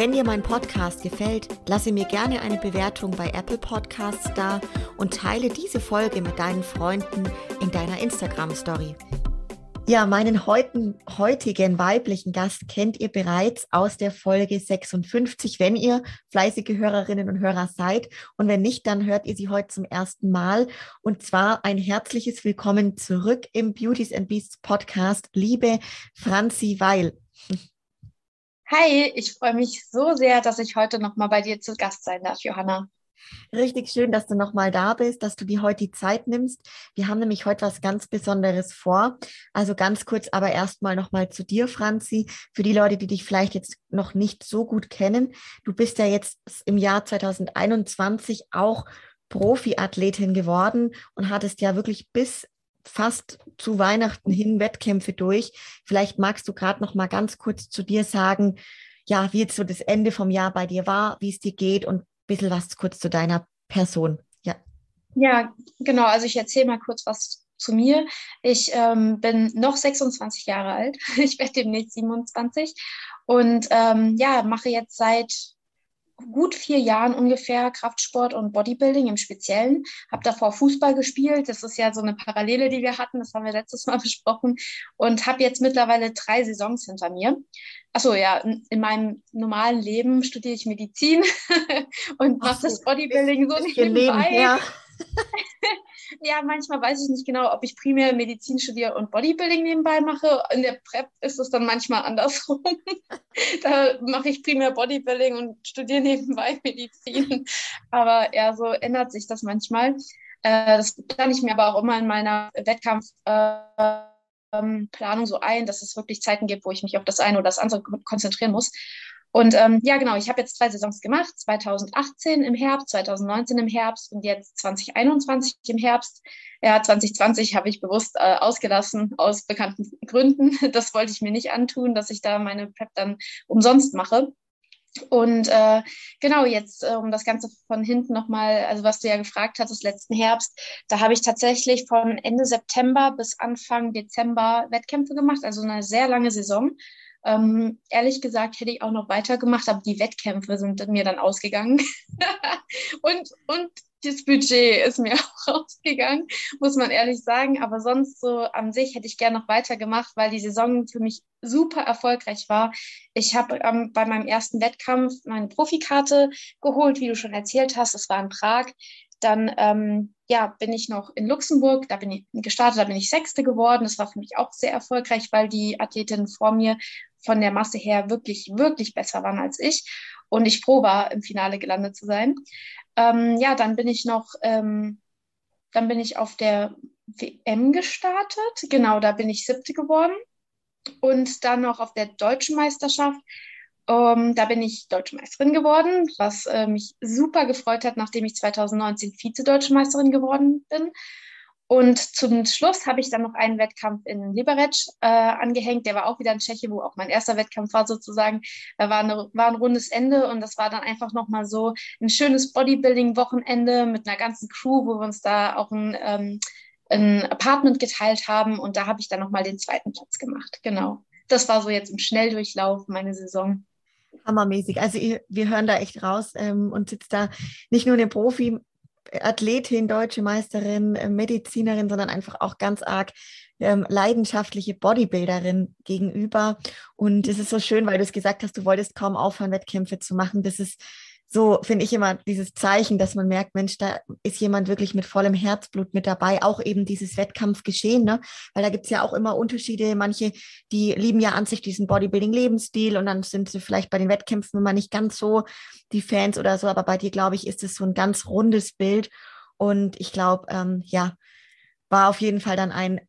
Wenn dir mein Podcast gefällt, lasse mir gerne eine Bewertung bei Apple Podcasts da und teile diese Folge mit deinen Freunden in deiner Instagram Story. Ja, meinen heutigen, heutigen weiblichen Gast kennt ihr bereits aus der Folge 56, wenn ihr fleißige Hörerinnen und Hörer seid. Und wenn nicht, dann hört ihr sie heute zum ersten Mal. Und zwar ein herzliches Willkommen zurück im Beauties and Beasts Podcast, liebe Franzi Weil. Hi, ich freue mich so sehr, dass ich heute nochmal bei dir zu Gast sein darf, Johanna. Richtig schön, dass du nochmal da bist, dass du dir heute die Zeit nimmst. Wir haben nämlich heute was ganz Besonderes vor. Also ganz kurz, aber erstmal nochmal zu dir, Franzi. Für die Leute, die dich vielleicht jetzt noch nicht so gut kennen. Du bist ja jetzt im Jahr 2021 auch Profiathletin geworden und hattest ja wirklich bis fast zu Weihnachten hin Wettkämpfe durch. Vielleicht magst du gerade noch mal ganz kurz zu dir sagen, ja, wie jetzt so das Ende vom Jahr bei dir war, wie es dir geht und ein bisschen was kurz zu deiner Person. Ja. Ja, genau. Also ich erzähle mal kurz was zu mir. Ich ähm, bin noch 26 Jahre alt. Ich werde demnächst 27 und ähm, ja, mache jetzt seit gut vier Jahren ungefähr Kraftsport und Bodybuilding im Speziellen. Habe davor Fußball gespielt. Das ist ja so eine Parallele, die wir hatten. Das haben wir letztes Mal besprochen. Und habe jetzt mittlerweile drei Saisons hinter mir. Achso, ja, in meinem normalen Leben studiere ich Medizin und mache das Bodybuilding so nebenbei. Leben, ja, manchmal weiß ich nicht genau, ob ich primär Medizin studiere und Bodybuilding nebenbei mache. In der Prep ist es dann manchmal andersrum. da mache ich primär Bodybuilding und studiere nebenbei Medizin. Aber ja, so ändert sich das manchmal. Äh, das plane ich mir aber auch immer in meiner Wettkampfplanung äh, so ein, dass es wirklich Zeiten gibt, wo ich mich auf das eine oder das andere konzentrieren muss. Und ähm, ja, genau, ich habe jetzt zwei Saisons gemacht, 2018 im Herbst, 2019 im Herbst und jetzt 2021 im Herbst. Ja, 2020 habe ich bewusst äh, ausgelassen aus bekannten Gründen. Das wollte ich mir nicht antun, dass ich da meine Prep dann umsonst mache. Und äh, genau, jetzt, äh, um das Ganze von hinten nochmal, also was du ja gefragt hattest, letzten Herbst, da habe ich tatsächlich von Ende September bis Anfang Dezember Wettkämpfe gemacht, also eine sehr lange Saison. Ähm, ehrlich gesagt hätte ich auch noch weitergemacht, aber die Wettkämpfe sind mir dann ausgegangen. und, und das Budget ist mir auch ausgegangen, muss man ehrlich sagen. Aber sonst so an sich hätte ich gerne noch weitergemacht, weil die Saison für mich super erfolgreich war. Ich habe ähm, bei meinem ersten Wettkampf meine Profikarte geholt, wie du schon erzählt hast. Es war in Prag. Dann ähm, ja, bin ich noch in Luxemburg, da bin ich gestartet, da bin ich Sechste geworden. Das war für mich auch sehr erfolgreich, weil die Athletinnen vor mir von der Masse her wirklich, wirklich besser waren als ich und ich froh war, im Finale gelandet zu sein. Ähm, ja, dann bin ich noch, ähm, dann bin ich auf der WM gestartet. Genau, da bin ich siebte geworden. Und dann noch auf der deutschen Meisterschaft. Ähm, da bin ich Deutsche Meisterin geworden, was äh, mich super gefreut hat, nachdem ich 2019 Vize-Deutsche Meisterin geworden bin. Und zum Schluss habe ich dann noch einen Wettkampf in Liberec äh, angehängt. Der war auch wieder in Tschechien, wo auch mein erster Wettkampf war sozusagen. Da war, eine, war ein rundes Ende und das war dann einfach nochmal so ein schönes Bodybuilding-Wochenende mit einer ganzen Crew, wo wir uns da auch ein, ähm, ein Apartment geteilt haben. Und da habe ich dann nochmal den zweiten Platz gemacht. Genau. Das war so jetzt im Schnelldurchlauf meine Saison. Hammermäßig. Also wir hören da echt raus ähm, und sitzt da nicht nur eine Profi Athletin, deutsche Meisterin, äh, Medizinerin, sondern einfach auch ganz arg ähm, leidenschaftliche Bodybuilderin gegenüber. Und es ist so schön, weil du es gesagt hast, du wolltest kaum aufhören, Wettkämpfe zu machen. Das ist so finde ich immer dieses Zeichen, dass man merkt, Mensch, da ist jemand wirklich mit vollem Herzblut mit dabei, auch eben dieses Wettkampfgeschehen, ne? Weil da gibt's ja auch immer Unterschiede. Manche, die lieben ja an sich diesen Bodybuilding-Lebensstil und dann sind sie vielleicht bei den Wettkämpfen immer nicht ganz so die Fans oder so, aber bei dir, glaube ich, ist es so ein ganz rundes Bild. Und ich glaube, ähm, ja, war auf jeden Fall dann ein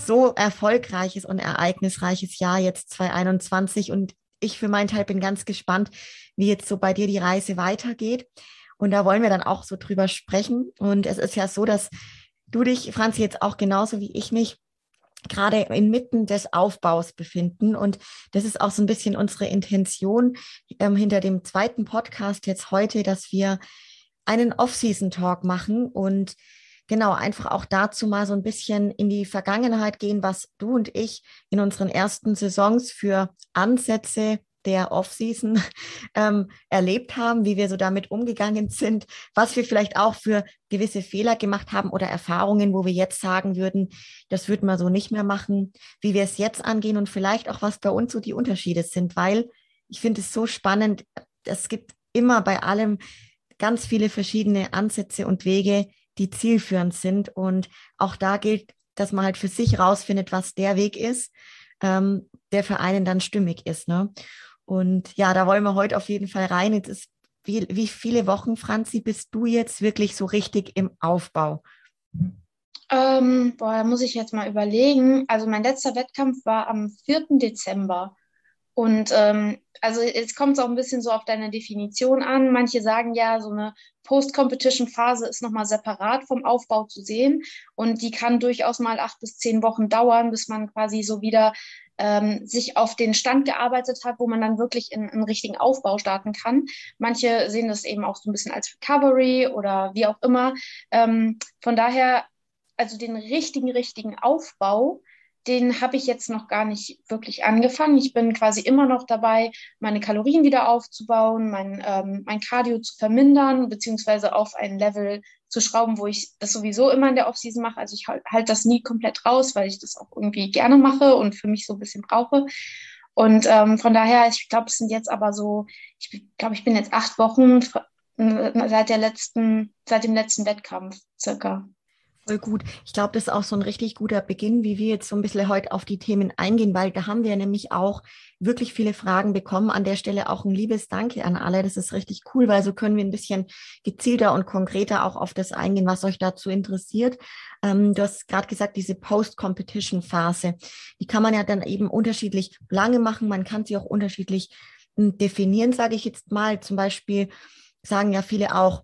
so erfolgreiches und ereignisreiches Jahr jetzt 2021 und ich für meinen Teil bin ganz gespannt, wie jetzt so bei dir die Reise weitergeht. Und da wollen wir dann auch so drüber sprechen. Und es ist ja so, dass du dich, Franzi, jetzt auch genauso wie ich mich gerade inmitten des Aufbaus befinden. Und das ist auch so ein bisschen unsere Intention ähm, hinter dem zweiten Podcast jetzt heute, dass wir einen Off-Season-Talk machen und genau einfach auch dazu mal so ein bisschen in die Vergangenheit gehen, was du und ich in unseren ersten Saisons für Ansätze der Off-Season ähm, erlebt haben, wie wir so damit umgegangen sind, was wir vielleicht auch für gewisse Fehler gemacht haben oder Erfahrungen, wo wir jetzt sagen würden, das würden wir so nicht mehr machen, wie wir es jetzt angehen und vielleicht auch, was bei uns so die Unterschiede sind, weil ich finde es so spannend, es gibt immer bei allem ganz viele verschiedene Ansätze und Wege, die zielführend sind und auch da gilt, dass man halt für sich rausfindet, was der Weg ist, ähm, der für einen dann stimmig ist. Ne? Und ja, da wollen wir heute auf jeden Fall rein. Jetzt ist wie, wie viele Wochen, Franzi, bist du jetzt wirklich so richtig im Aufbau? Ähm, boah, da muss ich jetzt mal überlegen. Also mein letzter Wettkampf war am 4. Dezember. Und ähm, also jetzt kommt es auch ein bisschen so auf deine Definition an. Manche sagen ja, so eine Post-Competition-Phase ist nochmal separat vom Aufbau zu sehen. Und die kann durchaus mal acht bis zehn Wochen dauern, bis man quasi so wieder ähm, sich auf den Stand gearbeitet hat, wo man dann wirklich in einen richtigen Aufbau starten kann. Manche sehen das eben auch so ein bisschen als Recovery oder wie auch immer. Ähm, von daher, also den richtigen, richtigen Aufbau, den habe ich jetzt noch gar nicht wirklich angefangen. Ich bin quasi immer noch dabei, meine Kalorien wieder aufzubauen, mein, ähm, mein Cardio zu vermindern, beziehungsweise auf ein Level zu schrauben, wo ich das sowieso immer in der Offseason mache. Also ich halte halt das nie komplett raus, weil ich das auch irgendwie gerne mache und für mich so ein bisschen brauche. Und ähm, von daher, ich glaube, es sind jetzt aber so, ich glaube, ich bin jetzt acht Wochen seit der letzten, seit dem letzten Wettkampf circa. Voll gut. Ich glaube, das ist auch so ein richtig guter Beginn, wie wir jetzt so ein bisschen heute auf die Themen eingehen, weil da haben wir nämlich auch wirklich viele Fragen bekommen. An der Stelle auch ein liebes Danke an alle. Das ist richtig cool, weil so können wir ein bisschen gezielter und konkreter auch auf das eingehen, was euch dazu interessiert. Ähm, du hast gerade gesagt, diese Post-Competition-Phase, die kann man ja dann eben unterschiedlich lange machen. Man kann sie auch unterschiedlich hm, definieren, sage ich jetzt mal. Zum Beispiel sagen ja viele auch,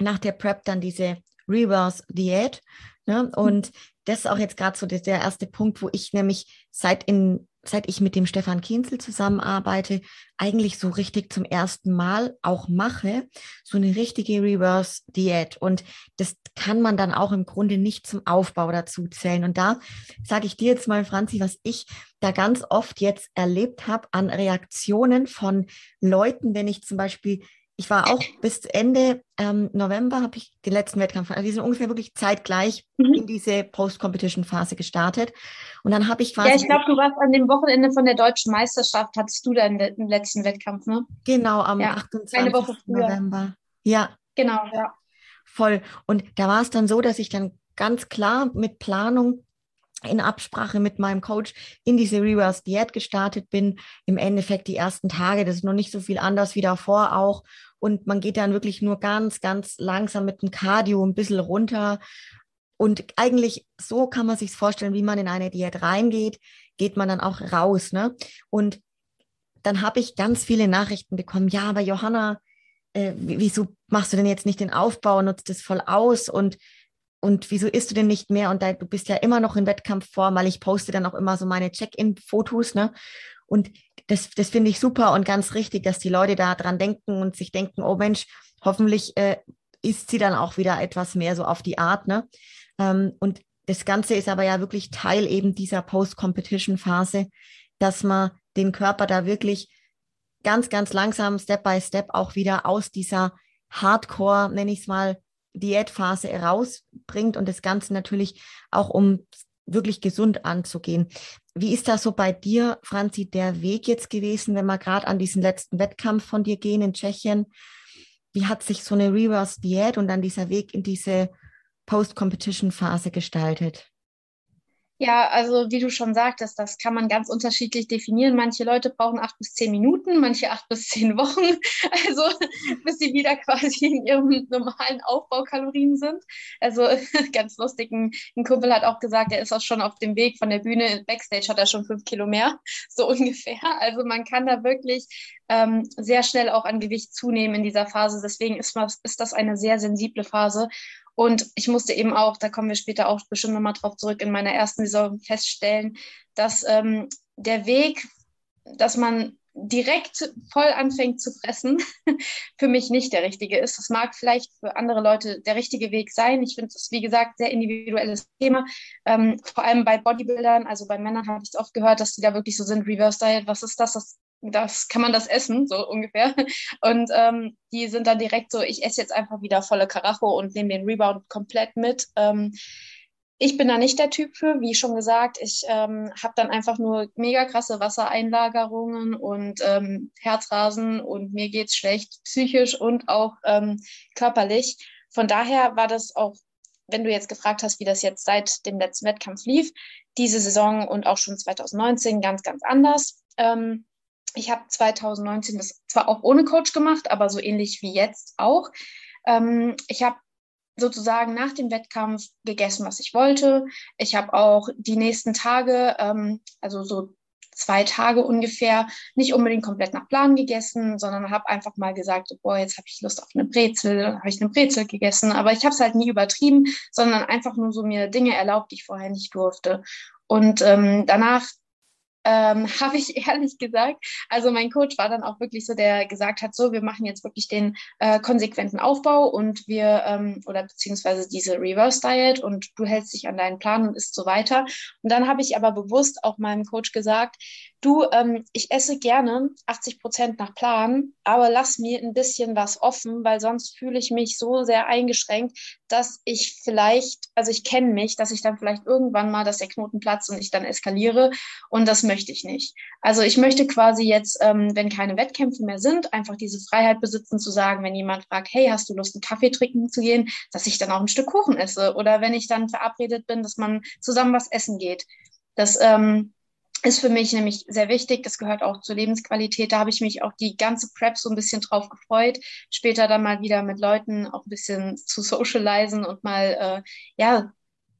nach der Prep dann diese Reverse-Diät. Ne? Und das ist auch jetzt gerade so der, der erste Punkt, wo ich nämlich seit in seit ich mit dem Stefan Kienzel zusammenarbeite, eigentlich so richtig zum ersten Mal auch mache, so eine richtige Reverse-Diät. Und das kann man dann auch im Grunde nicht zum Aufbau dazu zählen. Und da sage ich dir jetzt mal, Franzi, was ich da ganz oft jetzt erlebt habe an Reaktionen von Leuten, wenn ich zum Beispiel ich war auch bis Ende ähm, November, habe ich den letzten Wettkampf, also wir sind ungefähr wirklich zeitgleich mhm. in diese Post-Competition-Phase gestartet. Und dann habe ich quasi. Ja, ich glaube, du warst an dem Wochenende von der deutschen Meisterschaft, hattest du deinen letzten Wettkampf, ne? Genau, am ja, 28. November. Ja. Genau, ja. Voll. Und da war es dann so, dass ich dann ganz klar mit Planung in Absprache mit meinem Coach in diese Reverse Diät gestartet bin. Im Endeffekt die ersten Tage, das ist noch nicht so viel anders wie davor auch. Und man geht dann wirklich nur ganz, ganz langsam mit dem Cardio ein bisschen runter. Und eigentlich so kann man sich vorstellen, wie man in eine Diät reingeht, geht man dann auch raus. Ne? Und dann habe ich ganz viele Nachrichten bekommen. Ja, aber Johanna, äh, wieso machst du denn jetzt nicht den Aufbau, nutzt das voll aus und und wieso isst du denn nicht mehr? Und da, du bist ja immer noch in Wettkampfform, weil ich poste dann auch immer so meine Check-in-Fotos, ne? Und das, das finde ich super und ganz richtig, dass die Leute da dran denken und sich denken, oh Mensch, hoffentlich äh, isst sie dann auch wieder etwas mehr so auf die Art, ne? Ähm, und das Ganze ist aber ja wirklich Teil eben dieser Post-Competition-Phase, dass man den Körper da wirklich ganz, ganz langsam, Step by Step auch wieder aus dieser Hardcore, nenne ich es mal, Diätphase herausbringt und das Ganze natürlich auch um wirklich gesund anzugehen. Wie ist das so bei dir, Franzi, der Weg jetzt gewesen, wenn wir gerade an diesen letzten Wettkampf von dir gehen in Tschechien? Wie hat sich so eine Reverse-Diät und dann dieser Weg in diese Post-Competition-Phase gestaltet? Ja, also wie du schon sagtest, das kann man ganz unterschiedlich definieren. Manche Leute brauchen acht bis zehn Minuten, manche acht bis zehn Wochen, also bis sie wieder quasi in ihrem normalen Aufbaukalorien sind. Also ganz lustig, ein, ein, Kumpel hat auch gesagt, er ist auch schon auf dem Weg von der Bühne Backstage, hat er schon fünf Kilo mehr, so ungefähr. Also man kann da wirklich ähm, sehr schnell auch an Gewicht zunehmen in dieser Phase. Deswegen ist, ist das eine sehr sensible Phase. Und ich musste eben auch, da kommen wir später auch bestimmt nochmal drauf zurück, in meiner ersten Saison feststellen, dass ähm, der Weg, dass man direkt voll anfängt zu fressen, für mich nicht der richtige ist. Das mag vielleicht für andere Leute der richtige Weg sein. Ich finde es, wie gesagt, sehr individuelles Thema. Ähm, vor allem bei Bodybuildern, also bei Männern habe ich es oft gehört, dass die da wirklich so sind, Reverse Diet, was ist das? Das, das kann man das essen, so ungefähr. Und ähm, die sind dann direkt so, ich esse jetzt einfach wieder volle Karacho und nehme den Rebound komplett mit. Ähm, ich bin da nicht der Typ für, wie schon gesagt. Ich ähm, habe dann einfach nur mega krasse Wassereinlagerungen und ähm, Herzrasen und mir geht's schlecht, psychisch und auch ähm, körperlich. Von daher war das auch, wenn du jetzt gefragt hast, wie das jetzt seit dem letzten Wettkampf lief, diese Saison und auch schon 2019 ganz, ganz anders. Ähm, ich habe 2019 das zwar auch ohne Coach gemacht, aber so ähnlich wie jetzt auch. Ähm, ich habe sozusagen nach dem Wettkampf gegessen, was ich wollte. Ich habe auch die nächsten Tage, ähm, also so zwei Tage ungefähr, nicht unbedingt komplett nach Plan gegessen, sondern habe einfach mal gesagt, boah, jetzt habe ich Lust auf eine Brezel, habe ich eine Brezel gegessen. Aber ich habe es halt nie übertrieben, sondern einfach nur so mir Dinge erlaubt, die ich vorher nicht durfte. Und ähm, danach ähm, habe ich ehrlich gesagt. Also mein Coach war dann auch wirklich so, der gesagt hat, so, wir machen jetzt wirklich den äh, konsequenten Aufbau und wir, ähm, oder beziehungsweise diese Reverse Diet und du hältst dich an deinen Plan und isst so weiter. Und dann habe ich aber bewusst auch meinem Coach gesagt, du, ähm, ich esse gerne 80 Prozent nach Plan, aber lass mir ein bisschen was offen, weil sonst fühle ich mich so sehr eingeschränkt, dass ich vielleicht, also ich kenne mich, dass ich dann vielleicht irgendwann mal, dass der Knoten platzt und ich dann eskaliere und das möchte ich nicht. Also ich möchte quasi jetzt, ähm, wenn keine Wettkämpfe mehr sind, einfach diese Freiheit besitzen zu sagen, wenn jemand fragt, hey, hast du Lust, einen Kaffee trinken zu gehen, dass ich dann auch ein Stück Kuchen esse oder wenn ich dann verabredet bin, dass man zusammen was essen geht. Das ähm, ist für mich nämlich sehr wichtig. Das gehört auch zur Lebensqualität. Da habe ich mich auch die ganze Prep so ein bisschen drauf gefreut, später dann mal wieder mit Leuten auch ein bisschen zu socialisen und mal äh, ja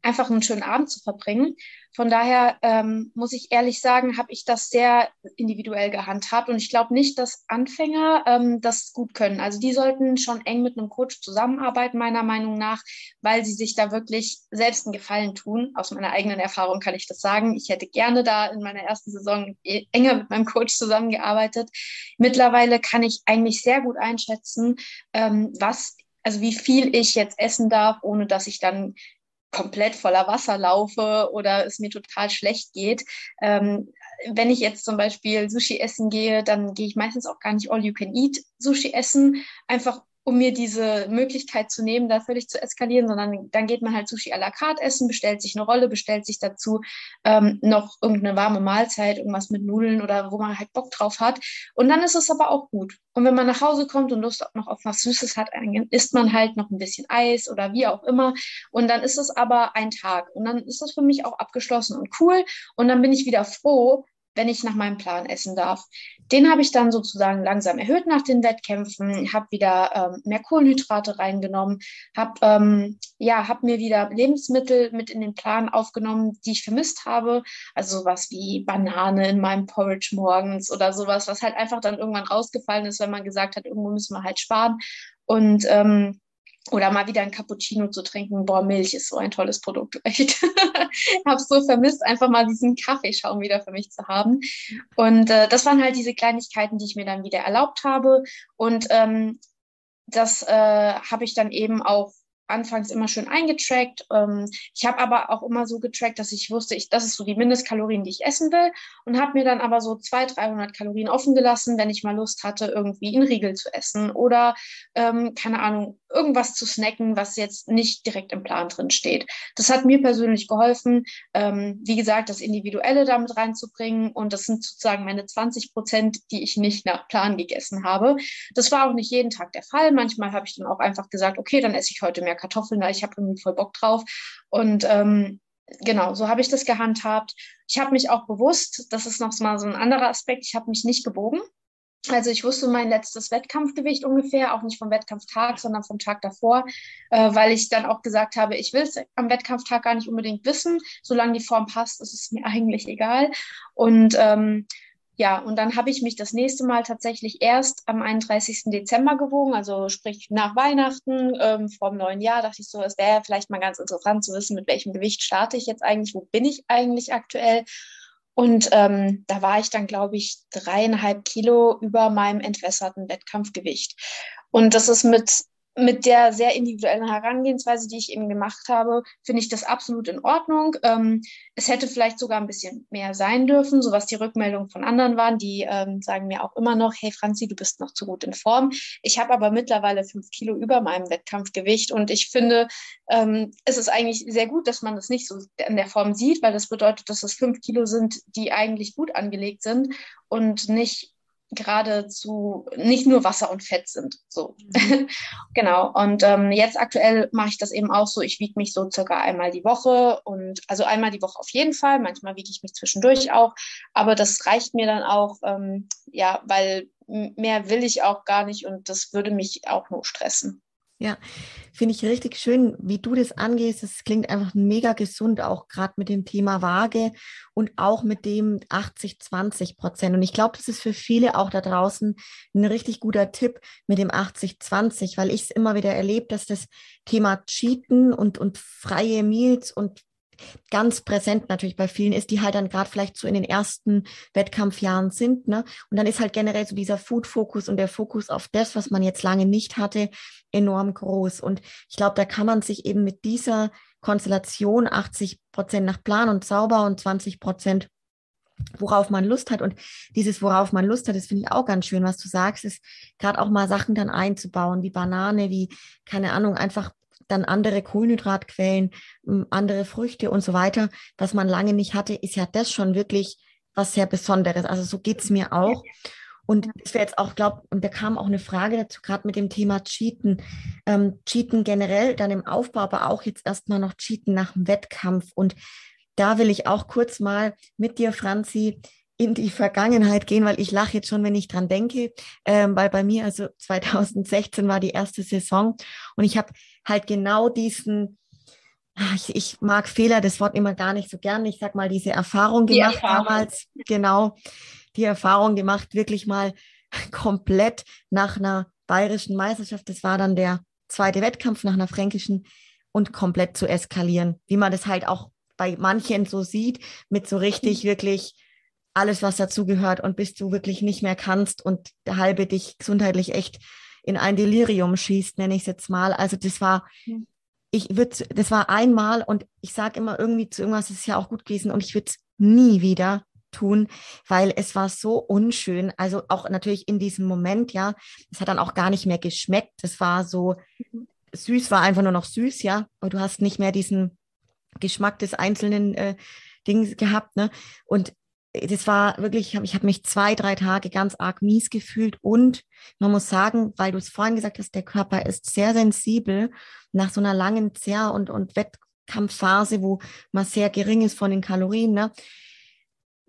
einfach einen schönen Abend zu verbringen. Von daher ähm, muss ich ehrlich sagen, habe ich das sehr individuell gehandhabt und ich glaube nicht, dass Anfänger ähm, das gut können. Also die sollten schon eng mit einem Coach zusammenarbeiten, meiner Meinung nach, weil sie sich da wirklich selbst einen Gefallen tun. Aus meiner eigenen Erfahrung kann ich das sagen. Ich hätte gerne da in meiner ersten Saison e-, enger mit meinem Coach zusammengearbeitet. Mittlerweile kann ich eigentlich sehr gut einschätzen, ähm, was also wie viel ich jetzt essen darf, ohne dass ich dann komplett voller Wasser laufe oder es mir total schlecht geht. Ähm, wenn ich jetzt zum Beispiel Sushi essen gehe, dann gehe ich meistens auch gar nicht all you can eat Sushi essen, einfach um mir diese Möglichkeit zu nehmen, da völlig zu eskalieren, sondern dann geht man halt Sushi à la carte essen, bestellt sich eine Rolle, bestellt sich dazu ähm, noch irgendeine warme Mahlzeit, irgendwas mit Nudeln oder wo man halt Bock drauf hat. Und dann ist es aber auch gut. Und wenn man nach Hause kommt und Lust noch auf was Süßes hat, isst man halt noch ein bisschen Eis oder wie auch immer. Und dann ist es aber ein Tag. Und dann ist das für mich auch abgeschlossen und cool. Und dann bin ich wieder froh, wenn ich nach meinem Plan essen darf. Den habe ich dann sozusagen langsam erhöht nach den Wettkämpfen, habe wieder ähm, mehr Kohlenhydrate reingenommen, habe ähm, ja, hab mir wieder Lebensmittel mit in den Plan aufgenommen, die ich vermisst habe. Also sowas wie Banane in meinem Porridge morgens oder sowas, was halt einfach dann irgendwann rausgefallen ist, wenn man gesagt hat, irgendwo müssen wir halt sparen. Und ähm, oder mal wieder ein Cappuccino zu trinken. Boah, Milch ist so ein tolles Produkt. Echt. habe so vermisst, einfach mal diesen Kaffeeschaum wieder für mich zu haben. Und äh, das waren halt diese Kleinigkeiten, die ich mir dann wieder erlaubt habe. Und ähm, das äh, habe ich dann eben auch anfangs immer schön eingetrackt. Ähm, ich habe aber auch immer so getrackt, dass ich wusste, ich, das ist so die Mindestkalorien, die ich essen will und habe mir dann aber so 200, 300 Kalorien offen gelassen, wenn ich mal Lust hatte, irgendwie einen Riegel zu essen oder, ähm, keine Ahnung, irgendwas zu snacken, was jetzt nicht direkt im Plan drin steht. Das hat mir persönlich geholfen, ähm, wie gesagt, das Individuelle damit reinzubringen und das sind sozusagen meine 20 Prozent, die ich nicht nach Plan gegessen habe. Das war auch nicht jeden Tag der Fall. Manchmal habe ich dann auch einfach gesagt, okay, dann esse ich heute mehr Kartoffeln, weil ich habe irgendwie voll Bock drauf. Und ähm, genau, so habe ich das gehandhabt. Ich habe mich auch bewusst, das ist noch mal so ein anderer Aspekt, ich habe mich nicht gebogen. Also ich wusste mein letztes Wettkampfgewicht ungefähr, auch nicht vom Wettkampftag, sondern vom Tag davor, äh, weil ich dann auch gesagt habe, ich will es am Wettkampftag gar nicht unbedingt wissen. Solange die Form passt, ist es mir eigentlich egal. Und ähm, ja, und dann habe ich mich das nächste Mal tatsächlich erst am 31. Dezember gewogen, also sprich nach Weihnachten, ähm, vor dem neuen Jahr, dachte ich so, es wäre vielleicht mal ganz interessant zu wissen, mit welchem Gewicht starte ich jetzt eigentlich, wo bin ich eigentlich aktuell. Und ähm, da war ich dann, glaube ich, dreieinhalb Kilo über meinem entwässerten Wettkampfgewicht. Und das ist mit mit der sehr individuellen Herangehensweise, die ich eben gemacht habe, finde ich das absolut in Ordnung. Ähm, es hätte vielleicht sogar ein bisschen mehr sein dürfen, so was die Rückmeldungen von anderen waren. Die ähm, sagen mir auch immer noch, hey Franzi, du bist noch zu gut in Form. Ich habe aber mittlerweile fünf Kilo über meinem Wettkampfgewicht und ich finde, ähm, es ist eigentlich sehr gut, dass man das nicht so in der Form sieht, weil das bedeutet, dass es fünf Kilo sind, die eigentlich gut angelegt sind und nicht geradezu nicht nur Wasser und Fett sind. So. Mhm. genau. Und ähm, jetzt aktuell mache ich das eben auch so. Ich wiege mich so circa einmal die Woche und also einmal die Woche auf jeden Fall. Manchmal wiege ich mich zwischendurch auch. Aber das reicht mir dann auch, ähm, ja, weil mehr will ich auch gar nicht und das würde mich auch nur stressen. Ja, finde ich richtig schön, wie du das angehst. Das klingt einfach mega gesund, auch gerade mit dem Thema Waage und auch mit dem 80-20 Prozent. Und ich glaube, das ist für viele auch da draußen ein richtig guter Tipp mit dem 80-20, weil ich es immer wieder erlebe, dass das Thema Cheaten und, und freie Meals und ganz präsent natürlich bei vielen ist, die halt dann gerade vielleicht so in den ersten Wettkampfjahren sind. Ne? Und dann ist halt generell so dieser Food-Fokus und der Fokus auf das, was man jetzt lange nicht hatte, enorm groß. Und ich glaube, da kann man sich eben mit dieser Konstellation 80 Prozent nach Plan und sauber und 20 Prozent worauf man Lust hat. Und dieses, worauf man Lust hat, das finde ich auch ganz schön, was du sagst, ist gerade auch mal Sachen dann einzubauen, wie Banane, wie, keine Ahnung, einfach dann andere Kohlenhydratquellen, andere Früchte und so weiter, was man lange nicht hatte, ist ja das schon wirklich was sehr Besonderes. Also so geht es mir auch. Und es wäre jetzt auch, glaube und da kam auch eine Frage dazu, gerade mit dem Thema Cheaten. Ähm, Cheaten generell, dann im Aufbau, aber auch jetzt erstmal noch Cheaten nach dem Wettkampf. Und da will ich auch kurz mal mit dir, Franzi, in die Vergangenheit gehen, weil ich lache jetzt schon, wenn ich dran denke, ähm, weil bei mir, also 2016 war die erste Saison und ich habe halt genau diesen, ah, ich, ich, mag Fehler, das Wort immer gar nicht so gern, ich sag mal, diese Erfahrung gemacht Erfahrung. damals, genau, die Erfahrung gemacht, wirklich mal komplett nach einer bayerischen Meisterschaft, das war dann der zweite Wettkampf nach einer fränkischen und komplett zu eskalieren, wie man das halt auch bei manchen so sieht, mit so richtig, mhm. wirklich alles, was dazugehört und bis du wirklich nicht mehr kannst und der halbe dich gesundheitlich echt in ein Delirium schießt, nenne ich es jetzt mal. Also das war, ich würde, das war einmal und ich sage immer irgendwie zu irgendwas, ist ja auch gut gewesen und ich würde es nie wieder tun, weil es war so unschön. Also auch natürlich in diesem Moment, ja, es hat dann auch gar nicht mehr geschmeckt. Es war so mhm. süß, war einfach nur noch süß, ja, aber du hast nicht mehr diesen Geschmack des einzelnen äh, Dings gehabt, ne? Und das war wirklich, ich habe hab mich zwei, drei Tage ganz arg mies gefühlt und man muss sagen, weil du es vorhin gesagt hast, der Körper ist sehr sensibel nach so einer langen Zehr- und, und Wettkampfphase, wo man sehr gering ist von den Kalorien, ne?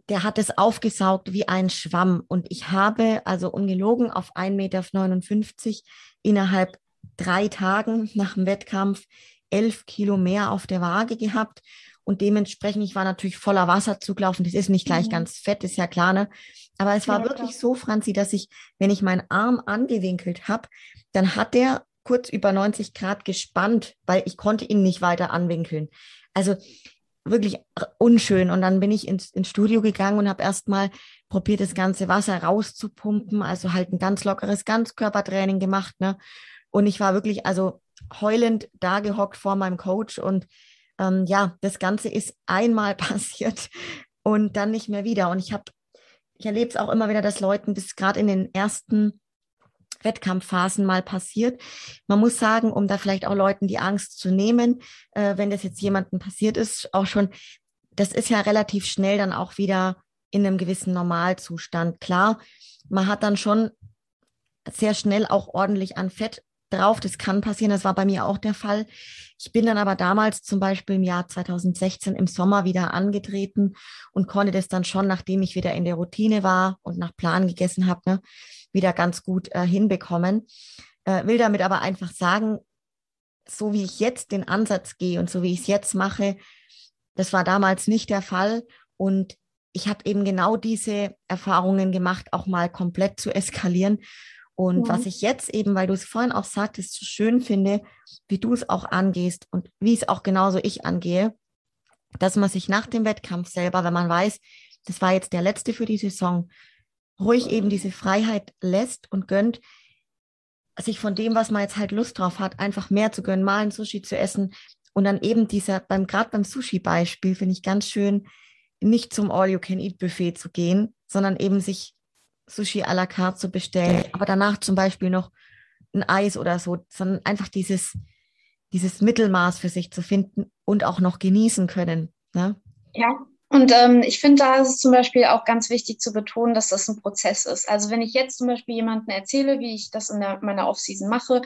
der hat es aufgesaugt wie ein Schwamm und ich habe also ungelogen auf 1,59 Meter innerhalb drei Tagen nach dem Wettkampf elf Kilo mehr auf der Waage gehabt und dementsprechend, ich war natürlich voller Wasser zugelaufen. Das ist nicht gleich mhm. ganz fett, ist ja klar, ne? Aber es war ja, wirklich klar. so, Franzi, dass ich, wenn ich meinen Arm angewinkelt habe, dann hat der kurz über 90 Grad gespannt, weil ich konnte ihn nicht weiter anwinkeln. Also wirklich unschön. Und dann bin ich ins, ins Studio gegangen und habe erstmal probiert, das ganze Wasser rauszupumpen, also halt ein ganz lockeres Ganzkörpertraining gemacht. Ne? Und ich war wirklich also heulend da gehockt vor meinem Coach und ähm, ja, das Ganze ist einmal passiert und dann nicht mehr wieder. Und ich habe, ich erlebe es auch immer wieder, dass Leuten das gerade in den ersten Wettkampfphasen mal passiert. Man muss sagen, um da vielleicht auch Leuten die Angst zu nehmen, äh, wenn das jetzt jemandem passiert ist, auch schon, das ist ja relativ schnell dann auch wieder in einem gewissen Normalzustand. Klar, man hat dann schon sehr schnell auch ordentlich an Fett drauf. Das kann passieren, das war bei mir auch der Fall. Ich bin dann aber damals zum Beispiel im Jahr 2016 im Sommer wieder angetreten und konnte das dann schon, nachdem ich wieder in der Routine war und nach Plan gegessen habe, ne, wieder ganz gut äh, hinbekommen. Äh, will damit aber einfach sagen, so wie ich jetzt den Ansatz gehe und so wie ich es jetzt mache, das war damals nicht der Fall. Und ich habe eben genau diese Erfahrungen gemacht, auch mal komplett zu eskalieren. Und ja. was ich jetzt eben, weil du es vorhin auch sagtest, so schön finde, wie du es auch angehst und wie es auch genauso ich angehe, dass man sich nach dem Wettkampf selber, wenn man weiß, das war jetzt der letzte für die Saison, ruhig eben diese Freiheit lässt und gönnt, sich von dem, was man jetzt halt Lust drauf hat, einfach mehr zu gönnen, mal ein Sushi zu essen und dann eben dieser, beim gerade beim Sushi-Beispiel finde ich ganz schön, nicht zum All-You-Can-Eat-Buffet zu gehen, sondern eben sich Sushi à la carte zu bestellen, aber danach zum Beispiel noch ein Eis oder so, sondern einfach dieses, dieses Mittelmaß für sich zu finden und auch noch genießen können. Ne? Ja, und ähm, ich finde, da ist es zum Beispiel auch ganz wichtig zu betonen, dass das ein Prozess ist. Also wenn ich jetzt zum Beispiel jemandem erzähle, wie ich das in der, meiner Offseason mache,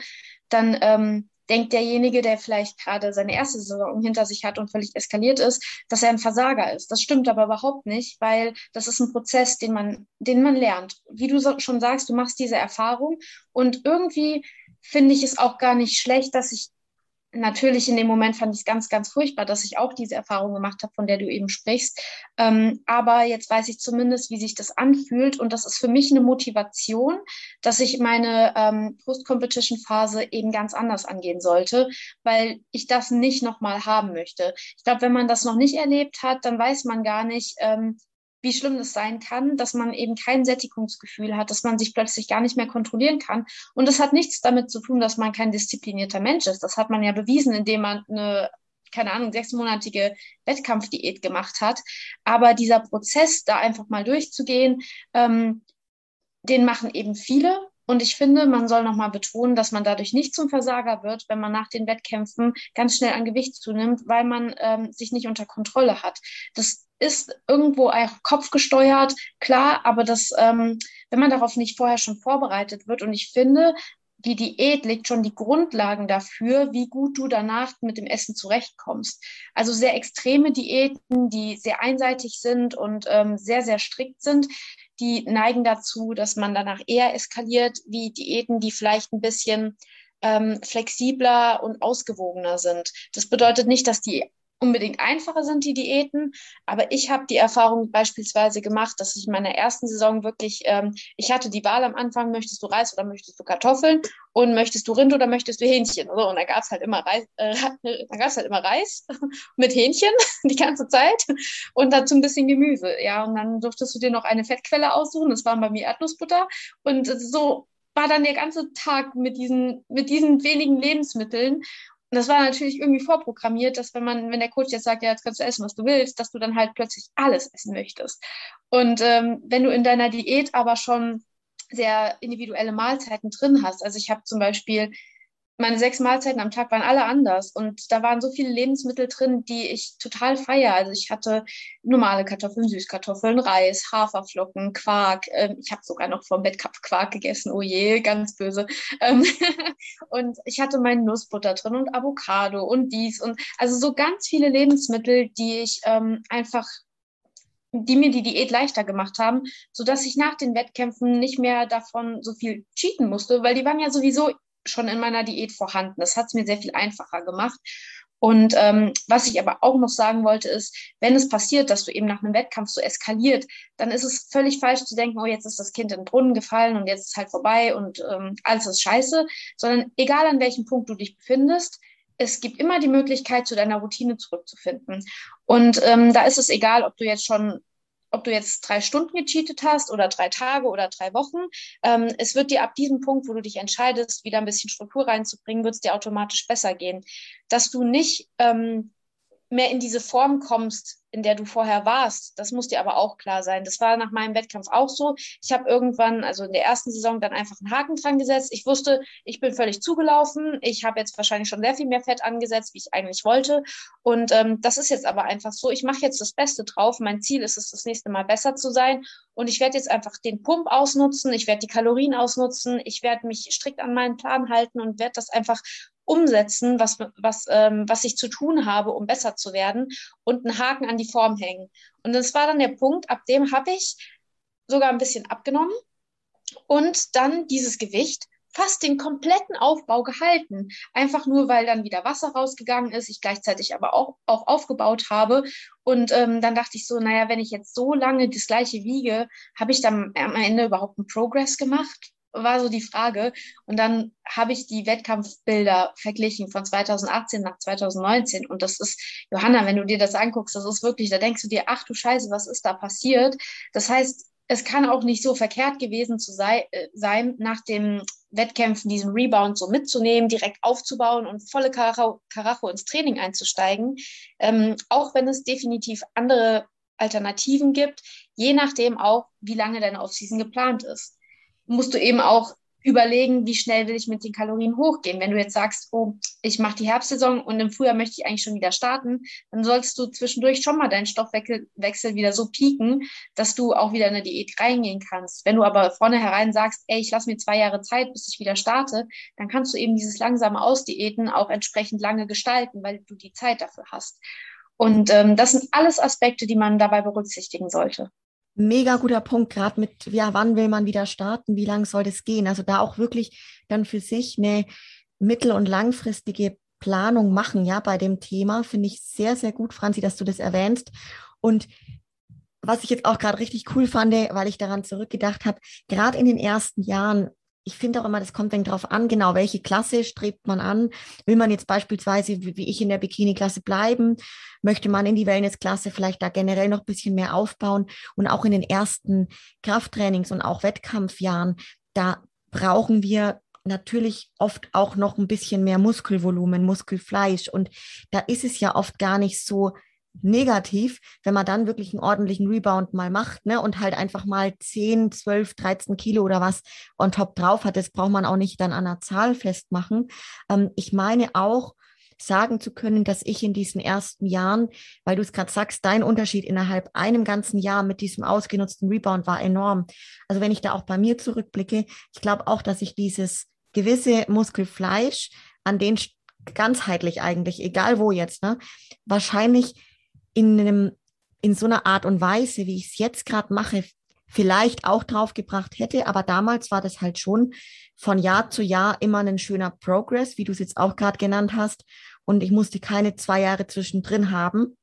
dann ähm, denkt derjenige, der vielleicht gerade seine erste Saison hinter sich hat und völlig eskaliert ist, dass er ein Versager ist. Das stimmt aber überhaupt nicht, weil das ist ein Prozess, den man, den man lernt. Wie du so, schon sagst, du machst diese Erfahrung und irgendwie finde ich es auch gar nicht schlecht, dass ich natürlich in dem Moment fand ich es ganz, ganz furchtbar, dass ich auch diese Erfahrung gemacht habe, von der du eben sprichst. Ähm, aber jetzt weiß ich zumindest, wie sich das anfühlt. Und das ist für mich eine Motivation, dass ich meine ähm, Post-Competition-Phase eben ganz anders angehen sollte, weil ich das nicht nochmal haben möchte. Ich glaube, wenn man das noch nicht erlebt hat, dann weiß man gar nicht, ähm, wie schlimm das sein kann, dass man eben kein Sättigungsgefühl hat, dass man sich plötzlich gar nicht mehr kontrollieren kann. Und das hat nichts damit zu tun, dass man kein disziplinierter Mensch ist. Das hat man ja bewiesen, indem man eine, keine Ahnung, sechsmonatige Wettkampfdiät gemacht hat. Aber dieser Prozess, da einfach mal durchzugehen, ähm, den machen eben viele. Und ich finde, man soll nochmal betonen, dass man dadurch nicht zum Versager wird, wenn man nach den Wettkämpfen ganz schnell an Gewicht zunimmt, weil man ähm, sich nicht unter Kontrolle hat. Das ist irgendwo auch kopfgesteuert, klar, aber das, ähm, wenn man darauf nicht vorher schon vorbereitet wird, und ich finde, die Diät legt schon die Grundlagen dafür, wie gut du danach mit dem Essen zurechtkommst. Also sehr extreme Diäten, die sehr einseitig sind und ähm, sehr, sehr strikt sind, die neigen dazu, dass man danach eher eskaliert, wie Diäten, die vielleicht ein bisschen ähm, flexibler und ausgewogener sind. Das bedeutet nicht, dass die unbedingt einfacher sind, die Diäten. Aber ich habe die Erfahrung beispielsweise gemacht, dass ich in meiner ersten Saison wirklich, ähm, ich hatte die Wahl am Anfang, möchtest du Reis oder möchtest du Kartoffeln und möchtest du Rind oder möchtest du Hähnchen? Also, und da gab es halt immer Reis, äh, da gab's halt immer Reis mit Hähnchen die ganze Zeit und dazu ein bisschen Gemüse. Ja, und dann durftest du dir noch eine Fettquelle aussuchen. Das war bei mir Erdnussbutter. Und so war dann der ganze Tag mit diesen, mit diesen wenigen Lebensmitteln. Und das war natürlich irgendwie vorprogrammiert, dass wenn man, wenn der Coach jetzt sagt, ja, jetzt kannst du essen, was du willst, dass du dann halt plötzlich alles essen möchtest. Und ähm, wenn du in deiner Diät aber schon sehr individuelle Mahlzeiten drin hast, also ich habe zum Beispiel meine sechs Mahlzeiten am Tag waren alle anders und da waren so viele Lebensmittel drin, die ich total feiere. Also ich hatte normale Kartoffeln, Süßkartoffeln, Reis, Haferflocken, Quark. Ähm, ich habe sogar noch vom Wettkampf Quark gegessen. Oh je, ganz böse. Ähm, und ich hatte meinen Nussbutter drin und Avocado und dies und also so ganz viele Lebensmittel, die ich ähm, einfach die mir die Diät leichter gemacht haben, so dass ich nach den Wettkämpfen nicht mehr davon so viel cheaten musste, weil die waren ja sowieso schon in meiner Diät vorhanden. Das hat es mir sehr viel einfacher gemacht. Und ähm, was ich aber auch noch sagen wollte, ist, wenn es passiert, dass du eben nach einem Wettkampf so eskaliert, dann ist es völlig falsch zu denken, oh, jetzt ist das Kind in den Brunnen gefallen und jetzt ist halt vorbei und ähm, alles ist scheiße, sondern egal an welchem Punkt du dich befindest, es gibt immer die Möglichkeit, zu deiner Routine zurückzufinden. Und ähm, da ist es egal, ob du jetzt schon ob du jetzt drei Stunden gecheatet hast oder drei Tage oder drei Wochen. Ähm, es wird dir ab diesem Punkt, wo du dich entscheidest, wieder ein bisschen Struktur reinzubringen, wird es dir automatisch besser gehen. Dass du nicht ähm, mehr in diese Form kommst, in der du vorher warst. Das muss dir aber auch klar sein. Das war nach meinem Wettkampf auch so. Ich habe irgendwann, also in der ersten Saison, dann einfach einen Haken dran gesetzt. Ich wusste, ich bin völlig zugelaufen. Ich habe jetzt wahrscheinlich schon sehr viel mehr Fett angesetzt, wie ich eigentlich wollte. Und ähm, das ist jetzt aber einfach so. Ich mache jetzt das Beste drauf. Mein Ziel ist es, das nächste Mal besser zu sein. Und ich werde jetzt einfach den Pump ausnutzen. Ich werde die Kalorien ausnutzen. Ich werde mich strikt an meinen Plan halten und werde das einfach umsetzen, was, was, ähm, was ich zu tun habe, um besser zu werden und einen Haken an die Form hängen. Und das war dann der Punkt, ab dem habe ich sogar ein bisschen abgenommen und dann dieses Gewicht fast den kompletten Aufbau gehalten. Einfach nur, weil dann wieder Wasser rausgegangen ist, ich gleichzeitig aber auch, auch aufgebaut habe. Und ähm, dann dachte ich so, naja, wenn ich jetzt so lange das gleiche wiege, habe ich dann am Ende überhaupt einen Progress gemacht? War so die Frage. Und dann habe ich die Wettkampfbilder verglichen von 2018 nach 2019. Und das ist, Johanna, wenn du dir das anguckst, das ist wirklich, da denkst du dir, ach du Scheiße, was ist da passiert? Das heißt, es kann auch nicht so verkehrt gewesen zu sei, äh, sein, nach den Wettkämpfen diesen Rebound so mitzunehmen, direkt aufzubauen und volle Karacho, ins Training einzusteigen. Ähm, auch wenn es definitiv andere Alternativen gibt, je nachdem auch, wie lange deine Offseason geplant ist, musst du eben auch überlegen, wie schnell will ich mit den Kalorien hochgehen. Wenn du jetzt sagst, oh, ich mache die Herbstsaison und im Frühjahr möchte ich eigentlich schon wieder starten, dann sollst du zwischendurch schon mal deinen Stoffwechsel wieder so pieken, dass du auch wieder in eine Diät reingehen kannst. Wenn du aber vornherein sagst, ey, ich lasse mir zwei Jahre Zeit, bis ich wieder starte, dann kannst du eben dieses langsame Ausdiäten auch entsprechend lange gestalten, weil du die Zeit dafür hast. Und ähm, das sind alles Aspekte, die man dabei berücksichtigen sollte. Mega guter Punkt, gerade mit, ja, wann will man wieder starten, wie lang soll das gehen? Also da auch wirklich dann für sich eine mittel- und langfristige Planung machen, ja, bei dem Thema. Finde ich sehr, sehr gut, Franzi, dass du das erwähnst. Und was ich jetzt auch gerade richtig cool fand, weil ich daran zurückgedacht habe, gerade in den ersten Jahren ich finde auch immer, das kommt dann darauf an, genau, welche Klasse strebt man an. Will man jetzt beispielsweise, wie ich in der Bikini-Klasse bleiben? Möchte man in die Wellness-Klasse vielleicht da generell noch ein bisschen mehr aufbauen? Und auch in den ersten Krafttrainings und auch Wettkampfjahren, da brauchen wir natürlich oft auch noch ein bisschen mehr Muskelvolumen, Muskelfleisch. Und da ist es ja oft gar nicht so negativ, wenn man dann wirklich einen ordentlichen Rebound mal macht ne, und halt einfach mal 10, 12, 13 Kilo oder was on top drauf hat. Das braucht man auch nicht dann an einer Zahl festmachen. Ähm, ich meine auch, sagen zu können, dass ich in diesen ersten Jahren, weil du es gerade sagst, dein Unterschied innerhalb einem ganzen Jahr mit diesem ausgenutzten Rebound war enorm. Also wenn ich da auch bei mir zurückblicke, ich glaube auch, dass ich dieses gewisse Muskelfleisch an den ganzheitlich eigentlich, egal wo jetzt, ne, wahrscheinlich in, einem, in so einer Art und Weise, wie ich es jetzt gerade mache, vielleicht auch draufgebracht hätte. Aber damals war das halt schon von Jahr zu Jahr immer ein schöner Progress, wie du es jetzt auch gerade genannt hast. Und ich musste keine zwei Jahre zwischendrin haben.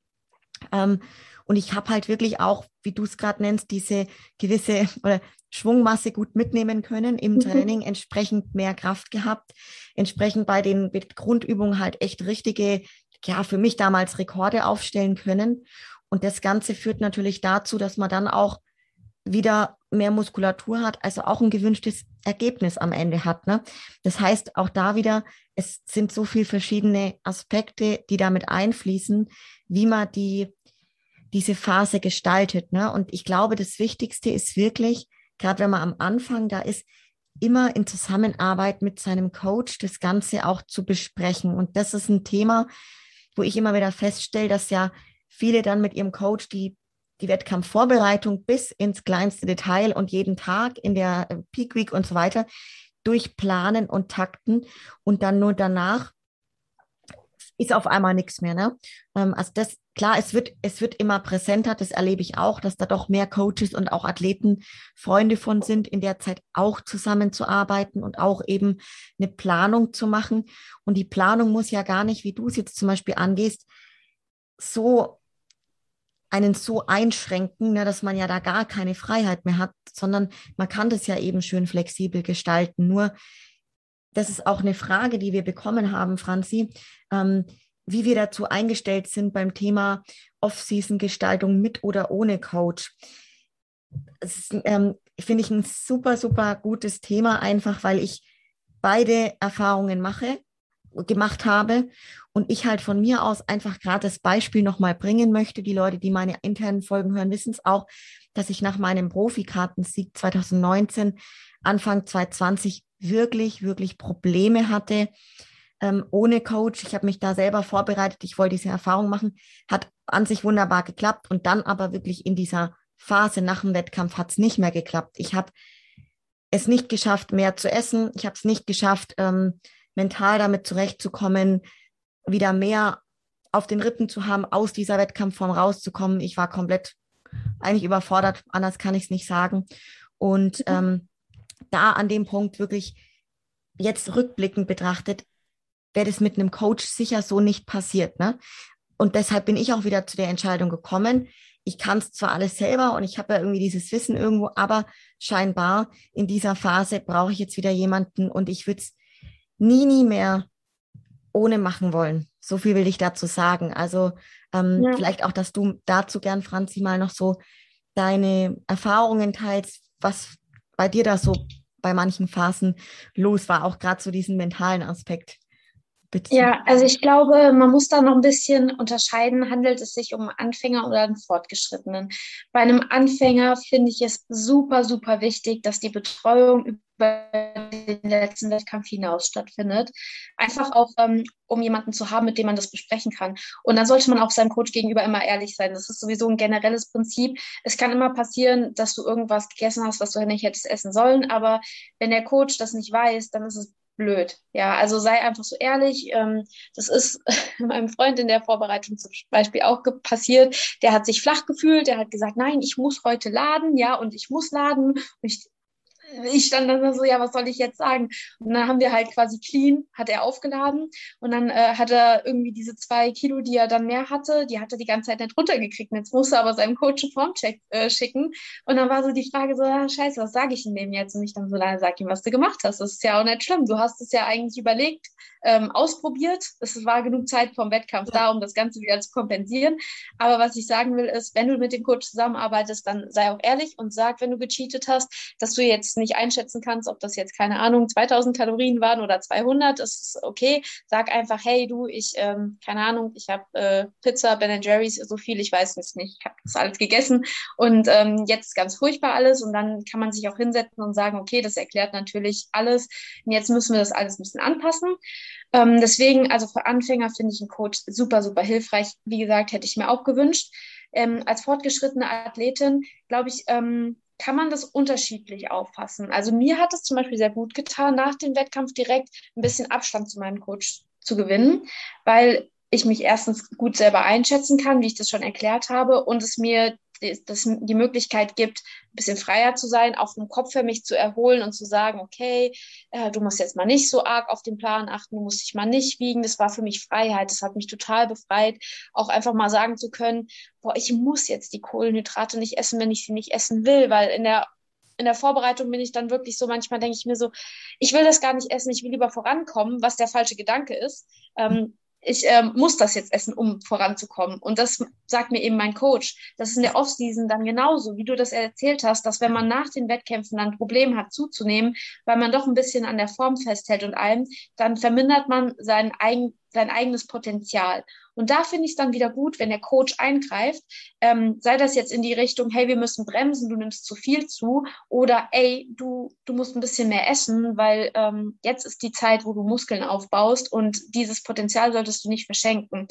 Ähm, und ich habe halt wirklich auch, wie du es gerade nennst, diese gewisse oder Schwungmasse gut mitnehmen können im mhm. Training, entsprechend mehr Kraft gehabt, entsprechend bei den Grundübungen halt echt richtige ja, für mich damals Rekorde aufstellen können. Und das Ganze führt natürlich dazu, dass man dann auch wieder mehr Muskulatur hat, also auch ein gewünschtes Ergebnis am Ende hat. Ne? Das heißt, auch da wieder, es sind so viele verschiedene Aspekte, die damit einfließen, wie man die, diese Phase gestaltet. Ne? Und ich glaube, das Wichtigste ist wirklich, gerade wenn man am Anfang da ist, immer in Zusammenarbeit mit seinem Coach das Ganze auch zu besprechen. Und das ist ein Thema, wo ich immer wieder feststelle, dass ja viele dann mit ihrem Coach die, die Wettkampfvorbereitung bis ins kleinste Detail und jeden Tag in der Peak Week und so weiter durchplanen und takten und dann nur danach ist auf einmal nichts mehr. Ne? Ähm, also das, klar, es wird, es wird immer präsenter, das erlebe ich auch, dass da doch mehr Coaches und auch Athleten Freunde von sind, in der Zeit auch zusammenzuarbeiten und auch eben eine Planung zu machen. Und die Planung muss ja gar nicht, wie du es jetzt zum Beispiel angehst, so einen so einschränken, ne, dass man ja da gar keine Freiheit mehr hat, sondern man kann das ja eben schön flexibel gestalten. Nur das ist auch eine Frage, die wir bekommen haben, Franzi, ähm, wie wir dazu eingestellt sind beim Thema Off-Season-Gestaltung mit oder ohne Coach. Das ähm, finde ich ein super, super gutes Thema, einfach weil ich beide Erfahrungen mache, gemacht habe und ich halt von mir aus einfach gerade das Beispiel nochmal bringen möchte. Die Leute, die meine internen Folgen hören, wissen es auch, dass ich nach meinem Profikartensieg 2019, Anfang 2020 wirklich, wirklich Probleme hatte ähm, ohne Coach. Ich habe mich da selber vorbereitet. Ich wollte diese Erfahrung machen. Hat an sich wunderbar geklappt. Und dann aber wirklich in dieser Phase nach dem Wettkampf hat es nicht mehr geklappt. Ich habe es nicht geschafft, mehr zu essen. Ich habe es nicht geschafft, ähm, mental damit zurechtzukommen, wieder mehr auf den Rippen zu haben, aus dieser Wettkampfform rauszukommen. Ich war komplett eigentlich überfordert, anders kann ich es nicht sagen. Und mhm. ähm, da an dem Punkt wirklich jetzt rückblickend betrachtet, wäre das mit einem Coach sicher so nicht passiert. Ne? Und deshalb bin ich auch wieder zu der Entscheidung gekommen. Ich kann es zwar alles selber und ich habe ja irgendwie dieses Wissen irgendwo, aber scheinbar in dieser Phase brauche ich jetzt wieder jemanden und ich würde es nie, nie mehr ohne machen wollen. So viel will ich dazu sagen. Also ähm, ja. vielleicht auch, dass du dazu gern, Franzi, mal noch so deine Erfahrungen teilst, was bei dir da so bei manchen Phasen los war, auch gerade so diesen mentalen Aspekt. Bitte. Ja, also ich glaube, man muss da noch ein bisschen unterscheiden, handelt es sich um Anfänger oder einen Fortgeschrittenen. Bei einem Anfänger finde ich es super, super wichtig, dass die Betreuung über den letzten Wettkampf hinaus stattfindet. Einfach auch, ähm, um jemanden zu haben, mit dem man das besprechen kann. Und dann sollte man auch seinem Coach gegenüber immer ehrlich sein. Das ist sowieso ein generelles Prinzip. Es kann immer passieren, dass du irgendwas gegessen hast, was du nicht hättest essen sollen. Aber wenn der Coach das nicht weiß, dann ist es blöd. Ja, also sei einfach so ehrlich. Ähm, das ist meinem Freund in der Vorbereitung zum Beispiel auch passiert. Der hat sich flach gefühlt. Der hat gesagt, nein, ich muss heute laden, ja, und ich muss laden. Und ich ich stand dann so, ja, was soll ich jetzt sagen? Und dann haben wir halt quasi clean, hat er aufgeladen und dann äh, hat er irgendwie diese zwei Kilo, die er dann mehr hatte, die hat er die ganze Zeit nicht runtergekriegt. Und jetzt musste er aber seinem Coach einen Formcheck äh, schicken. Und dann war so die Frage so, ah, scheiße, was sage ich ihm dem jetzt? Und ich dann so, na, sag ihm, was du gemacht hast. Das ist ja auch nicht schlimm. Du hast es ja eigentlich überlegt, ähm, ausprobiert. Es war genug Zeit vom Wettkampf da, um das Ganze wieder zu kompensieren. Aber was ich sagen will, ist, wenn du mit dem Coach zusammenarbeitest, dann sei auch ehrlich und sag, wenn du gecheatet hast, dass du jetzt nicht einschätzen kannst, ob das jetzt, keine Ahnung, 2000 Kalorien waren oder 200, das ist okay. Sag einfach, hey, du, ich, ähm, keine Ahnung, ich habe äh, Pizza, Ben Jerry's, so viel, ich weiß es nicht, ich habe das alles gegessen und ähm, jetzt ganz furchtbar alles und dann kann man sich auch hinsetzen und sagen, okay, das erklärt natürlich alles und jetzt müssen wir das alles ein bisschen anpassen. Ähm, deswegen, also für Anfänger finde ich einen Coach super, super hilfreich. Wie gesagt, hätte ich mir auch gewünscht. Ähm, als fortgeschrittene Athletin, glaube ich, ähm, kann man das unterschiedlich auffassen. Also mir hat es zum Beispiel sehr gut getan, nach dem Wettkampf direkt ein bisschen Abstand zu meinem Coach zu gewinnen, weil ich mich erstens gut selber einschätzen kann, wie ich das schon erklärt habe, und es mir das die Möglichkeit gibt, ein bisschen freier zu sein, auch vom Kopf für mich zu erholen und zu sagen, okay, äh, du musst jetzt mal nicht so arg auf den Plan achten, du musst dich mal nicht wiegen. Das war für mich Freiheit. Das hat mich total befreit, auch einfach mal sagen zu können, boah, ich muss jetzt die Kohlenhydrate nicht essen, wenn ich sie nicht essen will, weil in der in der Vorbereitung bin ich dann wirklich so, manchmal denke ich mir so, ich will das gar nicht essen, ich will lieber vorankommen, was der falsche Gedanke ist. Ähm, ich ähm, muss das jetzt essen, um voranzukommen. Und das sagt mir eben mein Coach. Das ist in der Offseason dann genauso, wie du das erzählt hast, dass wenn man nach den Wettkämpfen dann ein Problem hat zuzunehmen, weil man doch ein bisschen an der Form festhält und allem, dann vermindert man sein, eigen, sein eigenes Potenzial. Und da finde ich es dann wieder gut, wenn der Coach eingreift, ähm, sei das jetzt in die Richtung, hey, wir müssen bremsen, du nimmst zu viel zu, oder ey, du, du musst ein bisschen mehr essen, weil ähm, jetzt ist die Zeit, wo du Muskeln aufbaust und dieses Potenzial solltest du nicht verschenken.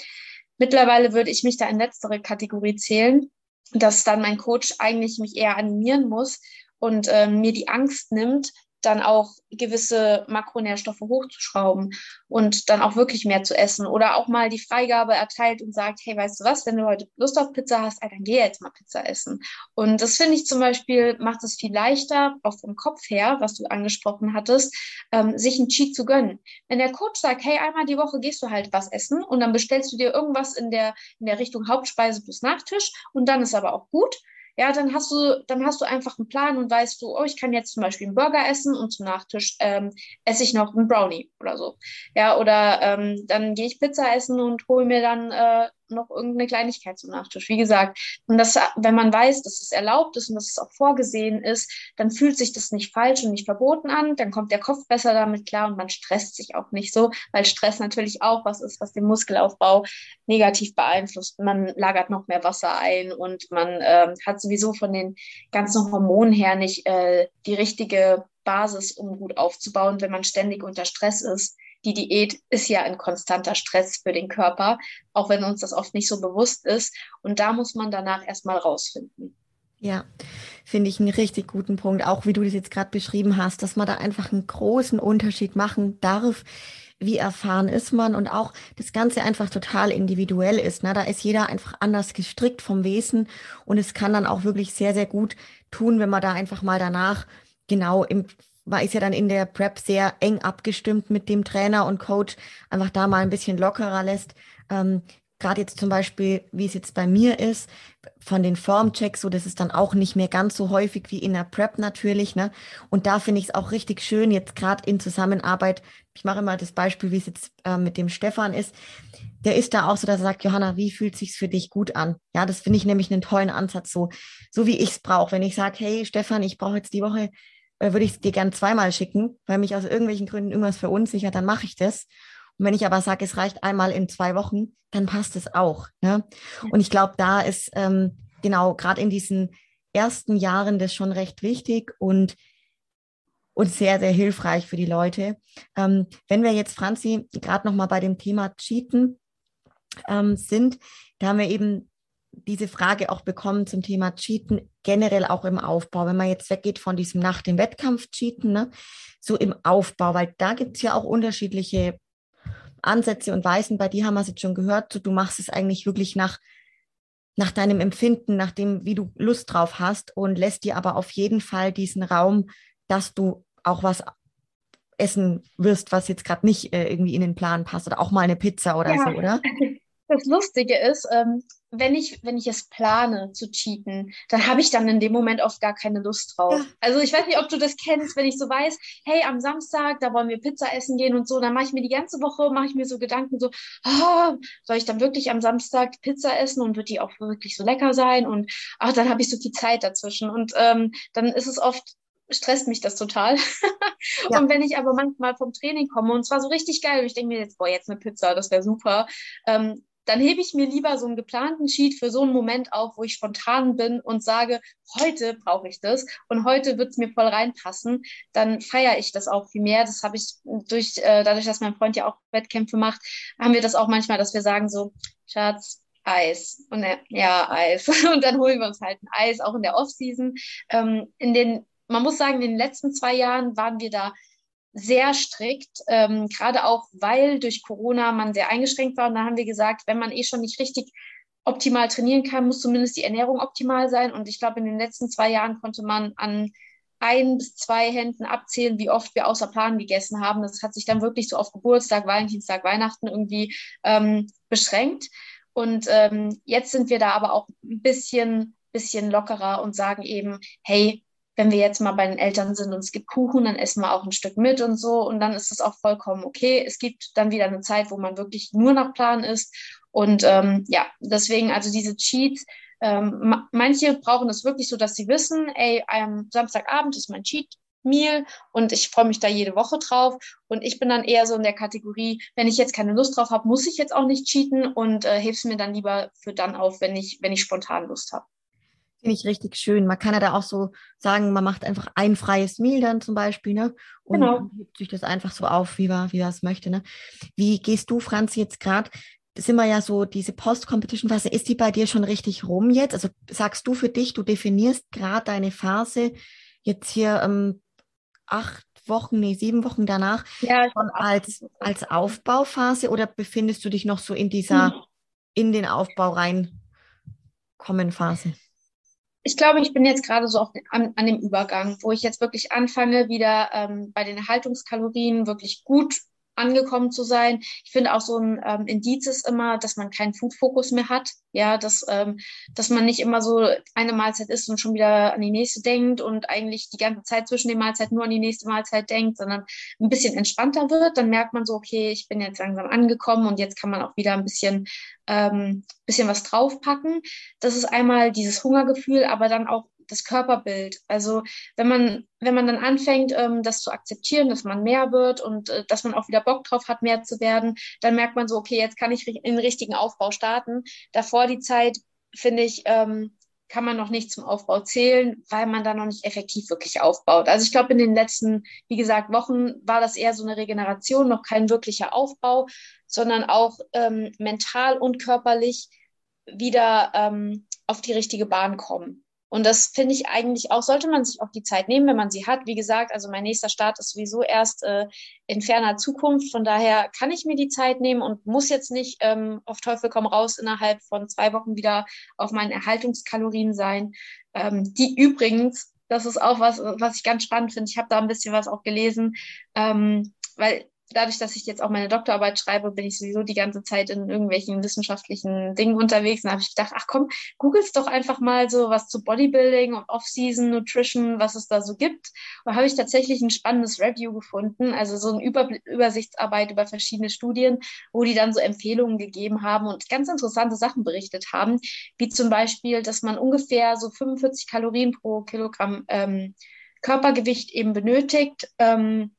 Mittlerweile würde ich mich da in letztere Kategorie zählen, dass dann mein Coach eigentlich mich eher animieren muss und ähm, mir die Angst nimmt, dann auch gewisse Makronährstoffe hochzuschrauben und dann auch wirklich mehr zu essen oder auch mal die Freigabe erteilt und sagt, hey, weißt du was, wenn du heute Lust auf Pizza hast, dann geh jetzt mal Pizza essen. Und das finde ich zum Beispiel, macht es viel leichter, auch vom Kopf her, was du angesprochen hattest, ähm, sich einen Cheat zu gönnen. Wenn der Coach sagt, hey, einmal die Woche gehst du halt was essen und dann bestellst du dir irgendwas in der, in der Richtung Hauptspeise plus Nachtisch und dann ist aber auch gut, ja, dann hast du, dann hast du einfach einen Plan und weißt du, oh, ich kann jetzt zum Beispiel einen Burger essen und zum Nachtisch ähm, esse ich noch einen Brownie oder so. Ja, oder ähm, dann gehe ich Pizza essen und hole mir dann äh, noch irgendeine Kleinigkeit zum Nachtisch. Wie gesagt, und das, wenn man weiß, dass es erlaubt ist und dass es auch vorgesehen ist, dann fühlt sich das nicht falsch und nicht verboten an, dann kommt der Kopf besser damit klar und man stresst sich auch nicht so, weil Stress natürlich auch was ist, was den Muskelaufbau negativ beeinflusst. Man lagert noch mehr Wasser ein und man ähm, hat sowieso von den ganzen Hormonen her nicht äh, die richtige Basis, um gut aufzubauen, wenn man ständig unter Stress ist die Diät ist ja ein konstanter Stress für den Körper, auch wenn uns das oft nicht so bewusst ist. Und da muss man danach erstmal rausfinden. Ja, finde ich einen richtig guten Punkt, auch wie du das jetzt gerade beschrieben hast, dass man da einfach einen großen Unterschied machen darf. Wie erfahren ist man und auch das Ganze einfach total individuell ist. Ne? Da ist jeder einfach anders gestrickt vom Wesen und es kann dann auch wirklich sehr, sehr gut tun, wenn man da einfach mal danach genau im man ist ja dann in der Prep sehr eng abgestimmt mit dem Trainer und Coach, einfach da mal ein bisschen lockerer lässt. Ähm, Gerade jetzt zum Beispiel, wie es jetzt bei mir ist, von den Formchecks, so das ist dann auch nicht mehr ganz so häufig wie in der Prep natürlich. Ne? Und da finde ich es auch richtig schön, jetzt gerade in Zusammenarbeit, ich mache immer das Beispiel, wie es jetzt äh, mit dem Stefan ist, der ist da auch so, dass er sagt, Johanna, wie fühlt sich's für dich gut an? Ja, das finde ich nämlich einen tollen Ansatz, so, so wie ich es brauche. Wenn ich sage, hey Stefan, ich brauche jetzt die Woche äh, würde ich es dir gern zweimal schicken, weil mich aus irgendwelchen Gründen irgendwas verunsichert, dann mache ich das. Und wenn ich aber sage, es reicht einmal in zwei Wochen, dann passt es auch. Ne? Und ich glaube, da ist ähm, genau gerade in diesen ersten Jahren das schon recht wichtig und, und sehr, sehr hilfreich für die Leute. Ähm, wenn wir jetzt, Franzi, gerade nochmal bei dem Thema Cheaten ähm, sind, da haben wir eben diese Frage auch bekommen zum Thema Cheaten, generell auch im Aufbau. Wenn man jetzt weggeht von diesem nach dem Wettkampf Cheaten, ne, so im Aufbau, weil da gibt es ja auch unterschiedliche Ansätze und Weisen. Bei dir haben wir es jetzt schon gehört, so, du machst es eigentlich wirklich nach, nach deinem Empfinden, nach dem, wie du Lust drauf hast und lässt dir aber auf jeden Fall diesen Raum, dass du auch was essen wirst, was jetzt gerade nicht äh, irgendwie in den Plan passt oder auch mal eine Pizza oder ja. so, oder? Das Lustige ist, ähm, wenn ich, wenn ich es plane zu cheaten, dann habe ich dann in dem Moment oft gar keine Lust drauf. Ja. Also ich weiß nicht, ob du das kennst, wenn ich so weiß, hey, am Samstag, da wollen wir Pizza essen gehen und so, dann mache ich mir die ganze Woche, mache ich mir so Gedanken so, oh, soll ich dann wirklich am Samstag Pizza essen und wird die auch wirklich so lecker sein? Und ach, dann habe ich so viel Zeit dazwischen. Und ähm, dann ist es oft stresst mich das total. Ja. Und wenn ich aber manchmal vom Training komme und zwar so richtig geil, und ich denke mir jetzt, boah, jetzt eine Pizza, das wäre super, ähm, dann hebe ich mir lieber so einen geplanten Sheet für so einen Moment auf, wo ich spontan bin und sage, heute brauche ich das und heute wird es mir voll reinpassen, dann feiere ich das auch viel mehr. Das habe ich durch, äh, dadurch, dass mein Freund ja auch Wettkämpfe macht, haben wir das auch manchmal, dass wir sagen so, Schatz, Eis. Und er, ja, Eis. Und dann holen wir uns halt ein Eis, auch in der Offseason. Ähm, in den, man muss sagen, in den letzten zwei Jahren waren wir da sehr strikt, ähm, gerade auch weil durch Corona man sehr eingeschränkt war. Und da haben wir gesagt, wenn man eh schon nicht richtig optimal trainieren kann, muss zumindest die Ernährung optimal sein. Und ich glaube, in den letzten zwei Jahren konnte man an ein bis zwei Händen abzählen, wie oft wir außer Plan gegessen haben. Das hat sich dann wirklich so auf Geburtstag, Valentinstag, Weihnachten irgendwie ähm, beschränkt. Und ähm, jetzt sind wir da aber auch ein bisschen, bisschen lockerer und sagen eben, hey, wenn wir jetzt mal bei den Eltern sind und es gibt Kuchen, dann essen wir auch ein Stück mit und so. Und dann ist es auch vollkommen okay. Es gibt dann wieder eine Zeit, wo man wirklich nur nach Plan ist. Und ähm, ja, deswegen also diese Cheats. Ähm, manche brauchen es wirklich so, dass sie wissen, ey, am Samstagabend ist mein Cheat Meal und ich freue mich da jede Woche drauf. Und ich bin dann eher so in der Kategorie, wenn ich jetzt keine Lust drauf habe, muss ich jetzt auch nicht cheaten und äh, heb's mir dann lieber für dann auf, wenn ich, wenn ich spontan Lust habe. Finde ich richtig schön. Man kann ja da auch so sagen, man macht einfach ein freies Meal dann zum Beispiel, ne? Und genau. hebt sich das einfach so auf, wie man, wie man es möchte, ne? Wie gehst du, Franz, jetzt gerade? Sind wir ja so, diese Post-Competition-Phase, ist die bei dir schon richtig rum jetzt? Also sagst du für dich, du definierst gerade deine Phase jetzt hier ähm, acht Wochen, nee, sieben Wochen danach ja, schon als, als Aufbauphase oder befindest du dich noch so in dieser, hm. in den Aufbau reinkommen Phase? Ich glaube, ich bin jetzt gerade so den, an, an, dem Übergang, wo ich jetzt wirklich anfange, wieder ähm, bei den Erhaltungskalorien wirklich gut angekommen zu sein. Ich finde auch so ein ähm, Indiz ist immer, dass man keinen Food-Fokus mehr hat. Ja, dass, ähm, dass man nicht immer so eine Mahlzeit isst und schon wieder an die nächste denkt und eigentlich die ganze Zeit zwischen den Mahlzeiten nur an die nächste Mahlzeit denkt, sondern ein bisschen entspannter wird. Dann merkt man so, okay, ich bin jetzt langsam angekommen und jetzt kann man auch wieder ein bisschen, ähm, bisschen was draufpacken. Das ist einmal dieses Hungergefühl, aber dann auch das Körperbild. Also wenn man, wenn man dann anfängt, ähm, das zu akzeptieren, dass man mehr wird und äh, dass man auch wieder Bock drauf hat, mehr zu werden, dann merkt man so, okay, jetzt kann ich in den richtigen Aufbau starten. Davor die Zeit, finde ich, ähm, kann man noch nicht zum Aufbau zählen, weil man da noch nicht effektiv wirklich aufbaut. Also ich glaube, in den letzten, wie gesagt, Wochen war das eher so eine Regeneration, noch kein wirklicher Aufbau, sondern auch ähm, mental und körperlich wieder ähm, auf die richtige Bahn kommen. Und das finde ich eigentlich auch, sollte man sich auch die Zeit nehmen, wenn man sie hat. Wie gesagt, also mein nächster Start ist sowieso erst äh, in ferner Zukunft. Von daher kann ich mir die Zeit nehmen und muss jetzt nicht ähm, auf Teufel komm raus innerhalb von zwei Wochen wieder auf meinen Erhaltungskalorien sein, ähm, die übrigens das ist auch was, was ich ganz spannend finde. Ich habe da ein bisschen was auch gelesen, ähm, weil dadurch, dass ich jetzt auch meine Doktorarbeit schreibe, bin ich sowieso die ganze Zeit in irgendwelchen wissenschaftlichen Dingen unterwegs. Und da habe ich gedacht, ach komm, googelst doch einfach mal so was zu Bodybuilding und Off-Season Nutrition, was es da so gibt. Und da habe ich tatsächlich ein spannendes Review gefunden, also so eine Über Übersichtsarbeit über verschiedene Studien, wo die dann so Empfehlungen gegeben haben und ganz interessante Sachen berichtet haben, wie zum Beispiel, dass man ungefähr so 45 Kalorien pro Kilogramm ähm, Körpergewicht eben benötigt. Ähm,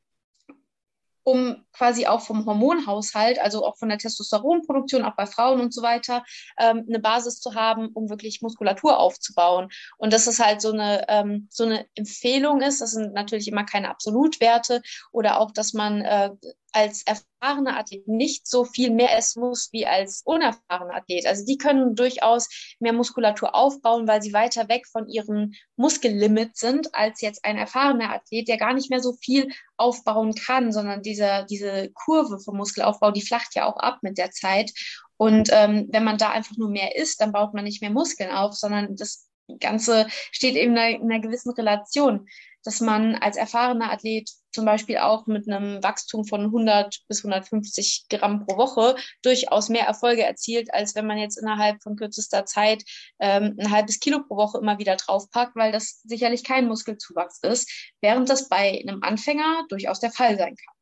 um quasi auch vom Hormonhaushalt, also auch von der Testosteronproduktion, auch bei Frauen und so weiter, ähm, eine Basis zu haben, um wirklich Muskulatur aufzubauen. Und dass es halt so eine, ähm, so eine Empfehlung ist, das sind natürlich immer keine Absolutwerte oder auch, dass man äh, als erfahrener Athlet nicht so viel mehr essen muss wie als unerfahrener Athlet. Also die können durchaus mehr Muskulatur aufbauen, weil sie weiter weg von ihrem Muskellimit sind, als jetzt ein erfahrener Athlet, der gar nicht mehr so viel aufbauen kann, sondern diese, diese Kurve vom Muskelaufbau, die flacht ja auch ab mit der Zeit. Und ähm, wenn man da einfach nur mehr isst, dann baut man nicht mehr Muskeln auf, sondern das Ganze steht eben in einer, in einer gewissen Relation dass man als erfahrener Athlet zum Beispiel auch mit einem Wachstum von 100 bis 150 Gramm pro Woche durchaus mehr Erfolge erzielt, als wenn man jetzt innerhalb von kürzester Zeit ähm, ein halbes Kilo pro Woche immer wieder draufpackt, weil das sicherlich kein Muskelzuwachs ist, während das bei einem Anfänger durchaus der Fall sein kann.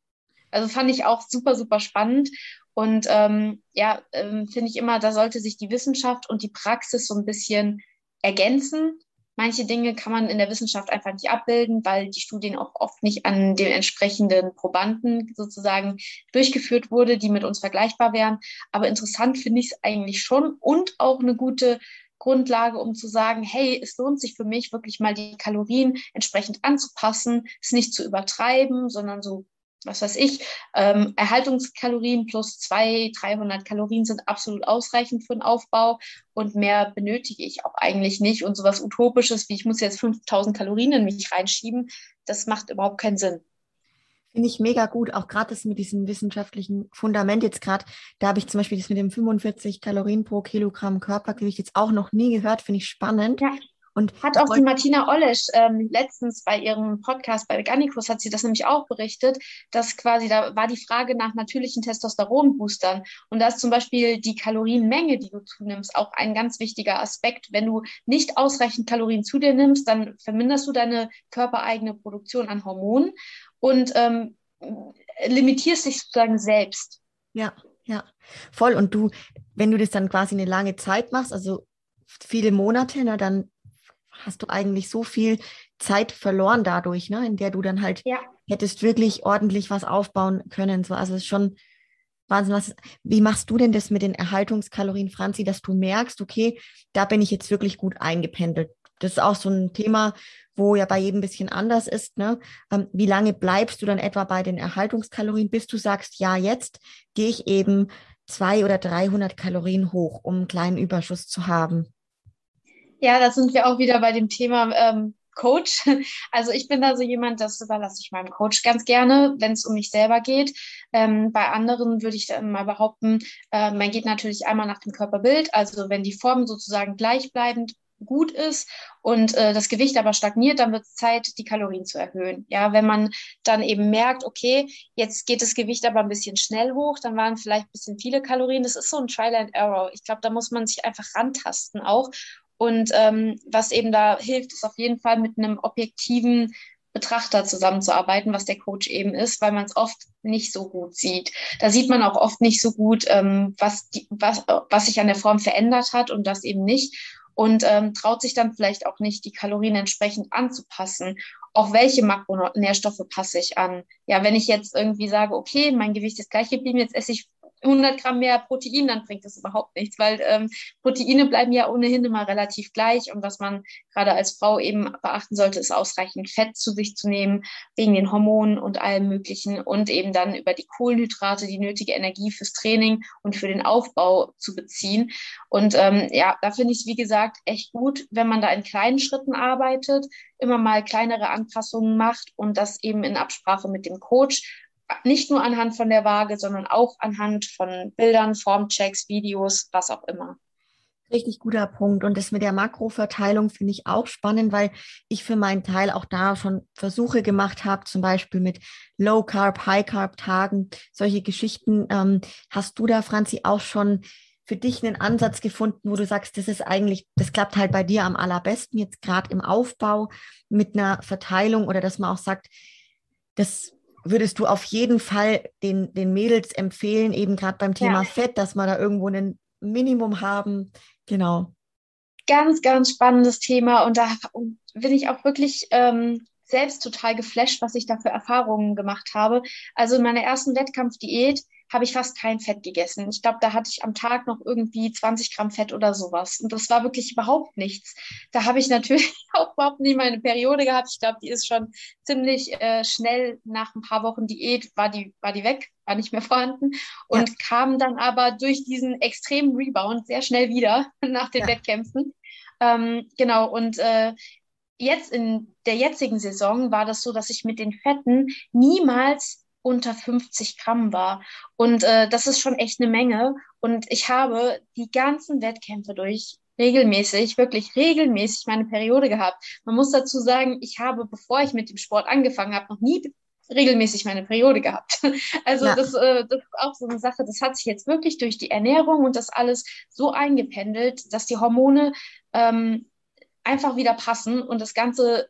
Also fand ich auch super, super spannend. Und ähm, ja, ähm, finde ich immer, da sollte sich die Wissenschaft und die Praxis so ein bisschen ergänzen Manche Dinge kann man in der Wissenschaft einfach nicht abbilden, weil die Studien auch oft nicht an den entsprechenden Probanden sozusagen durchgeführt wurde, die mit uns vergleichbar wären. Aber interessant finde ich es eigentlich schon und auch eine gute Grundlage, um zu sagen, hey, es lohnt sich für mich wirklich mal die Kalorien entsprechend anzupassen, es nicht zu übertreiben, sondern so was weiß ich, ähm, Erhaltungskalorien plus 200, 300 Kalorien sind absolut ausreichend für den Aufbau und mehr benötige ich auch eigentlich nicht. Und sowas Utopisches, wie ich muss jetzt 5000 Kalorien in mich reinschieben, das macht überhaupt keinen Sinn. Finde ich mega gut, auch gerade das mit diesem wissenschaftlichen Fundament jetzt gerade. Da habe ich zum Beispiel das mit dem 45 Kalorien pro Kilogramm Körpergewicht jetzt auch noch nie gehört, finde ich spannend. Ja. Und hat auch die Martina Ollesch ähm, letztens bei ihrem Podcast bei Veganicus hat sie das nämlich auch berichtet, dass quasi da war die Frage nach natürlichen Testosteronboostern. Und da ist zum Beispiel die Kalorienmenge, die du zunimmst, auch ein ganz wichtiger Aspekt. Wenn du nicht ausreichend Kalorien zu dir nimmst, dann verminderst du deine körpereigene Produktion an Hormonen und ähm, limitierst dich sozusagen selbst. Ja, ja, voll. Und du, wenn du das dann quasi eine lange Zeit machst, also viele Monate, na, dann hast du eigentlich so viel Zeit verloren dadurch, ne, in der du dann halt ja. hättest wirklich ordentlich was aufbauen können. So, also es ist schon Wahnsinn. Was, wie machst du denn das mit den Erhaltungskalorien, Franzi, dass du merkst, okay, da bin ich jetzt wirklich gut eingependelt? Das ist auch so ein Thema, wo ja bei jedem ein bisschen anders ist. Ne? Ähm, wie lange bleibst du dann etwa bei den Erhaltungskalorien, bis du sagst, ja, jetzt gehe ich eben zwei oder 300 Kalorien hoch, um einen kleinen Überschuss zu haben? Ja, da sind wir auch wieder bei dem Thema ähm, Coach. Also ich bin da so jemand, das überlasse ich meinem Coach ganz gerne, wenn es um mich selber geht. Ähm, bei anderen würde ich dann mal behaupten, äh, man geht natürlich einmal nach dem Körperbild. Also wenn die Form sozusagen gleichbleibend gut ist und äh, das Gewicht aber stagniert, dann wird es Zeit, die Kalorien zu erhöhen. Ja, wenn man dann eben merkt, okay, jetzt geht das Gewicht aber ein bisschen schnell hoch, dann waren vielleicht ein bisschen viele Kalorien. Das ist so ein Trial and Error. Ich glaube, da muss man sich einfach rantasten auch und ähm, was eben da hilft, ist auf jeden Fall mit einem objektiven Betrachter zusammenzuarbeiten, was der Coach eben ist, weil man es oft nicht so gut sieht. Da sieht man auch oft nicht so gut, ähm, was, die, was, was sich an der Form verändert hat und das eben nicht. Und ähm, traut sich dann vielleicht auch nicht, die Kalorien entsprechend anzupassen. Auch welche Makronährstoffe passe ich an? Ja, wenn ich jetzt irgendwie sage, okay, mein Gewicht ist gleich geblieben, jetzt esse ich 100 Gramm mehr Protein, dann bringt das überhaupt nichts, weil ähm, Proteine bleiben ja ohnehin immer relativ gleich. Und was man gerade als Frau eben beachten sollte, ist ausreichend Fett zu sich zu nehmen, wegen den Hormonen und allem Möglichen und eben dann über die Kohlenhydrate die nötige Energie fürs Training und für den Aufbau zu beziehen. Und ähm, ja, da finde ich es, wie gesagt, echt gut, wenn man da in kleinen Schritten arbeitet, immer mal kleinere Anpassungen macht und das eben in Absprache mit dem Coach nicht nur anhand von der Waage, sondern auch anhand von Bildern, Formchecks, Videos, was auch immer. Richtig guter Punkt. Und das mit der Makroverteilung finde ich auch spannend, weil ich für meinen Teil auch da schon Versuche gemacht habe, zum Beispiel mit Low Carb, High Carb Tagen, solche Geschichten. Ähm, hast du da, Franzi, auch schon für dich einen Ansatz gefunden, wo du sagst, das ist eigentlich, das klappt halt bei dir am allerbesten, jetzt gerade im Aufbau mit einer Verteilung oder dass man auch sagt, das würdest du auf jeden Fall den, den Mädels empfehlen, eben gerade beim Thema ja. Fett, dass man da irgendwo ein Minimum haben. Genau. Ganz, ganz spannendes Thema und da bin ich auch wirklich ähm, selbst total geflasht, was ich da für Erfahrungen gemacht habe. Also in meiner ersten Wettkampfdiät habe ich fast kein Fett gegessen. Ich glaube, da hatte ich am Tag noch irgendwie 20 Gramm Fett oder sowas. Und das war wirklich überhaupt nichts. Da habe ich natürlich auch überhaupt nie meine Periode gehabt. Ich glaube, die ist schon ziemlich äh, schnell nach ein paar Wochen Diät, war die, war die weg, war nicht mehr vorhanden. Und ja. kam dann aber durch diesen extremen Rebound sehr schnell wieder nach den ja. Wettkämpfen. Ähm, genau, und äh, jetzt in der jetzigen Saison war das so, dass ich mit den Fetten niemals unter 50 Gramm war. Und äh, das ist schon echt eine Menge. Und ich habe die ganzen Wettkämpfe durch regelmäßig, wirklich regelmäßig meine Periode gehabt. Man muss dazu sagen, ich habe, bevor ich mit dem Sport angefangen habe, noch nie regelmäßig meine Periode gehabt. Also ja. das, äh, das ist auch so eine Sache, das hat sich jetzt wirklich durch die Ernährung und das alles so eingependelt, dass die Hormone ähm, einfach wieder passen und das Ganze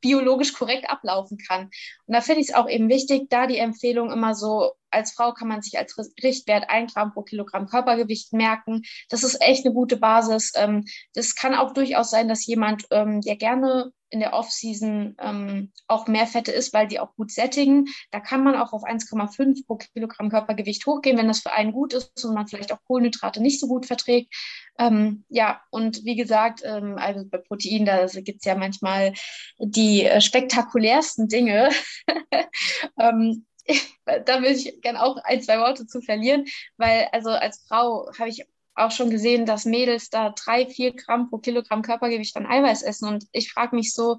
biologisch korrekt ablaufen kann. Und da finde ich es auch eben wichtig, da die Empfehlung immer so, als Frau kann man sich als Richtwert ein Gramm pro Kilogramm Körpergewicht merken. Das ist echt eine gute Basis. Ähm, das kann auch durchaus sein, dass jemand, ähm, der gerne in der Off-Season ähm, auch mehr Fette isst, weil die auch gut sättigen. Da kann man auch auf 1,5 pro Kilogramm Körpergewicht hochgehen, wenn das für einen gut ist und man vielleicht auch Kohlenhydrate nicht so gut verträgt. Ähm, ja, und wie gesagt, ähm, also bei Protein, da gibt es ja manchmal die äh, spektakulärsten Dinge. ähm, da will ich gerne auch ein, zwei Worte zu verlieren, weil also als Frau habe ich auch schon gesehen, dass Mädels da drei, vier Gramm pro Kilogramm Körpergewicht an Eiweiß essen. Und ich frage mich so,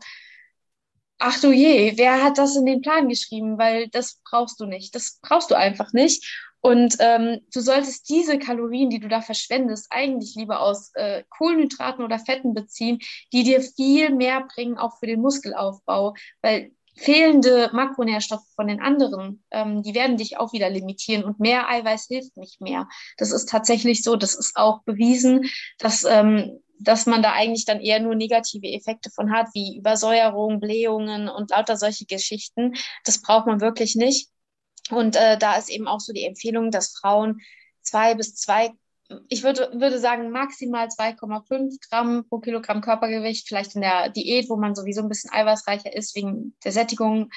ach du je, wer hat das in den Plan geschrieben? Weil das brauchst du nicht. Das brauchst du einfach nicht. Und ähm, du solltest diese Kalorien, die du da verschwendest, eigentlich lieber aus äh, Kohlenhydraten oder Fetten beziehen, die dir viel mehr bringen, auch für den Muskelaufbau. Weil fehlende Makronährstoffe von den anderen, ähm, die werden dich auch wieder limitieren und mehr Eiweiß hilft nicht mehr. Das ist tatsächlich so, das ist auch bewiesen, dass, ähm, dass man da eigentlich dann eher nur negative Effekte von hat, wie Übersäuerung, Blähungen und lauter solche Geschichten. Das braucht man wirklich nicht. Und äh, da ist eben auch so die Empfehlung, dass Frauen zwei bis zwei, ich würde, würde sagen maximal 2,5 Gramm pro Kilogramm Körpergewicht, vielleicht in der Diät, wo man sowieso ein bisschen eiweißreicher ist, wegen der Sättigung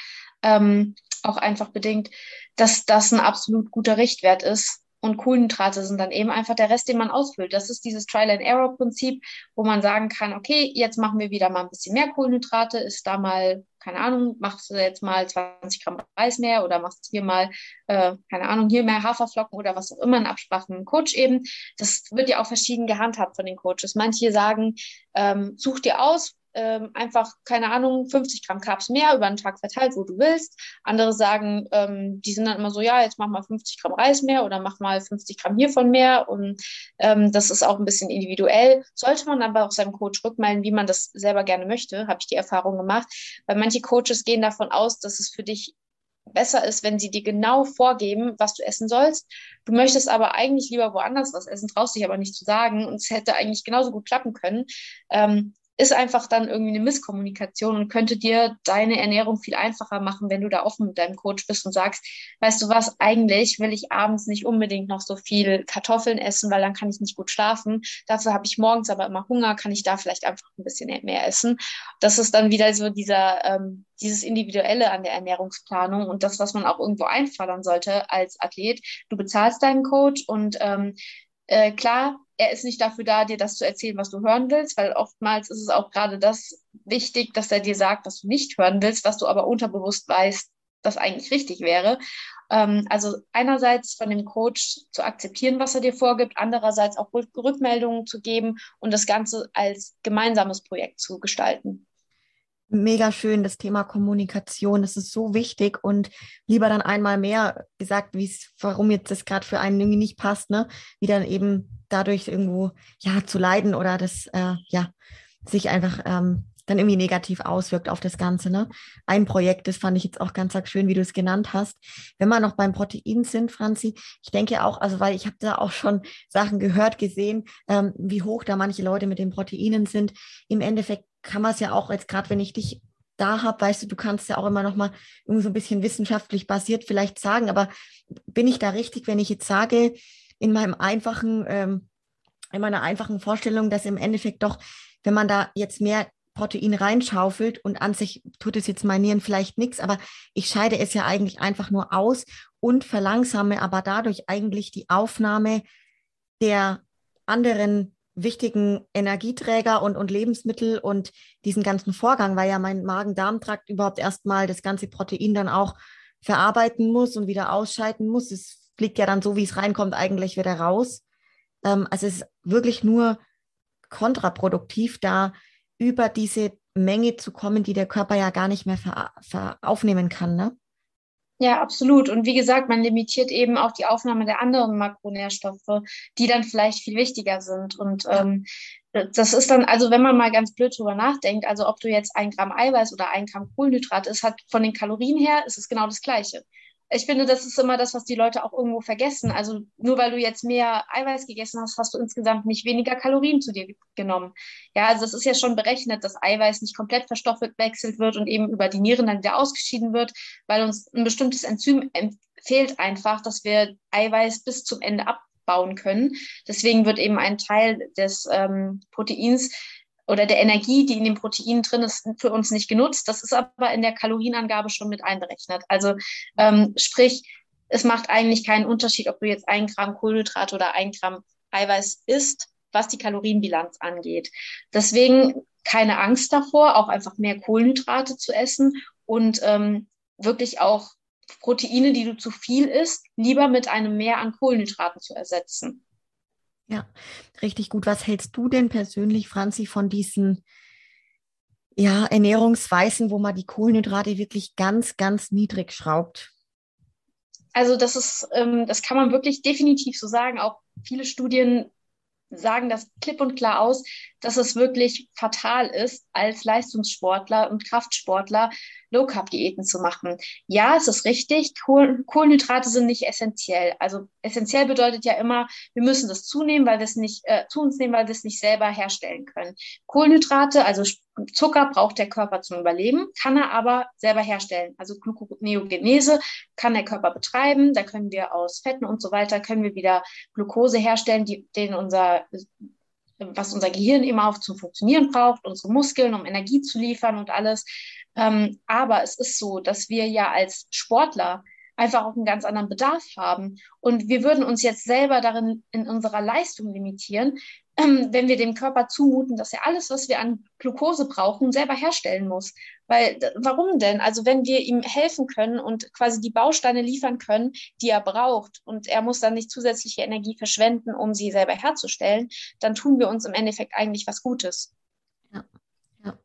ähm, auch einfach bedingt, dass das ein absolut guter Richtwert ist, und Kohlenhydrate sind dann eben einfach der Rest, den man ausfüllt. Das ist dieses Trial-and-Error-Prinzip, wo man sagen kann, okay, jetzt machen wir wieder mal ein bisschen mehr Kohlenhydrate, ist da mal, keine Ahnung, machst du jetzt mal 20 Gramm Reis mehr oder machst du hier mal, äh, keine Ahnung, hier mehr Haferflocken oder was auch immer in Absprache mit dem Coach eben. Das wird ja auch verschieden gehandhabt von den Coaches. Manche sagen, ähm, such dir aus, ähm, einfach, keine Ahnung, 50 Gramm Carbs mehr über den Tag verteilt, wo du willst. Andere sagen, ähm, die sind dann immer so, ja, jetzt mach mal 50 Gramm Reis mehr oder mach mal 50 Gramm hiervon mehr. Und ähm, das ist auch ein bisschen individuell. Sollte man aber auch seinem Coach rückmelden, wie man das selber gerne möchte, habe ich die Erfahrung gemacht. Weil manche Coaches gehen davon aus, dass es für dich besser ist, wenn sie dir genau vorgeben, was du essen sollst. Du möchtest aber eigentlich lieber woanders was essen, traust dich aber nicht zu sagen und es hätte eigentlich genauso gut klappen können. Ähm, ist einfach dann irgendwie eine Misskommunikation und könnte dir deine Ernährung viel einfacher machen, wenn du da offen mit deinem Coach bist und sagst, weißt du was, eigentlich will ich abends nicht unbedingt noch so viel Kartoffeln essen, weil dann kann ich nicht gut schlafen. Dafür habe ich morgens aber immer Hunger, kann ich da vielleicht einfach ein bisschen mehr essen. Das ist dann wieder so dieser, ähm, dieses Individuelle an der Ernährungsplanung und das, was man auch irgendwo einfordern sollte als Athlet. Du bezahlst deinen Coach und ähm, äh, klar, er ist nicht dafür da, dir das zu erzählen, was du hören willst, weil oftmals ist es auch gerade das wichtig, dass er dir sagt, was du nicht hören willst, was du aber unterbewusst weißt, das eigentlich richtig wäre. Ähm, also einerseits von dem Coach zu akzeptieren, was er dir vorgibt, andererseits auch Rückmeldungen zu geben und das Ganze als gemeinsames Projekt zu gestalten. Mega schön, das Thema Kommunikation. Das ist so wichtig und lieber dann einmal mehr gesagt, wie es, warum jetzt das gerade für einen irgendwie nicht passt, ne? Wie dann eben dadurch irgendwo ja zu leiden oder das äh, ja sich einfach ähm, dann irgendwie negativ auswirkt auf das Ganze. Ne? Ein Projekt, das fand ich jetzt auch ganz schön, wie du es genannt hast. Wenn wir noch beim Protein sind, Franzi, ich denke auch, also weil ich habe da auch schon Sachen gehört, gesehen, ähm, wie hoch da manche Leute mit den Proteinen sind. Im Endeffekt kann man es ja auch jetzt gerade, wenn ich dich da habe, weißt du, du kannst ja auch immer noch mal irgendwie so ein bisschen wissenschaftlich basiert vielleicht sagen, aber bin ich da richtig, wenn ich jetzt sage, in meinem einfachen, ähm, in meiner einfachen Vorstellung, dass im Endeffekt doch, wenn man da jetzt mehr Protein reinschaufelt und an sich tut es jetzt meinen Nieren vielleicht nichts, aber ich scheide es ja eigentlich einfach nur aus und verlangsame aber dadurch eigentlich die Aufnahme der anderen wichtigen Energieträger und, und Lebensmittel und diesen ganzen Vorgang, weil ja mein Magen-Darm-Trakt überhaupt erstmal das ganze Protein dann auch verarbeiten muss und wieder ausscheiden muss. Es fliegt ja dann so, wie es reinkommt, eigentlich wieder raus. Ähm, also es ist wirklich nur kontraproduktiv, da über diese Menge zu kommen, die der Körper ja gar nicht mehr aufnehmen kann, ne? Ja, absolut. Und wie gesagt, man limitiert eben auch die Aufnahme der anderen Makronährstoffe, die dann vielleicht viel wichtiger sind. Und ähm, das ist dann, also wenn man mal ganz blöd drüber nachdenkt, also ob du jetzt ein Gramm Eiweiß oder ein Gramm Kohlenhydrat ist, hat von den Kalorien her ist es genau das Gleiche ich finde, das ist immer das, was die Leute auch irgendwo vergessen. Also nur weil du jetzt mehr Eiweiß gegessen hast, hast du insgesamt nicht weniger Kalorien zu dir genommen. Ja, also es ist ja schon berechnet, dass Eiweiß nicht komplett verstoffwechselt wird und eben über die Nieren dann wieder ausgeschieden wird, weil uns ein bestimmtes Enzym fehlt einfach, dass wir Eiweiß bis zum Ende abbauen können. Deswegen wird eben ein Teil des ähm, Proteins oder der Energie, die in den Proteinen drin ist, für uns nicht genutzt. Das ist aber in der Kalorienangabe schon mit einberechnet. Also ähm, sprich, es macht eigentlich keinen Unterschied, ob du jetzt ein Gramm Kohlenhydrat oder ein Gramm Eiweiß isst, was die Kalorienbilanz angeht. Deswegen keine Angst davor, auch einfach mehr Kohlenhydrate zu essen und ähm, wirklich auch Proteine, die du zu viel isst, lieber mit einem Mehr an Kohlenhydraten zu ersetzen. Ja, richtig gut. Was hältst du denn persönlich, Franzi, von diesen ja, Ernährungsweisen, wo man die Kohlenhydrate wirklich ganz, ganz niedrig schraubt? Also das ist, ähm, das kann man wirklich definitiv so sagen. Auch viele Studien sagen das klipp und klar aus, dass es wirklich fatal ist, als Leistungssportler und Kraftsportler Low Carb Diäten zu machen. Ja, es ist richtig, Kohlenhydrate sind nicht essentiell. Also essentiell bedeutet ja immer, wir müssen das zunehmen, weil wir es nicht äh, zu uns nehmen, weil wir es nicht selber herstellen können. Kohlenhydrate, also Zucker braucht der Körper zum Überleben, kann er aber selber herstellen. Also Gluconeogenese kann der Körper betreiben. Da können wir aus Fetten und so weiter können wir wieder Glucose herstellen, die, den unser was unser Gehirn eben auch zum Funktionieren braucht, unsere Muskeln, um Energie zu liefern und alles. Ähm, aber es ist so, dass wir ja als Sportler einfach auch einen ganz anderen Bedarf haben. Und wir würden uns jetzt selber darin in unserer Leistung limitieren, wenn wir dem Körper zumuten, dass er alles, was wir an Glucose brauchen, selber herstellen muss. Weil, warum denn? Also, wenn wir ihm helfen können und quasi die Bausteine liefern können, die er braucht, und er muss dann nicht zusätzliche Energie verschwenden, um sie selber herzustellen, dann tun wir uns im Endeffekt eigentlich was Gutes. Ja, ja.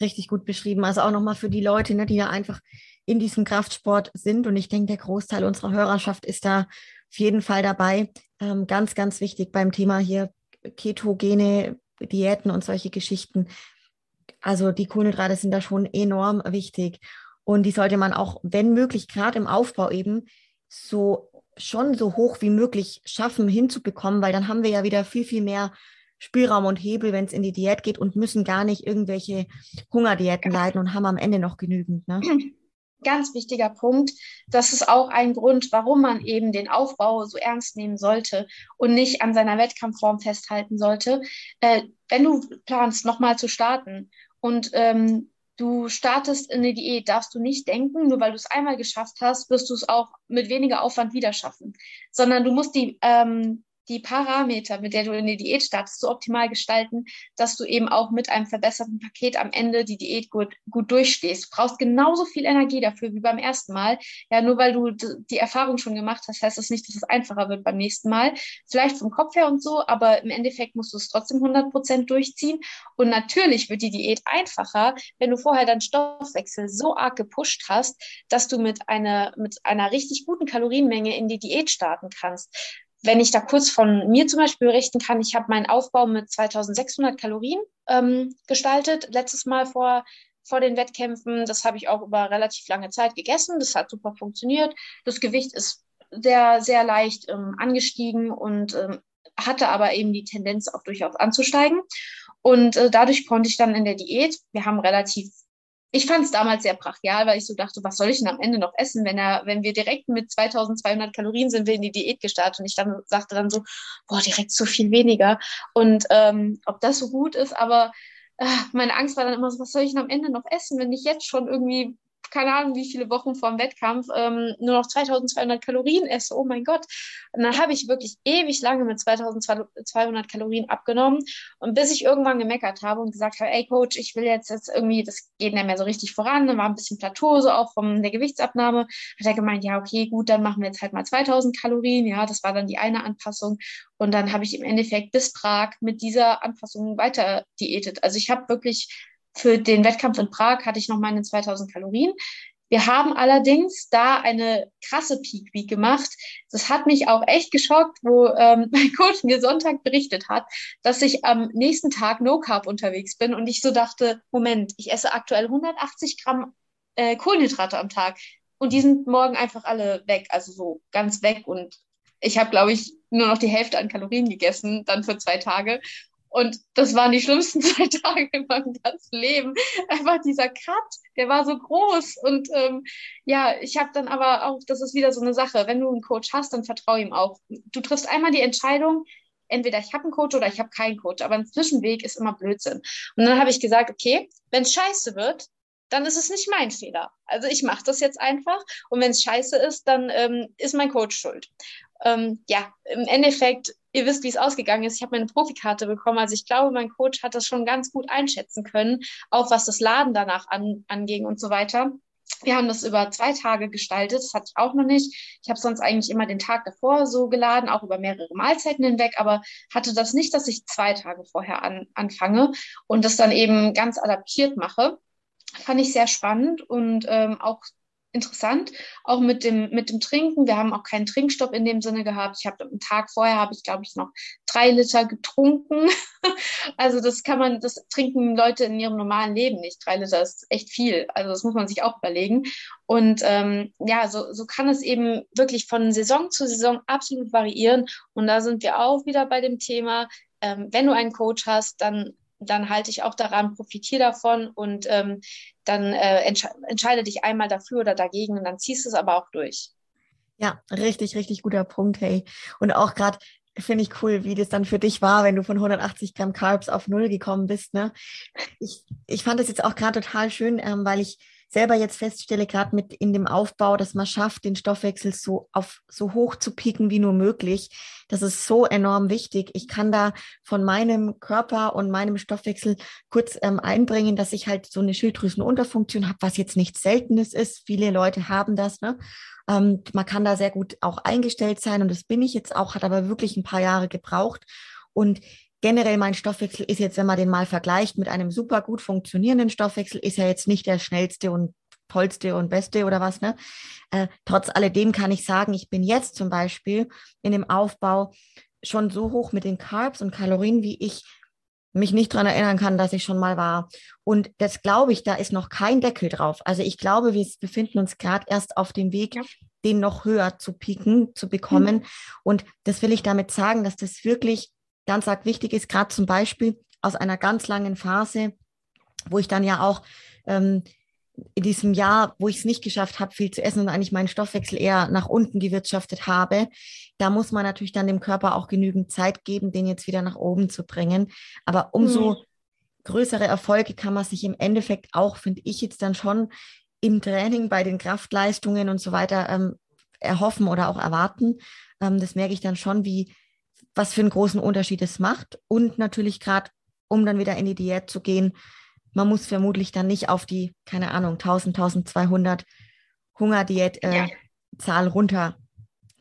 Richtig gut beschrieben. Also auch nochmal für die Leute, ne, die da einfach in diesem Kraftsport sind. Und ich denke, der Großteil unserer Hörerschaft ist da auf jeden Fall dabei. Ähm, ganz, ganz wichtig beim Thema hier ketogene Diäten und solche Geschichten. Also die Kohlenhydrate sind da schon enorm wichtig. Und die sollte man auch, wenn möglich, gerade im Aufbau eben so schon so hoch wie möglich schaffen, hinzubekommen, weil dann haben wir ja wieder viel, viel mehr Spielraum und Hebel, wenn es in die Diät geht und müssen gar nicht irgendwelche Hungerdiäten leiden und haben am Ende noch genügend. Ne? ganz wichtiger Punkt. Das ist auch ein Grund, warum man eben den Aufbau so ernst nehmen sollte und nicht an seiner Wettkampfform festhalten sollte. Äh, wenn du planst, nochmal zu starten und ähm, du startest in eine Diät, darfst du nicht denken, nur weil du es einmal geschafft hast, wirst du es auch mit weniger Aufwand wieder schaffen, sondern du musst die, ähm, die Parameter, mit der du in die Diät startest, so optimal gestalten, dass du eben auch mit einem verbesserten Paket am Ende die Diät gut, gut durchstehst. Du brauchst genauso viel Energie dafür wie beim ersten Mal. Ja, nur weil du die Erfahrung schon gemacht hast, heißt das nicht, dass es einfacher wird beim nächsten Mal. Vielleicht vom Kopf her und so, aber im Endeffekt musst du es trotzdem 100 Prozent durchziehen. Und natürlich wird die Diät einfacher, wenn du vorher deinen Stoffwechsel so arg gepusht hast, dass du mit einer, mit einer richtig guten Kalorienmenge in die Diät starten kannst wenn ich da kurz von mir zum Beispiel berichten kann, ich habe meinen Aufbau mit 2600 Kalorien ähm, gestaltet, letztes Mal vor, vor den Wettkämpfen. Das habe ich auch über relativ lange Zeit gegessen. Das hat super funktioniert. Das Gewicht ist sehr, sehr leicht ähm, angestiegen und ähm, hatte aber eben die Tendenz auch durchaus anzusteigen. Und äh, dadurch konnte ich dann in der Diät, wir haben relativ ich fand es damals sehr brachial, weil ich so dachte, was soll ich denn am Ende noch essen, wenn er, wenn wir direkt mit 2200 Kalorien sind wir in die Diät gestartet und ich dann sagte dann so, boah, direkt so viel weniger. Und ähm, ob das so gut ist, aber äh, meine Angst war dann immer so, was soll ich denn am Ende noch essen, wenn ich jetzt schon irgendwie keine Ahnung, wie viele Wochen vor dem Wettkampf ähm, nur noch 2200 Kalorien esse. Oh mein Gott. Und dann habe ich wirklich ewig lange mit 2200 Kalorien abgenommen. Und bis ich irgendwann gemeckert habe und gesagt habe, ey Coach, ich will jetzt, jetzt irgendwie, das geht nicht mehr so richtig voran. Dann war ein bisschen Plateau, so auch von der Gewichtsabnahme. Hat er gemeint, ja, okay, gut, dann machen wir jetzt halt mal 2000 Kalorien. Ja, das war dann die eine Anpassung. Und dann habe ich im Endeffekt bis Prag mit dieser Anpassung weiter diätet. Also ich habe wirklich für den Wettkampf in Prag hatte ich noch meine 2000 Kalorien. Wir haben allerdings da eine krasse Peak Week gemacht. Das hat mich auch echt geschockt, wo ähm, mein Coach mir Sonntag berichtet hat, dass ich am nächsten Tag No Carb unterwegs bin und ich so dachte, Moment, ich esse aktuell 180 Gramm äh, Kohlenhydrate am Tag und die sind morgen einfach alle weg, also so ganz weg und ich habe, glaube ich, nur noch die Hälfte an Kalorien gegessen, dann für zwei Tage. Und das waren die schlimmsten zwei Tage in meinem ganzen Leben. Einfach dieser Cut, der war so groß. Und ähm, ja, ich habe dann aber auch, das ist wieder so eine Sache, wenn du einen Coach hast, dann vertraue ihm auch. Du triffst einmal die Entscheidung, entweder ich habe einen Coach oder ich habe keinen Coach, aber ein Zwischenweg ist immer Blödsinn. Und dann habe ich gesagt, okay, wenn es scheiße wird, dann ist es nicht mein Fehler. Also ich mache das jetzt einfach und wenn es scheiße ist, dann ähm, ist mein Coach schuld. Ähm, ja, im Endeffekt ihr wisst, wie es ausgegangen ist. Ich habe meine Profikarte bekommen. Also ich glaube, mein Coach hat das schon ganz gut einschätzen können, auch was das Laden danach an, anging und so weiter. Wir haben das über zwei Tage gestaltet. Das hatte ich auch noch nicht. Ich habe sonst eigentlich immer den Tag davor so geladen, auch über mehrere Mahlzeiten hinweg, aber hatte das nicht, dass ich zwei Tage vorher an, anfange und das dann eben ganz adaptiert mache. Fand ich sehr spannend und ähm, auch interessant, auch mit dem, mit dem Trinken. Wir haben auch keinen Trinkstopp in dem Sinne gehabt. Ich habe am Tag vorher, habe ich, glaube ich, noch drei Liter getrunken. also das kann man, das trinken Leute in ihrem normalen Leben nicht. Drei Liter ist echt viel. Also das muss man sich auch überlegen. Und ähm, ja, so, so kann es eben wirklich von Saison zu Saison absolut variieren. Und da sind wir auch wieder bei dem Thema, ähm, wenn du einen Coach hast, dann dann halte ich auch daran, profitiere davon und ähm, dann äh, entsch entscheide dich einmal dafür oder dagegen und dann ziehst du es aber auch durch. Ja, richtig, richtig guter Punkt, hey. Und auch gerade finde ich cool, wie das dann für dich war, wenn du von 180 Gramm Carbs auf null gekommen bist. Ne? Ich, ich fand das jetzt auch gerade total schön, ähm, weil ich selber jetzt feststelle, gerade mit in dem Aufbau, dass man schafft, den Stoffwechsel so auf so hoch zu pieken wie nur möglich. Das ist so enorm wichtig. Ich kann da von meinem Körper und meinem Stoffwechsel kurz ähm, einbringen, dass ich halt so eine Schilddrüsenunterfunktion habe, was jetzt nichts Seltenes ist. Viele Leute haben das. Ne? Ähm, man kann da sehr gut auch eingestellt sein und das bin ich jetzt auch, hat aber wirklich ein paar Jahre gebraucht. Und generell mein Stoffwechsel ist jetzt, wenn man den mal vergleicht mit einem super gut funktionierenden Stoffwechsel, ist er jetzt nicht der schnellste und tollste und beste oder was, ne? Äh, trotz alledem kann ich sagen, ich bin jetzt zum Beispiel in dem Aufbau schon so hoch mit den Carbs und Kalorien, wie ich mich nicht daran erinnern kann, dass ich schon mal war. Und das glaube ich, da ist noch kein Deckel drauf. Also ich glaube, wir befinden uns gerade erst auf dem Weg, ja. den noch höher zu pieken, zu bekommen. Mhm. Und das will ich damit sagen, dass das wirklich ganz arg wichtig ist, gerade zum Beispiel aus einer ganz langen Phase, wo ich dann ja auch ähm, in diesem Jahr, wo ich es nicht geschafft habe, viel zu essen und eigentlich meinen Stoffwechsel eher nach unten gewirtschaftet habe, da muss man natürlich dann dem Körper auch genügend Zeit geben, den jetzt wieder nach oben zu bringen. Aber umso mhm. größere Erfolge kann man sich im Endeffekt auch, finde ich jetzt dann schon im Training bei den Kraftleistungen und so weiter ähm, erhoffen oder auch erwarten. Ähm, das merke ich dann schon, wie was für einen großen Unterschied es macht. Und natürlich gerade, um dann wieder in die Diät zu gehen, man muss vermutlich dann nicht auf die, keine Ahnung, 1000, 1200 Hungerdiät-Zahl äh, ja. runter.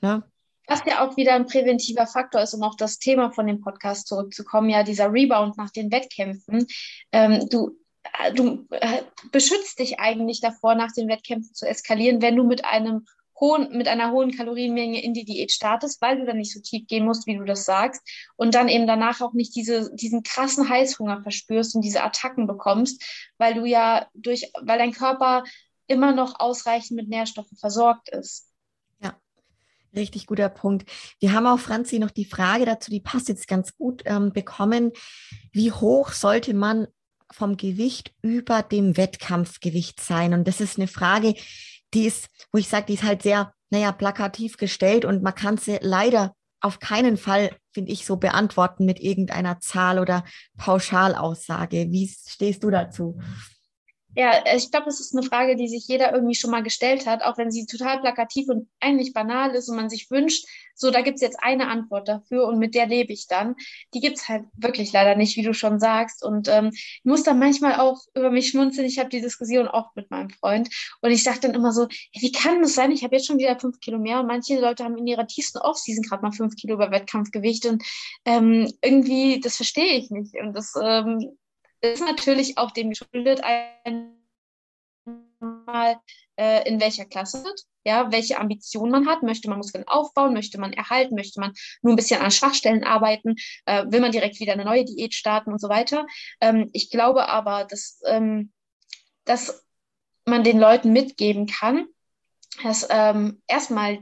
Ne? Was ja auch wieder ein präventiver Faktor ist, um auf das Thema von dem Podcast zurückzukommen, ja, dieser Rebound nach den Wettkämpfen. Ähm, du äh, du äh, beschützt dich eigentlich davor, nach den Wettkämpfen zu eskalieren, wenn du mit einem hohen, mit einer hohen Kalorienmenge in die Diät startest, weil du dann nicht so tief gehen musst, wie du das sagst, und dann eben danach auch nicht diese, diesen krassen Heißhunger verspürst und diese Attacken bekommst, weil du ja durch, weil dein Körper immer noch ausreichend mit Nährstoffen versorgt ist. Ja, Richtig guter Punkt. Wir haben auch, Franzi, noch die Frage dazu, die passt jetzt ganz gut ähm, bekommen. Wie hoch sollte man vom Gewicht über dem Wettkampfgewicht sein? Und das ist eine Frage, die ist, wo ich sage, die ist halt sehr, naja, plakativ gestellt und man kann sie leider auf keinen Fall, finde ich, so beantworten mit irgendeiner Zahl oder Pauschalaussage. Wie stehst du dazu? Ja, ich glaube, das ist eine Frage, die sich jeder irgendwie schon mal gestellt hat, auch wenn sie total plakativ und eigentlich banal ist und man sich wünscht, so, da gibt's jetzt eine Antwort dafür und mit der lebe ich dann. Die gibt's halt wirklich leider nicht, wie du schon sagst. Und ähm, ich muss dann manchmal auch über mich schmunzeln. Ich habe die Diskussion oft mit meinem Freund und ich sage dann immer so, hey, wie kann das sein? Ich habe jetzt schon wieder fünf Kilo mehr und manche Leute haben in ihrer tiefsten Offseason gerade mal fünf Kilo über Wettkampfgewicht und ähm, irgendwie, das verstehe ich nicht. Und das ähm, ist natürlich auch dem geschuldet, einmal äh, in welcher Klasse ja, welche Ambitionen man hat. Möchte man Muskeln aufbauen? Möchte man erhalten? Möchte man nur ein bisschen an Schwachstellen arbeiten? Äh, will man direkt wieder eine neue Diät starten und so weiter? Ähm, ich glaube aber, dass, ähm, dass man den Leuten mitgeben kann, dass ähm, erstmal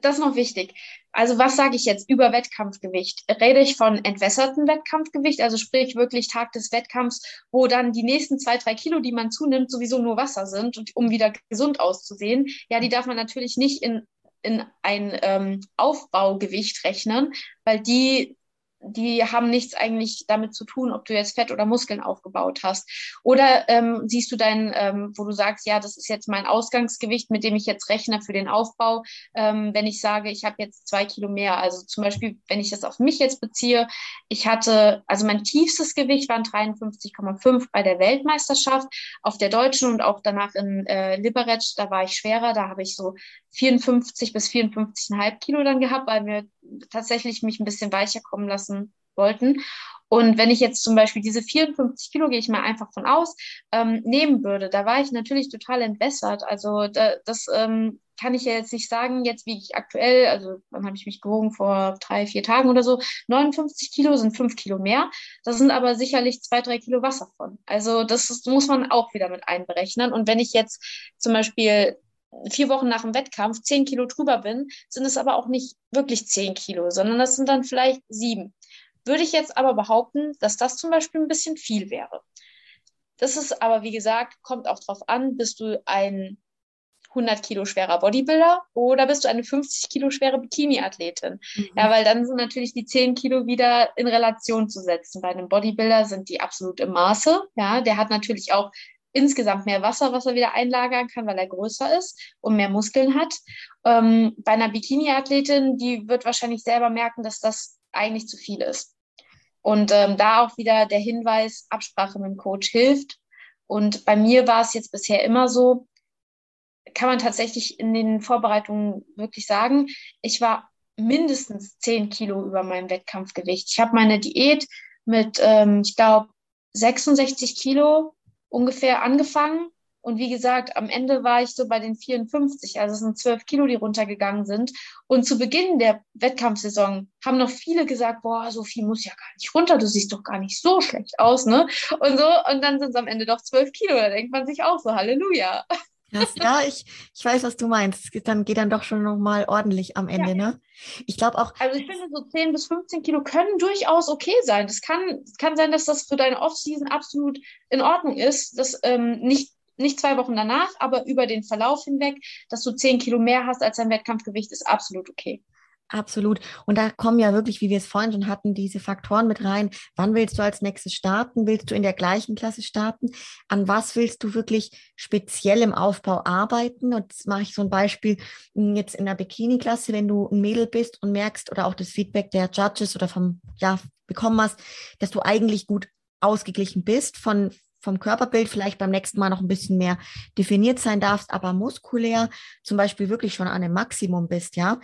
das ist noch wichtig. Also was sage ich jetzt über Wettkampfgewicht? Rede ich von entwässertem Wettkampfgewicht, also sprich wirklich Tag des Wettkampfs, wo dann die nächsten zwei, drei Kilo, die man zunimmt, sowieso nur Wasser sind, um wieder gesund auszusehen. Ja, die darf man natürlich nicht in, in ein ähm, Aufbaugewicht rechnen, weil die die haben nichts eigentlich damit zu tun, ob du jetzt Fett oder Muskeln aufgebaut hast. Oder ähm, siehst du dein, ähm, wo du sagst, ja, das ist jetzt mein Ausgangsgewicht, mit dem ich jetzt rechne für den Aufbau, ähm, wenn ich sage, ich habe jetzt zwei Kilo mehr. Also zum Beispiel, wenn ich das auf mich jetzt beziehe, ich hatte, also mein tiefstes Gewicht waren 53,5 bei der Weltmeisterschaft, auf der deutschen und auch danach in äh, Liberec, da war ich schwerer, da habe ich so 54 bis 54,5 Kilo dann gehabt, weil wir tatsächlich mich ein bisschen weicher kommen lassen wollten. Und wenn ich jetzt zum Beispiel diese 54 Kilo, gehe ich mal einfach von aus, ähm, nehmen würde, da war ich natürlich total entwässert. Also da, das ähm, kann ich jetzt nicht sagen, jetzt wie ich aktuell, also dann habe ich mich gewogen vor drei, vier Tagen oder so, 59 Kilo sind fünf Kilo mehr. Das sind aber sicherlich zwei, drei Kilo Wasser von. Also das ist, muss man auch wieder mit einberechnen. Und wenn ich jetzt zum Beispiel vier Wochen nach dem Wettkampf zehn Kilo drüber bin, sind es aber auch nicht wirklich zehn Kilo, sondern das sind dann vielleicht sieben. Würde ich jetzt aber behaupten, dass das zum Beispiel ein bisschen viel wäre. Das ist aber, wie gesagt, kommt auch drauf an, bist du ein 100 Kilo schwerer Bodybuilder oder bist du eine 50 Kilo schwere Bikini-Athletin? Mhm. Ja, weil dann sind natürlich die 10 Kilo wieder in Relation zu setzen. Bei einem Bodybuilder sind die absolut im Maße. Ja, der hat natürlich auch insgesamt mehr Wasser, was er wieder einlagern kann, weil er größer ist und mehr Muskeln hat. Ähm, bei einer Bikini-Athletin, die wird wahrscheinlich selber merken, dass das eigentlich zu viel ist. Und ähm, da auch wieder der Hinweis, Absprache mit dem Coach hilft. Und bei mir war es jetzt bisher immer so, kann man tatsächlich in den Vorbereitungen wirklich sagen, ich war mindestens 10 Kilo über meinem Wettkampfgewicht. Ich habe meine Diät mit, ähm, ich glaube, 66 Kilo ungefähr angefangen. Und wie gesagt, am Ende war ich so bei den 54, also es sind 12 Kilo, die runtergegangen sind. Und zu Beginn der Wettkampfsaison haben noch viele gesagt, boah, so viel muss ja gar nicht runter, du siehst doch gar nicht so schlecht aus, ne? Und so, und dann sind es am Ende doch 12 Kilo, da denkt man sich auch so, Halleluja. Krass, ja, ich, ich weiß, was du meinst. Es geht dann, geht dann doch schon nochmal ordentlich am Ende, ja. ne? Ich glaube auch. Also ich finde, so 10 bis 15 Kilo können durchaus okay sein. Das kann, kann sein, dass das für deine Off-Season absolut in Ordnung ist. Das ähm, nicht, nicht zwei Wochen danach, aber über den Verlauf hinweg, dass du 10 Kilo mehr hast als dein Wettkampfgewicht, ist absolut okay. Absolut. Und da kommen ja wirklich, wie wir es vorhin schon hatten, diese Faktoren mit rein. Wann willst du als nächstes starten? Willst du in der gleichen Klasse starten? An was willst du wirklich speziell im Aufbau arbeiten? Und jetzt mache ich so ein Beispiel hm, jetzt in der Bikini-Klasse, wenn du ein Mädel bist und merkst oder auch das Feedback der Judges oder vom, ja, bekommen hast, dass du eigentlich gut ausgeglichen bist von, vom Körperbild vielleicht beim nächsten Mal noch ein bisschen mehr definiert sein darfst, aber muskulär zum Beispiel wirklich schon an einem Maximum bist, ja,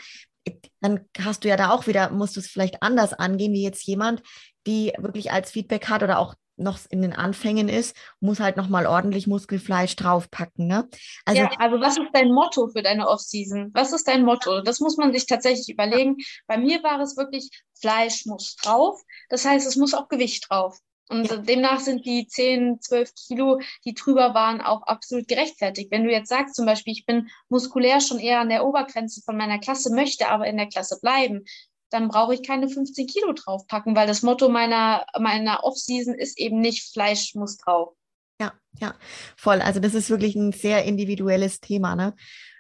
dann hast du ja da auch wieder, musst du es vielleicht anders angehen, wie jetzt jemand, die wirklich als Feedback hat oder auch noch in den Anfängen ist, muss halt nochmal ordentlich Muskelfleisch draufpacken. Ne? Also, ja, also was ist dein Motto für deine Offseason? Was ist dein Motto? Das muss man sich tatsächlich überlegen. Bei mir war es wirklich, Fleisch muss drauf. Das heißt, es muss auch Gewicht drauf. Und ja. demnach sind die 10, 12 Kilo, die drüber waren, auch absolut gerechtfertigt. Wenn du jetzt sagst, zum Beispiel, ich bin muskulär schon eher an der Obergrenze von meiner Klasse, möchte aber in der Klasse bleiben, dann brauche ich keine 15 Kilo draufpacken, weil das Motto meiner, meiner Off-Season ist eben nicht Fleisch muss drauf. Ja, ja, voll. Also das ist wirklich ein sehr individuelles Thema, ne?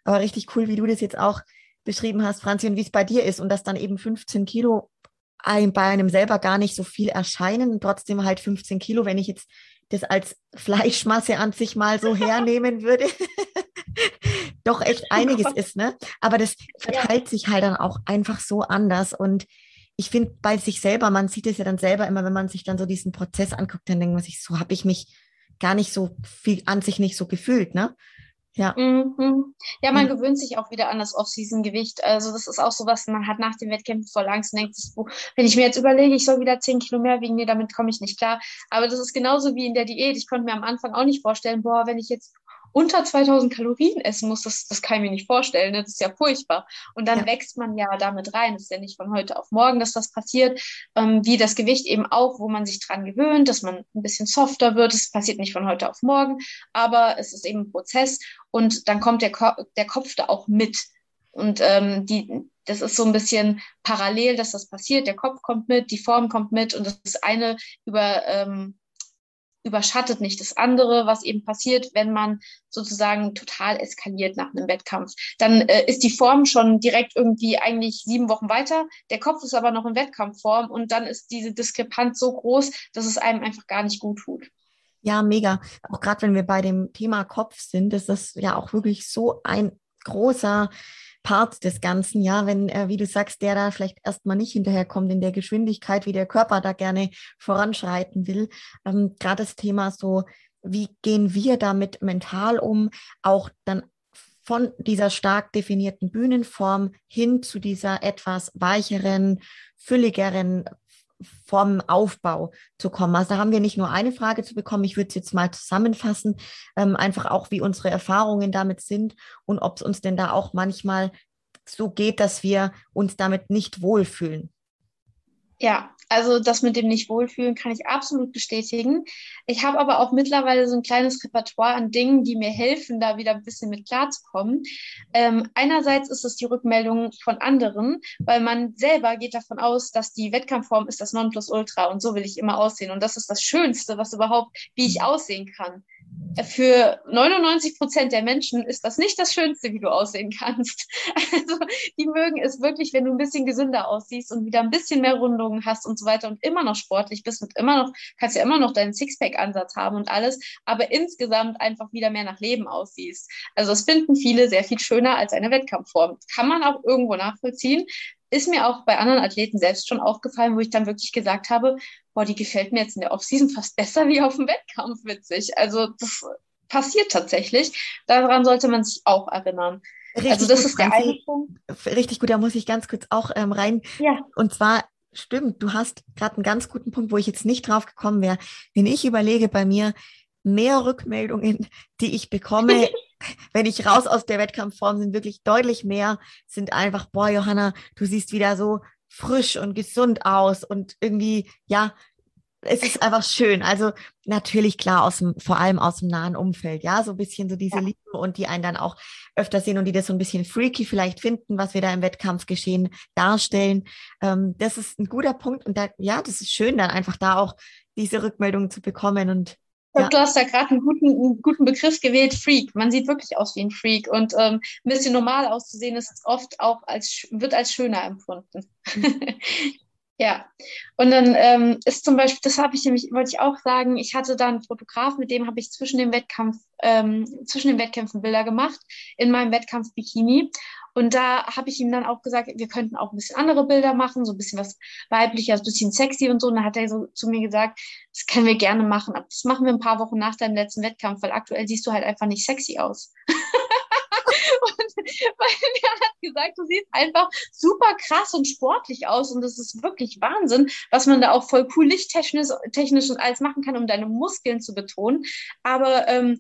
Aber richtig cool, wie du das jetzt auch beschrieben hast, Franzi, und wie es bei dir ist und dass dann eben 15 Kilo ein, bei einem selber gar nicht so viel erscheinen, trotzdem halt 15 Kilo, wenn ich jetzt das als Fleischmasse an sich mal so hernehmen würde, doch echt einiges ist, ne? Aber das verteilt ja. sich halt dann auch einfach so anders und ich finde bei sich selber, man sieht es ja dann selber immer, wenn man sich dann so diesen Prozess anguckt, dann denkt man sich, so habe ich mich gar nicht so viel an sich nicht so gefühlt, ne? Ja. Mhm. Ja, man mhm. gewöhnt sich auch wieder an das Off-Season-Gewicht. Also das ist auch so was, man hat nach dem Wettkämpfen voll Angst und denkt sich, wenn ich mir jetzt überlege, ich soll wieder 10 Kilo mehr wiegen, nee, damit komme ich nicht klar. Aber das ist genauso wie in der Diät. Ich konnte mir am Anfang auch nicht vorstellen, boah, wenn ich jetzt unter 2000 Kalorien essen muss, das, das kann ich mir nicht vorstellen. Ne? Das ist ja furchtbar. Und dann ja. wächst man ja damit rein. Das ist ja nicht von heute auf morgen, dass das passiert. Ähm, wie das Gewicht eben auch, wo man sich dran gewöhnt, dass man ein bisschen softer wird. Das passiert nicht von heute auf morgen, aber es ist eben ein Prozess. Und dann kommt der, Ko der Kopf da auch mit. Und ähm, die, das ist so ein bisschen parallel, dass das passiert. Der Kopf kommt mit, die Form kommt mit und das eine über ähm, überschattet nicht das andere, was eben passiert, wenn man sozusagen total eskaliert nach einem Wettkampf. Dann äh, ist die Form schon direkt irgendwie eigentlich sieben Wochen weiter, der Kopf ist aber noch in Wettkampfform und dann ist diese Diskrepanz so groß, dass es einem einfach gar nicht gut tut. Ja, mega. Auch gerade wenn wir bei dem Thema Kopf sind, ist das ja auch wirklich so ein großer Part des Ganzen, ja, wenn, äh, wie du sagst, der da vielleicht erstmal nicht hinterherkommt in der Geschwindigkeit, wie der Körper da gerne voranschreiten will. Ähm, Gerade das Thema so, wie gehen wir damit mental um, auch dann von dieser stark definierten Bühnenform hin zu dieser etwas weicheren, fülligeren vom Aufbau zu kommen. Also da haben wir nicht nur eine Frage zu bekommen, ich würde es jetzt mal zusammenfassen, ähm, einfach auch, wie unsere Erfahrungen damit sind und ob es uns denn da auch manchmal so geht, dass wir uns damit nicht wohlfühlen. Ja, also das mit dem nicht wohlfühlen kann ich absolut bestätigen. Ich habe aber auch mittlerweile so ein kleines Repertoire an Dingen, die mir helfen, da wieder ein bisschen mit klarzukommen. Ähm, einerseits ist es die Rückmeldung von anderen, weil man selber geht davon aus, dass die Wettkampfform ist das Nonplusultra und so will ich immer aussehen. Und das ist das Schönste, was überhaupt, wie ich aussehen kann für 99 Prozent der Menschen ist das nicht das Schönste, wie du aussehen kannst. Also die mögen es wirklich, wenn du ein bisschen gesünder aussiehst und wieder ein bisschen mehr Rundungen hast und so weiter und immer noch sportlich bist und immer noch, kannst ja immer noch deinen Sixpack-Ansatz haben und alles, aber insgesamt einfach wieder mehr nach Leben aussiehst. Also das finden viele sehr viel schöner als eine Wettkampfform. Kann man auch irgendwo nachvollziehen. Ist mir auch bei anderen Athleten selbst schon aufgefallen, wo ich dann wirklich gesagt habe, boah, die gefällt mir jetzt in der Offseason fast besser wie auf dem Wettkampf, witzig. Also das passiert tatsächlich. Daran sollte man sich auch erinnern. Richtig also das gut, ist der eine Punkt. Richtig gut, da muss ich ganz kurz auch ähm, rein. Ja. Und zwar stimmt, du hast gerade einen ganz guten Punkt, wo ich jetzt nicht drauf gekommen wäre. Wenn ich überlege bei mir, mehr Rückmeldungen, die ich bekomme, wenn ich raus aus der Wettkampfform sind wirklich deutlich mehr, sind einfach, boah, Johanna, du siehst wieder so frisch und gesund aus und irgendwie, ja, es ist einfach schön. Also natürlich klar aus dem, vor allem aus dem nahen Umfeld, ja, so ein bisschen so diese ja. Liebe und die einen dann auch öfter sehen und die das so ein bisschen freaky vielleicht finden, was wir da im Wettkampfgeschehen darstellen. Ähm, das ist ein guter Punkt und da, ja, das ist schön, dann einfach da auch diese Rückmeldungen zu bekommen und Ja. Du hast da gerade einen guten, einen guten Begriff gewählt, Freak. Man sieht wirklich aus wie ein Freak und ähm, ein bisschen normal auszusehen ist oft auch als wird als schöner empfunden. Ja. Und dann ähm, ist zum Beispiel, das habe ich nämlich, wollte ich auch sagen, ich hatte da einen Fotograf, mit dem habe ich zwischen dem Wettkampf, ähm, zwischen den Wettkämpfen Bilder gemacht in meinem Wettkampf Bikini. Und da habe ich ihm dann auch gesagt, wir könnten auch ein bisschen andere Bilder machen, so ein bisschen was weibliches, ein bisschen sexy und so. Und dann hat er so zu mir gesagt, das können wir gerne machen, aber das machen wir ein paar Wochen nach deinem letzten Wettkampf, weil aktuell siehst du halt einfach nicht sexy aus. weil er hat gesagt, du siehst einfach super krass und sportlich aus und das ist wirklich Wahnsinn, was man da auch voll cool lichttechnisch technisch und alles machen kann, um deine Muskeln zu betonen. Aber ähm,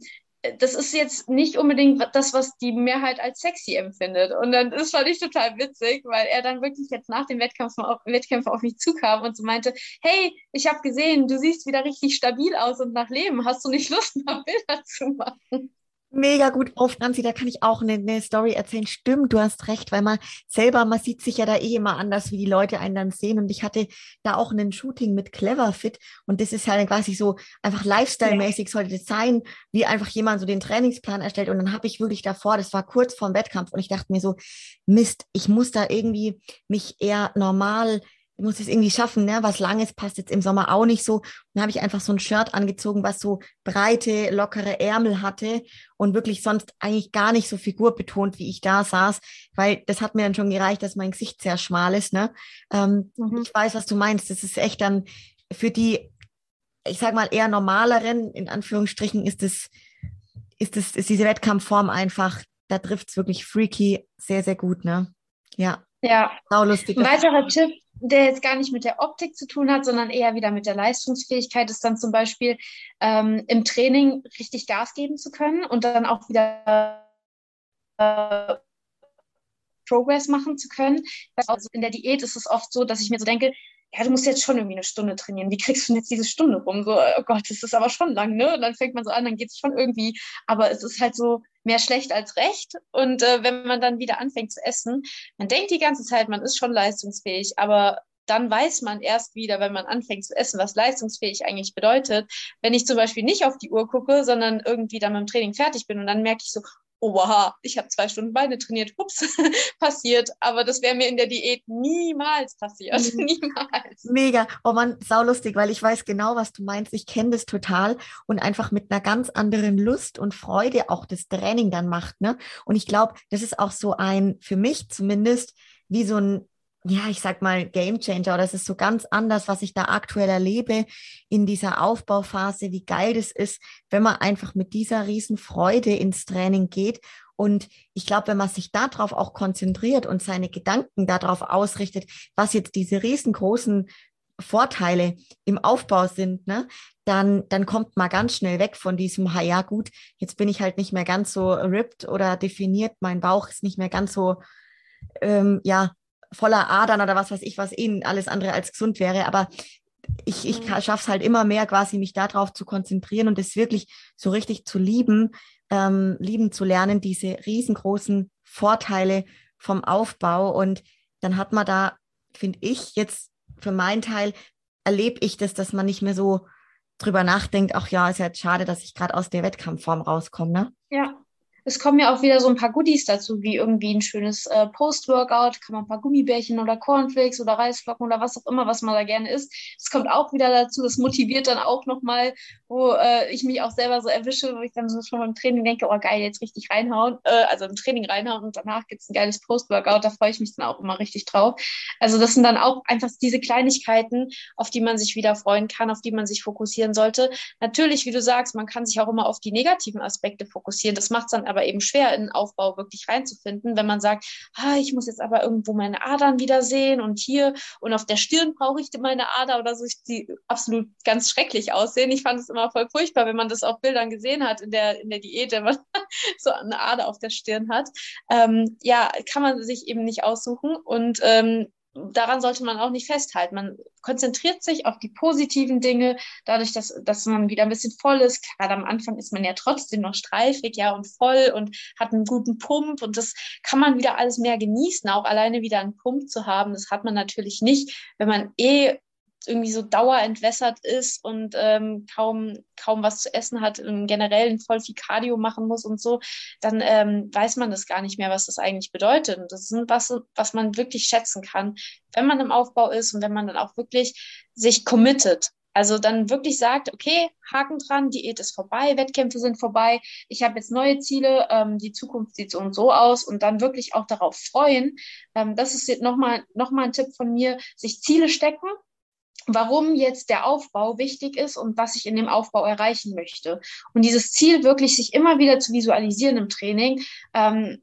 das ist jetzt nicht unbedingt das, was die Mehrheit als sexy empfindet. Und dann ist fand ich total witzig, weil er dann wirklich jetzt nach dem Wettkampf auf, Wettkämpfe auf mich zukam und so meinte, hey, ich habe gesehen, du siehst wieder richtig stabil aus und nach Leben. Hast du nicht Lust, mal Bilder zu machen? Mega gut auf, Nancy, da kann ich auch eine, eine, Story erzählen. Stimmt, du hast recht, weil man selber, man sieht sich ja da eh immer anders, wie die Leute einen dann sehen. Und ich hatte da auch einen Shooting mit Cleverfit und das ist halt quasi so einfach Lifestyle-mäßig sollte das sein, wie einfach jemand so den Trainingsplan erstellt. Und dann habe ich wirklich davor, das war kurz vorm Wettkampf und ich dachte mir so, Mist, ich muss da irgendwie mich eher normal muss es irgendwie schaffen, ne? Was Langes passt jetzt im Sommer auch nicht so. Dann habe ich einfach so ein Shirt angezogen, was so breite, lockere Ärmel hatte und wirklich sonst eigentlich gar nicht so figurbetont, wie ich da saß, weil das hat mir dann schon gereicht, dass mein Gesicht sehr schmal ist. Ne? Ähm, mhm. Ich weiß, was du meinst. Das ist echt dann für die, ich sag mal, eher normaleren, in Anführungsstrichen, ist es, ist es, ist diese Wettkampfform einfach, da trifft es wirklich freaky sehr, sehr gut, ne? Ja. Ja. Sau lustig. Ein weiterer Tipp, der jetzt gar nicht mit der Optik zu tun hat, sondern eher wieder mit der Leistungsfähigkeit, ist dann zum Beispiel ähm, im Training richtig Gas geben zu können und dann auch wieder äh, Progress machen zu können. Also in der Diät ist es oft so, dass ich mir so denke, ja, du musst jetzt schon irgendwie eine Stunde trainieren. Wie kriegst du denn jetzt diese Stunde rum? So, oh Gott, das ist aber schon lang, ne? Und dann fängt man so an, dann geht es schon irgendwie. Aber es ist halt so mehr schlecht als recht. Und äh, wenn man dann wieder anfängt zu essen, man denkt die ganze Zeit, man ist schon leistungsfähig, aber dann weiß man erst wieder, wenn man anfängt zu essen, was leistungsfähig eigentlich bedeutet. Wenn ich zum Beispiel nicht auf die Uhr gucke, sondern irgendwie dann mit dem Training fertig bin und dann merke ich so, oh wow, ich habe zwei Stunden Beine trainiert, ups, passiert. Aber das wäre mir in der Diät niemals passiert. Mhm. niemals. Mega. Oh man, saulustig, weil ich weiß genau, was du meinst. Ich kenne das total und einfach mit einer ganz anderen Lust und Freude auch das Training dann macht. Ne? Und ich glaube, das ist auch so ein, für mich zumindest, wie so ein ja, ich sag mal, Game Changer. Das ist so ganz anders, was ich da aktuell erlebe in dieser Aufbauphase, wie geil das ist, wenn man einfach mit dieser riesen Freude ins Training geht. Und ich glaube, wenn man sich darauf auch konzentriert und seine Gedanken darauf ausrichtet, was jetzt diese riesengroßen Vorteile im Aufbau sind, ne, dann, dann kommt man ganz schnell weg von diesem, ha ja gut, jetzt bin ich halt nicht mehr ganz so ripped oder definiert, mein Bauch ist nicht mehr ganz so, ähm, ja, voller Adern oder was weiß ich, was eh alles andere als gesund wäre. Aber ich, ich mhm. schaffe es halt immer mehr, quasi mich darauf zu konzentrieren und es wirklich so richtig zu lieben, ähm, lieben zu lernen, diese riesengroßen Vorteile vom Aufbau. Und dann hat man da, finde ich, jetzt für meinen Teil, erlebe ich das, dass man nicht mehr so drüber nachdenkt, ach ja, ist ja jetzt schade, dass ich gerade aus der Wettkampfform rauskomme, ne? Ja, es kommen ja auch wieder so ein paar Goodies dazu, wie irgendwie ein schönes äh, Post-Workout, kann man ein paar Gummibärchen oder Cornflakes oder Reisflocken oder was auch immer, was man da gerne isst. Es kommt auch wieder dazu, das motiviert dann auch nochmal, wo äh, ich mich auch selber so erwische, wo ich dann so schon beim Training denke, oh geil, jetzt richtig reinhauen, äh, also im Training reinhauen und danach gibt's ein geiles Post-Workout, da freue ich mich dann auch immer richtig drauf. Also das sind dann auch einfach diese Kleinigkeiten, auf die man sich wieder freuen kann, auf die man sich fokussieren sollte. Natürlich, wie du sagst, man kann sich auch immer auf die negativen Aspekte fokussieren. Das macht dann aber eben schwer, in den Aufbau wirklich reinzufinden, wenn man sagt, ah, ich muss jetzt aber irgendwo meine Adern wieder sehen und hier und auf der Stirn brauche ich meine Ader oder so, die absolut ganz schrecklich aussehen. Ich fand es immer voll furchtbar, wenn man das auf Bildern gesehen hat in der, in der Diät, wenn man so eine Ader auf der Stirn hat. Ähm, ja, kann man sich eben nicht aussuchen und ähm, daran sollte man auch nicht festhalten. Man konzentriert sich auf die positiven Dinge, dadurch, dass, dass man wieder ein bisschen voll ist. Gerade am Anfang ist man ja trotzdem noch streifig, ja, und voll und hat einen guten Pump und das kann man wieder alles mehr genießen, auch alleine wieder einen Pump zu haben. Das hat man natürlich nicht, wenn man eh irgendwie so dauerentwässert ist und ähm, kaum, kaum was zu essen hat, im Generellen voll viel Cardio machen muss und so, dann ähm, weiß man das gar nicht mehr, was das eigentlich bedeutet. Und das ist was, was man wirklich schätzen kann, wenn man im Aufbau ist und wenn man dann auch wirklich sich committet. Also dann wirklich sagt, okay, Haken dran, Diät ist vorbei, Wettkämpfe sind vorbei, ich habe jetzt neue Ziele, ähm, die Zukunft sieht so und so aus und dann wirklich auch darauf freuen. Ähm, das ist nochmal noch mal ein Tipp von mir, sich Ziele stecken, warum jetzt der Aufbau wichtig ist und was ich in dem Aufbau erreichen möchte. Und dieses Ziel wirklich sich immer wieder zu visualisieren im Training, ähm,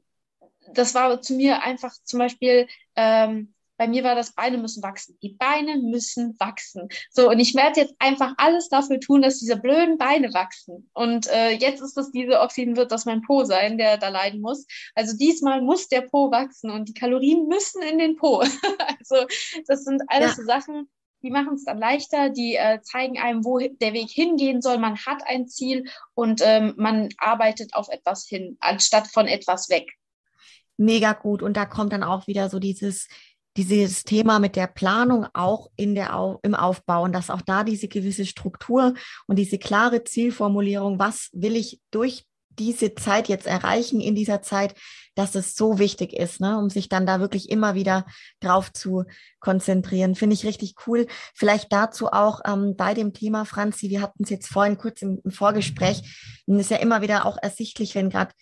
das war zu mir einfach zum Beispiel, ähm, bei mir war das, Beine müssen wachsen. Die Beine müssen wachsen. So, und ich werde jetzt einfach alles dafür tun, dass diese blöden Beine wachsen. Und äh, jetzt ist das diese Oxiden, wird das mein Po sein, der da leiden muss. Also diesmal muss der Po wachsen und die Kalorien müssen in den Po. also das sind alles ja. so Sachen, die machen es dann leichter, die äh, zeigen einem, wo der Weg hingehen soll. Man hat ein Ziel und ähm, man arbeitet auf etwas hin, anstatt von etwas weg. Mega gut. Und da kommt dann auch wieder so dieses, dieses Thema mit der Planung auch in der, im Aufbau und dass auch da diese gewisse Struktur und diese klare Zielformulierung, was will ich durch diese Zeit jetzt erreichen in dieser Zeit, dass es so wichtig ist, ne, um sich dann da wirklich immer wieder drauf zu konzentrieren. Finde ich richtig cool. Vielleicht dazu auch ähm, bei dem Thema, Franzi, wir hatten es jetzt vorhin kurz im, im Vorgespräch, und ist ja immer wieder auch ersichtlich, wenn gerade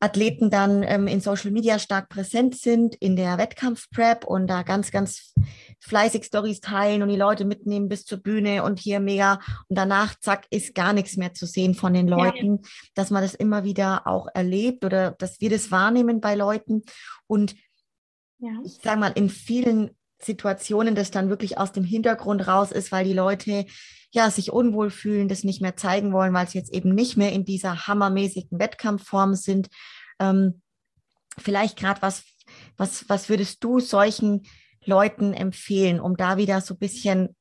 Athleten dann ähm, in Social Media stark präsent sind, in der Wettkampfprep und da ganz, ganz fleißig Stories teilen und die Leute mitnehmen bis zur Bühne und hier mega und danach, zack, ist gar nichts mehr zu sehen von den Leuten, ja. dass man das immer wieder auch erlebt oder dass wir das wahrnehmen bei Leuten und ja. ich sage mal, in vielen Situationen das dann wirklich aus dem Hintergrund raus ist, weil die Leute ja sich unwohl fühlen, das nicht mehr zeigen wollen, weil sie jetzt eben nicht mehr in dieser hammermäßigen Wettkampfform sind. Ähm, vielleicht gerade was, was, was würdest du solchen Leuten empfehlen, um da wieder so ein bisschen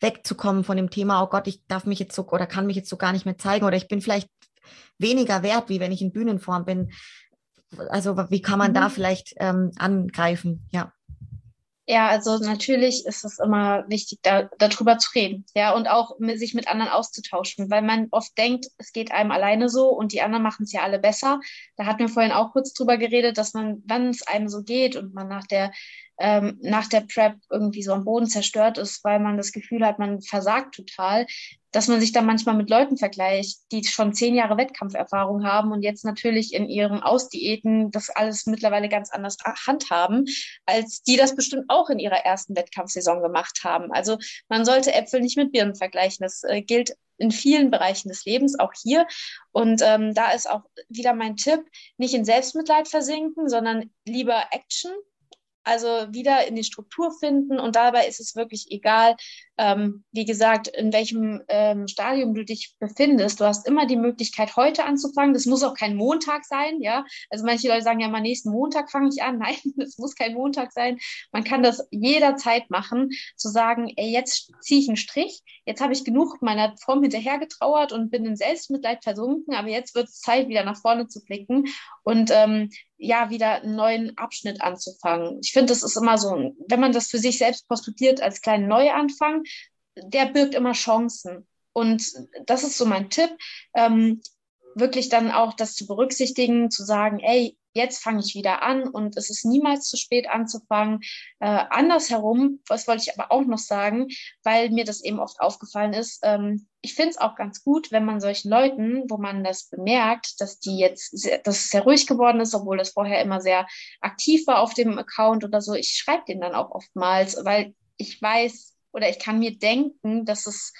wegzukommen von dem Thema, oh Gott, ich darf mich jetzt so oder kann mich jetzt so gar nicht mehr zeigen oder ich bin vielleicht weniger wert, wie wenn ich in Bühnenform bin. Also wie kann man mhm. da vielleicht ähm, angreifen? Ja. Ja, also natürlich ist es immer wichtig, da, darüber zu reden, ja, und auch mit, sich mit anderen auszutauschen, weil man oft denkt, es geht einem alleine so und die anderen machen es ja alle besser. Da hatten wir vorhin auch kurz drüber geredet, dass man, wenn es einem so geht und man nach der ähm, nach der Prep irgendwie so am Boden zerstört ist, weil man das Gefühl hat, man versagt total, dass man sich dann manchmal mit Leuten vergleicht, die schon zehn Jahre Wettkampferfahrung haben und jetzt natürlich in ihren Ausdiäten das alles mittlerweile ganz anders handhaben, als die das bestimmt auch in ihrer ersten Wettkampfsaison gemacht haben. Also man sollte Äpfel nicht mit Birnen vergleichen. Das äh, gilt in vielen Bereichen des Lebens, auch hier. Und ähm, da ist auch wieder mein Tipp, nicht in Selbstmitleid versinken, sondern lieber Action also wieder in die Struktur finden und dabei ist es wirklich egal, ähm, wie gesagt, in welchem ähm, Stadium du dich befindest. Du hast immer die Möglichkeit, heute anzufangen. Das muss auch kein Montag sein, ja. Also manche Leute sagen ja mal, nächsten Montag fange ich an. Nein, das muss kein Montag sein. Man kann das jederzeit machen, zu sagen, ey, jetzt ziehe ich einen Strich. Jetzt habe ich genug meiner Form hinterhergetrauert und bin in Selbstmitleid versunken, aber jetzt wird es Zeit, wieder nach vorne zu blicken und ähm, ja, wieder einen neuen Abschnitt anzufangen. Ich finde, das ist immer so, wenn man das für sich selbst postuliert als kleinen Neuanfang, der birgt immer Chancen. Und das ist so mein Tipp, ähm, wirklich dann auch das zu berücksichtigen, zu sagen, ey, jetzt fange ich wieder an und es ist niemals zu spät anzufangen. Äh, andersherum, was wollte ich aber auch noch sagen, weil mir das eben oft aufgefallen ist, ähm, ich finde es auch ganz gut, wenn man solchen Leuten, wo man das bemerkt, dass die jetzt, sehr, dass es sehr ruhig geworden ist, obwohl das vorher immer sehr aktiv war auf dem Account oder so, ich schreibe den dann auch oftmals, weil ich weiß oder ich kann mir denken, dass es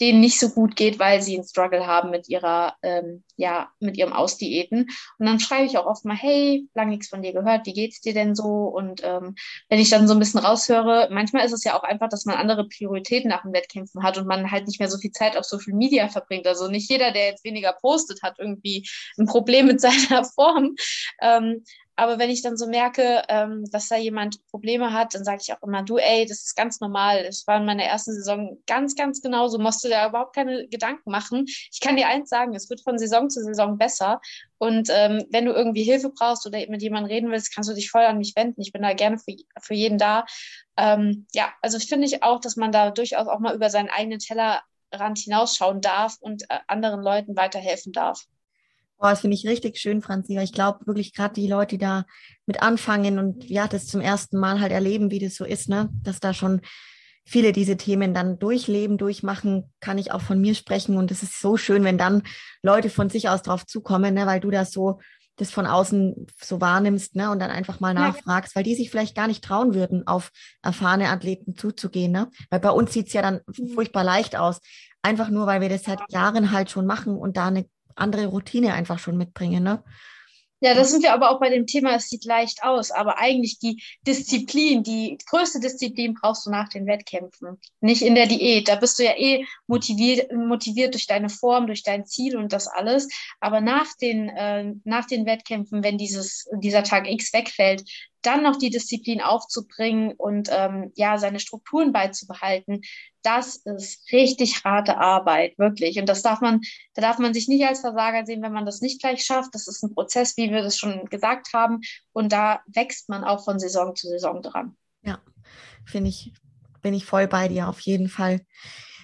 denen nicht so gut geht, weil sie einen Struggle haben mit ihrer, ähm, ja, mit ihrem Ausdiäten. Und dann schreibe ich auch oft mal, hey, lang nichts von dir gehört, wie geht's dir denn so? Und ähm, wenn ich dann so ein bisschen raushöre, manchmal ist es ja auch einfach, dass man andere Prioritäten nach den Wettkämpfen hat und man halt nicht mehr so viel Zeit auf Social Media verbringt. Also nicht jeder, der jetzt weniger postet, hat irgendwie ein Problem mit seiner Form. Ähm, Aber wenn ich dann so merke, ähm, dass da jemand Probleme hat, dann sage ich auch immer, du, ey, das ist ganz normal. Es war in meiner ersten Saison ganz, ganz genauso. Musst du da überhaupt keine Gedanken machen. Ich kann dir eins sagen, es wird von Saison zu Saison besser. Und ähm, wenn du irgendwie Hilfe brauchst oder mit jemandem reden willst, kannst du dich voll an mich wenden. Ich bin da gerne für, für jeden da. Ähm, ja, also finde ich auch, dass man da durchaus auch mal über seinen eigenen Tellerrand hinausschauen darf und äh, anderen Leuten weiterhelfen darf. Boah, das finde ich richtig schön, Franzi, weil ich glaube wirklich gerade die Leute, die da mit anfangen und ja, das zum ersten Mal halt erleben, wie das so ist, ne, dass da schon viele diese Themen dann durchleben, durchmachen, kann ich auch von mir sprechen. Und es ist so schön, wenn dann Leute von sich aus drauf zukommen, ne, weil du das so das von außen so wahrnimmst ne, und dann einfach mal nachfragst, weil die sich vielleicht gar nicht trauen würden, auf erfahrene Athleten zuzugehen. Ne? Weil bei uns sieht es ja dann mhm. furchtbar leicht aus. Einfach nur, weil wir das seit Jahren halt schon machen und da eine andere Routine einfach schon mitbringen. Ne? Ja, das sind wir aber auch bei dem Thema, es sieht leicht aus, aber eigentlich die Disziplin, die größte Disziplin brauchst du nach den Wettkämpfen, nicht in der Diät. Da bist du ja eh motiviert, motiviert durch deine Form, durch dein Ziel und das alles. Aber nach den, äh, nach den Wettkämpfen, wenn dieses, dieser Tag X wegfällt, dann noch die Disziplin aufzubringen und ähm, ja, seine Strukturen beizubehalten, das ist richtig harte Arbeit, wirklich. Und das darf man, da darf man sich nicht als Versager sehen, wenn man das nicht gleich schafft. Das ist ein Prozess, wie wir das schon gesagt haben. Und da wächst man auch von Saison zu Saison dran. Ja, finde ich, bin ich voll bei dir auf jeden Fall.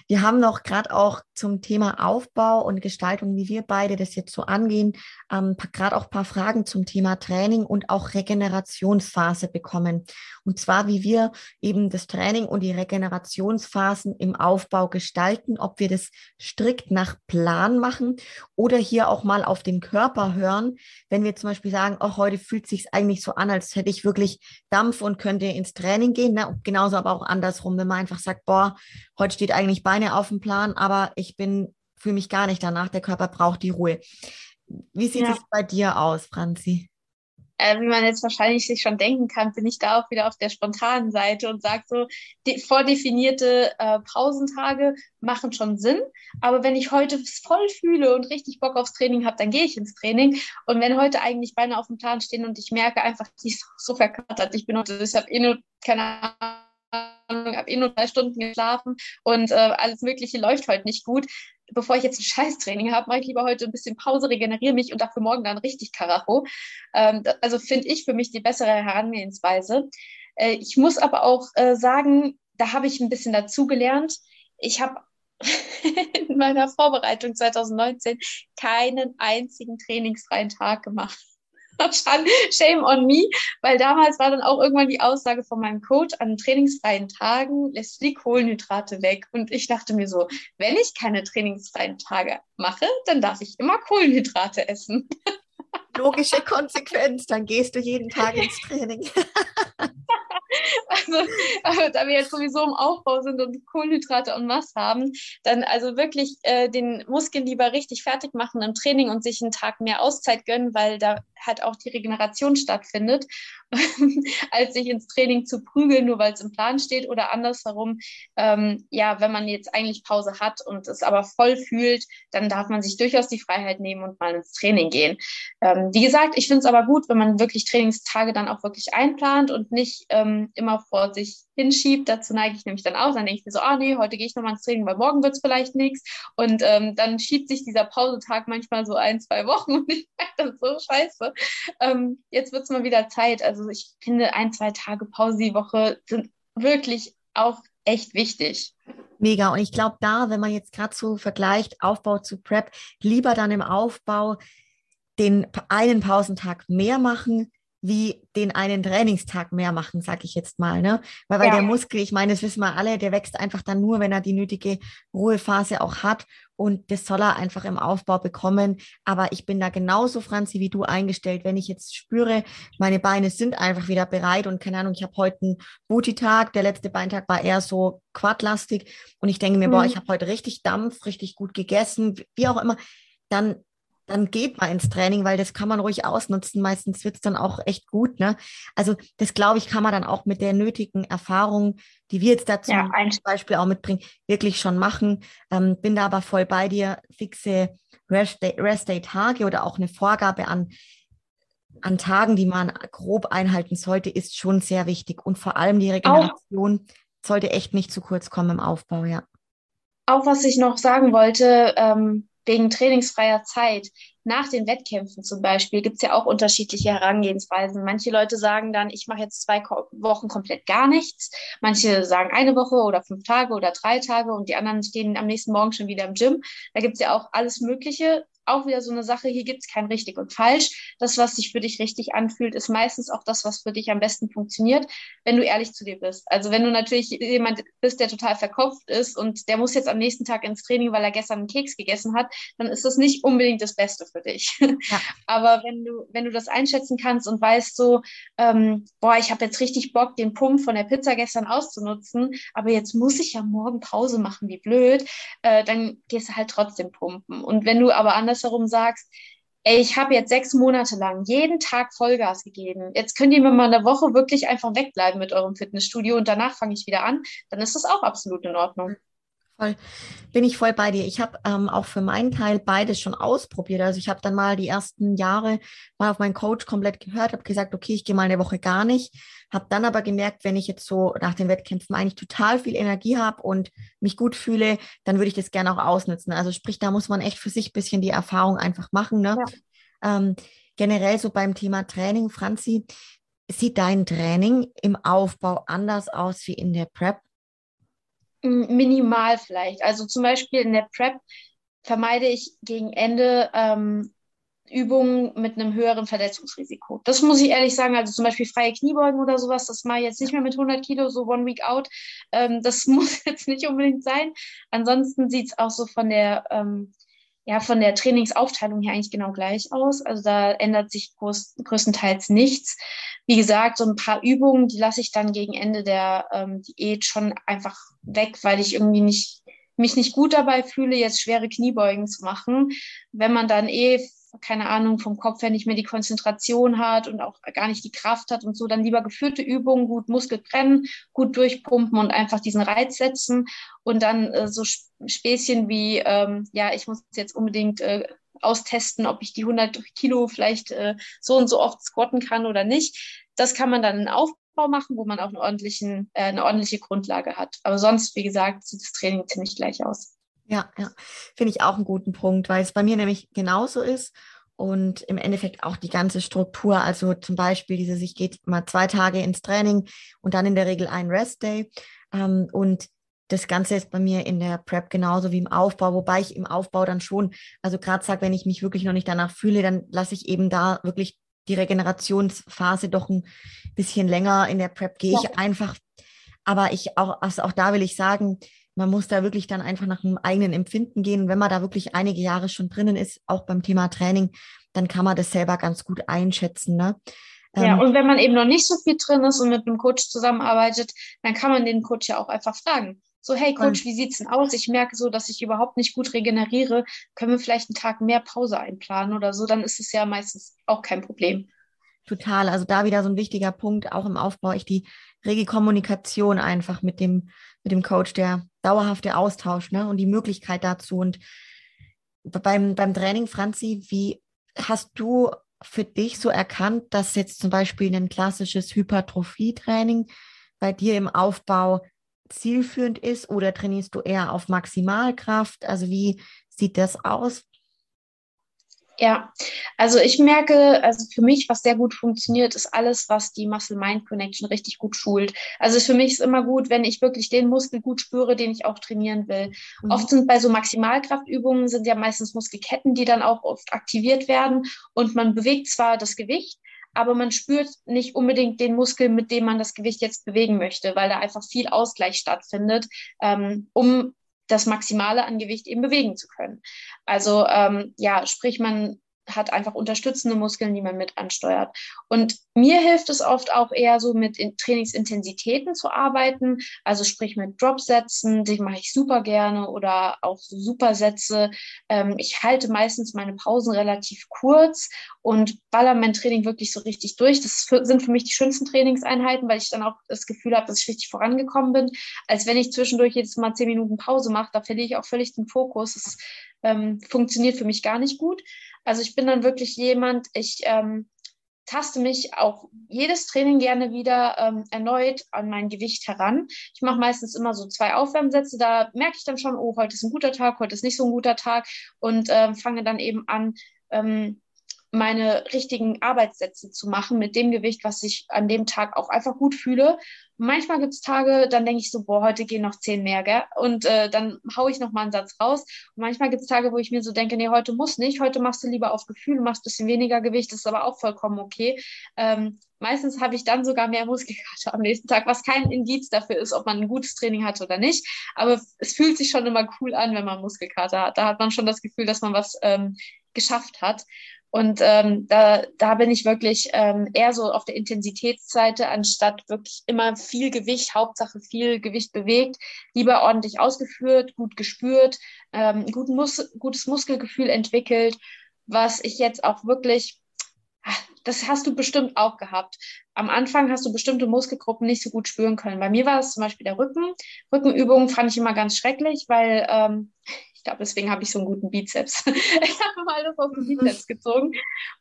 Wir haben noch gerade auch zum Thema Aufbau und Gestaltung, wie wir beide das jetzt so angehen, ähm, gerade auch ein paar Fragen zum Thema Training und auch Regenerationsphase bekommen. Und zwar, wie wir eben das Training und die Regenerationsphasen im Aufbau gestalten, ob wir das strikt nach Plan machen oder hier auch mal auf den Körper hören, wenn wir zum Beispiel sagen, oh, heute fühlt sich eigentlich so an, als hätte ich wirklich Dampf und könnte ins Training gehen. Ne? Genauso aber auch andersrum, wenn man einfach sagt, boah, heute steht eigentlich Beine auf dem Plan, aber ich bin, fühle mich gar nicht danach, der Körper braucht die Ruhe. Wie sieht ja. es bei dir aus, Franzi? Äh, wie man jetzt wahrscheinlich sich schon denken kann, bin ich da auch wieder auf der spontanen Seite und sage so, die vordefinierte äh, Pausentage machen schon Sinn. Aber wenn ich heute voll fühle und richtig Bock aufs Training habe, dann gehe ich ins Training. Und wenn heute eigentlich Beine auf dem Plan stehen und ich merke einfach, die ist so verkatert, ich bin heute, ich habe eh nur, keine Ahnung, habe eh nur drei Stunden geschlafen und äh, alles Mögliche läuft heute nicht gut. Bevor ich jetzt ein Scheißtraining habe, mache ich lieber heute ein bisschen Pause, regeneriere mich und dafür morgen dann richtig Karacho. Ähm, also finde ich für mich die bessere Herangehensweise. Äh, ich muss aber auch äh, sagen, da habe ich ein bisschen dazugelernt. Ich habe in meiner Vorbereitung 2019 keinen einzigen trainingsfreien Tag gemacht. Shame on me, weil damals war dann auch irgendwann die Aussage von meinem Coach, an trainingsfreien Tagen lässt du die Kohlenhydrate weg. Und ich dachte mir so, wenn ich keine trainingsfreien Tage mache, dann darf ich immer Kohlenhydrate essen. Logische Konsequenz, dann gehst du jeden Tag ins Training. Also, da wir jetzt sowieso im Aufbau sind und Kohlenhydrate und was haben, dann also wirklich äh, den Muskeln lieber richtig fertig machen im Training und sich einen Tag mehr Auszeit gönnen, weil da halt auch die Regeneration stattfindet, als sich ins Training zu prügeln, nur weil es im Plan steht oder andersherum. Ähm, ja, wenn man jetzt eigentlich Pause hat und es aber voll fühlt, dann darf man sich durchaus die Freiheit nehmen und mal ins Training gehen. Ähm, wie gesagt, ich finde es aber gut, wenn man wirklich Trainingstage dann auch wirklich einplant und nicht ähm, immer vor sich hinschiebt. Dazu neige ich nämlich dann auch. Dann denke ich mir so, ah nee, heute gehe ich nochmal ins Training, weil morgen wird es vielleicht nichts. Und ähm, dann schiebt sich dieser Pausetag manchmal so ein, zwei Wochen und ich merke dann so, scheiße. Ähm, jetzt wird es mal wieder Zeit. Also ich finde, ein, zwei Tage Pause die Woche sind wirklich auch echt wichtig. Mega. Und ich glaube, da, wenn man jetzt gerade so vergleicht, Aufbau zu Prep, lieber dann im Aufbau den einen Pausentag mehr machen, wie den einen Trainingstag mehr machen, sag ich jetzt mal. Ne? Weil, weil ja. der Muskel, ich meine, das wissen wir alle, der wächst einfach dann nur, wenn er die nötige Ruhephase auch hat. Und das soll er einfach im Aufbau bekommen. Aber ich bin da genauso, Franzi, wie du eingestellt. Wenn ich jetzt spüre, meine Beine sind einfach wieder bereit und keine Ahnung, ich habe heute einen Booty-Tag, der letzte Beintag war eher so quadlastig und ich denke mir, mhm. boah, ich habe heute richtig Dampf, richtig gut gegessen, wie auch immer, dann dann geht man ins Training, weil das kann man ruhig ausnutzen. Meistens wird es dann auch echt gut. Ne? Also das glaube ich, kann man dann auch mit der nötigen Erfahrung, die wir jetzt dazu ja, zum Beispiel auch mitbringen, wirklich schon machen. Ähm, bin da aber voll bei dir, fixe Rest-Day-Tage oder auch eine Vorgabe an an Tagen, die man grob einhalten sollte, ist schon sehr wichtig. Und vor allem die Regeneration auch, sollte echt nicht zu kurz kommen im Aufbau, ja. Auch was ich noch sagen wollte, ähm, wegen trainingsfreier Zeit. Nach den Wettkämpfen zum Beispiel gibt es ja auch unterschiedliche Herangehensweisen. Manche Leute sagen dann, ich mache jetzt zwei Wochen komplett gar nichts. Manche sagen eine Woche oder fünf Tage oder drei Tage und die anderen stehen am nächsten Morgen schon wieder im Gym. Da gibt es ja auch alles Mögliche auch wieder so eine Sache, hier gibt es kein richtig und falsch. Das, was sich für dich richtig anfühlt, ist meistens auch das, was für dich am besten funktioniert, wenn du ehrlich zu dir bist. Also wenn du natürlich jemand bist, der total verkopft ist und der muss jetzt am nächsten Tag ins Training, weil er gestern einen Keks gegessen hat, dann ist das nicht unbedingt das Beste für dich. Ja. Aber wenn du, wenn du das einschätzen kannst und weißt so, ähm, boah, ich habe jetzt richtig Bock, den Pump von der Pizza gestern auszunutzen, aber jetzt muss ich ja morgen Pause machen, wie blöd, äh, dann gehst du halt trotzdem pumpen. Und wenn du aber anders andersherum sagst, ey, ich habe jetzt sechs Monate lang jeden Tag Vollgas gegeben. Jetzt könnt ihr mir mal eine Woche wirklich einfach wegbleiben mit eurem Fitnessstudio und danach fange ich wieder an, dann ist das auch absolut in Ordnung. Voll, bin ich voll bei dir. Ich habe ähm, auch für meinen Teil beides schon ausprobiert. Also ich habe dann mal die ersten Jahre mal auf meinen Coach komplett gehört, habe gesagt, okay, ich gehe mal eine Woche gar nicht. Habe dann aber gemerkt, wenn ich jetzt so nach den Wettkämpfen eigentlich total viel Energie habe und mich gut fühle, dann würde ich das gerne auch ausnutzen. Also sprich, da muss man echt für sich ein bisschen die Erfahrung einfach machen. Ne? Ja. Ähm, generell so beim Thema Training, Franzi, sieht dein Training im Aufbau anders aus wie in der Prep? Minimal vielleicht. Also zum Beispiel in der Prep vermeide ich gegen Ende ähm, Übungen mit einem höheren Verletzungsrisiko. Das muss ich ehrlich sagen. Also zum Beispiel freie Kniebeugen oder sowas, das mache ich jetzt nicht mehr mit 100 Kilo, so one week out. Ähm, das muss jetzt nicht unbedingt sein. Ansonsten sieht es auch so von der ähm, ja von der Trainingsaufteilung her eigentlich genau gleich aus. Also da ändert sich groß, größtenteils nichts. Wie gesagt, so ein paar Übungen, die lasse ich dann gegen Ende der ähm, Diät schon einfach weg, weil ich irgendwie nicht mich nicht gut dabei fühle, jetzt schwere Kniebeugen zu machen. Wenn man dann eh keine Ahnung, vom Kopf her nicht mehr die Konzentration hat und auch gar nicht die Kraft hat und so, dann lieber geführte Übungen, gut Muskel trennen, gut durchpumpen und einfach diesen Reiz setzen und dann äh, so Späßchen wie, ähm, ja, ich muss jetzt unbedingt äh, austesten, ob ich die 100 Kilo vielleicht äh, so und so oft squatten kann oder nicht. Das kann man dann in Aufbau machen, wo man auch einen ordentlichen, äh, eine ordentliche Grundlage hat. Aber sonst, wie gesagt, sieht das Training ziemlich gleich aus. Ja, ja, finde ich auch einen guten Punkt, weil es bei mir nämlich genauso ist und im Endeffekt auch die ganze Struktur, also zum Beispiel dieses, ich gehe mal zwei Tage ins Training und dann in der Regel ein Rest-Day ähm, und das Ganze ist bei mir in der Prep genauso wie im Aufbau, wobei ich im Aufbau dann schon, also gerade sage, wenn ich mich wirklich noch nicht danach fühle, dann lasse ich eben da wirklich die Regenerationsphase doch ein bisschen länger. In der Prep gehe ja. ich einfach, aber ich auch, also auch da will ich sagen, man muss da wirklich dann einfach nach einem eigenen Empfinden gehen. wenn man da wirklich einige Jahre schon drinnen ist, auch beim Thema Training, dann kann man das selber ganz gut einschätzen. Ne? Ja, ähm, und wenn man eben noch nicht so viel drin ist und mit einem Coach zusammenarbeitet, dann kann man den Coach ja auch einfach fragen. So, hey Coach, wie sieht's denn aus? Ich merke so, dass ich überhaupt nicht gut regeneriere. Können wir vielleicht einen Tag mehr Pause einplanen oder so? Dann ist es ja meistens auch kein Problem. Total. Also da wieder so ein wichtiger Punkt, auch im Aufbau, ich die rege Kommunikation einfach mit dem, mit dem Coach, der dauerhafte Austausch ne, und die Möglichkeit dazu. Und beim, beim Training, Franzi, wie hast du für dich so erkannt, dass jetzt zum Beispiel ein klassisches Hypertrophie-Training bei dir im Aufbau zielführend ist oder trainierst du eher auf Maximalkraft? Also wie sieht das aus? Ja, also ich merke, also für mich, was sehr gut funktioniert, ist alles, was die Muscle-Mind-Connection richtig gut schult. Also für mich ist immer gut, wenn ich wirklich den Muskel gut spüre, den ich auch trainieren will. Mhm. Oft sind bei so Maximalkraftübungen sind ja meistens Muskelketten, die dann auch oft aktiviert werden und man bewegt zwar das Gewicht, aber man spürt nicht unbedingt den Muskel, mit dem man das Gewicht jetzt bewegen möchte, weil da einfach viel Ausgleich stattfindet, ähm, um das Maximale an Gewicht eben bewegen zu können. Also ähm, ja, sprich, man hat einfach unterstützende Muskeln, die man mit ansteuert. Und mir hilft es oft auch eher so mit Trainingsintensitäten zu arbeiten, also sprich mit Dropsätzen, die mache ich super gerne oder auch so Supersätze. Ähm, ich halte meistens meine Pausen relativ kurz und baller mein Training wirklich so richtig durch. Das sind für mich die schönsten Trainingseinheiten, weil ich dann auch das Gefühl habe, dass ich richtig vorangekommen bin, als wenn ich zwischendurch jedes Mal zehn Minuten Pause mache. Da verliere ich auch völlig den Fokus. Das ähm, funktioniert für mich gar nicht gut. Also ich bin dann wirklich jemand, ich ähm, taste mich auch jedes Training gerne wieder ähm, erneut an mein Gewicht heran. Ich mache meistens immer so zwei Aufwärmsätze. Da merke ich dann schon, oh, heute ist ein guter Tag, heute ist nicht so ein guter Tag und ähm, fange dann eben an, ähm, meine richtigen Arbeitssätze zu machen mit dem Gewicht, was ich an dem Tag auch einfach gut fühle. manchmal gibt es Tage, dann denke ich so, boah, heute gehen noch zehn mehr, gell? Und äh, dann haue ich noch mal einen Satz raus. Und manchmal gibt es Tage, wo ich mir so denke, nee, heute muss nicht, heute machst du lieber auf Gefühl, machst ein bisschen weniger Gewicht, das ist aber auch vollkommen okay. Ähm, meistens habe ich dann sogar mehr Muskelkater am nächsten Tag, was kein Indiz dafür ist, ob man ein gutes Training hat oder nicht. Aber es fühlt sich schon immer cool an, wenn man Muskelkater hat. Da hat man schon das Gefühl, dass man was ähm, geschafft hat. Und ähm, da, da bin ich wirklich ähm, eher so auf der Intensitätsseite, anstatt wirklich immer viel Gewicht, Hauptsache viel Gewicht bewegt, lieber ordentlich ausgeführt, gut gespürt, ähm, gut Mus gutes Muskelgefühl entwickelt, was ich jetzt auch wirklich, das hast du bestimmt auch gehabt. Am Anfang hast du bestimmte Muskelgruppen nicht so gut spüren können. Bei mir war es zum Beispiel der Rücken. Rückenübungen fand ich immer ganz schrecklich, weil ähm, glaube, deswegen habe ich so einen guten Bizeps. ich habe mal alles aus dem Bizeps gezogen.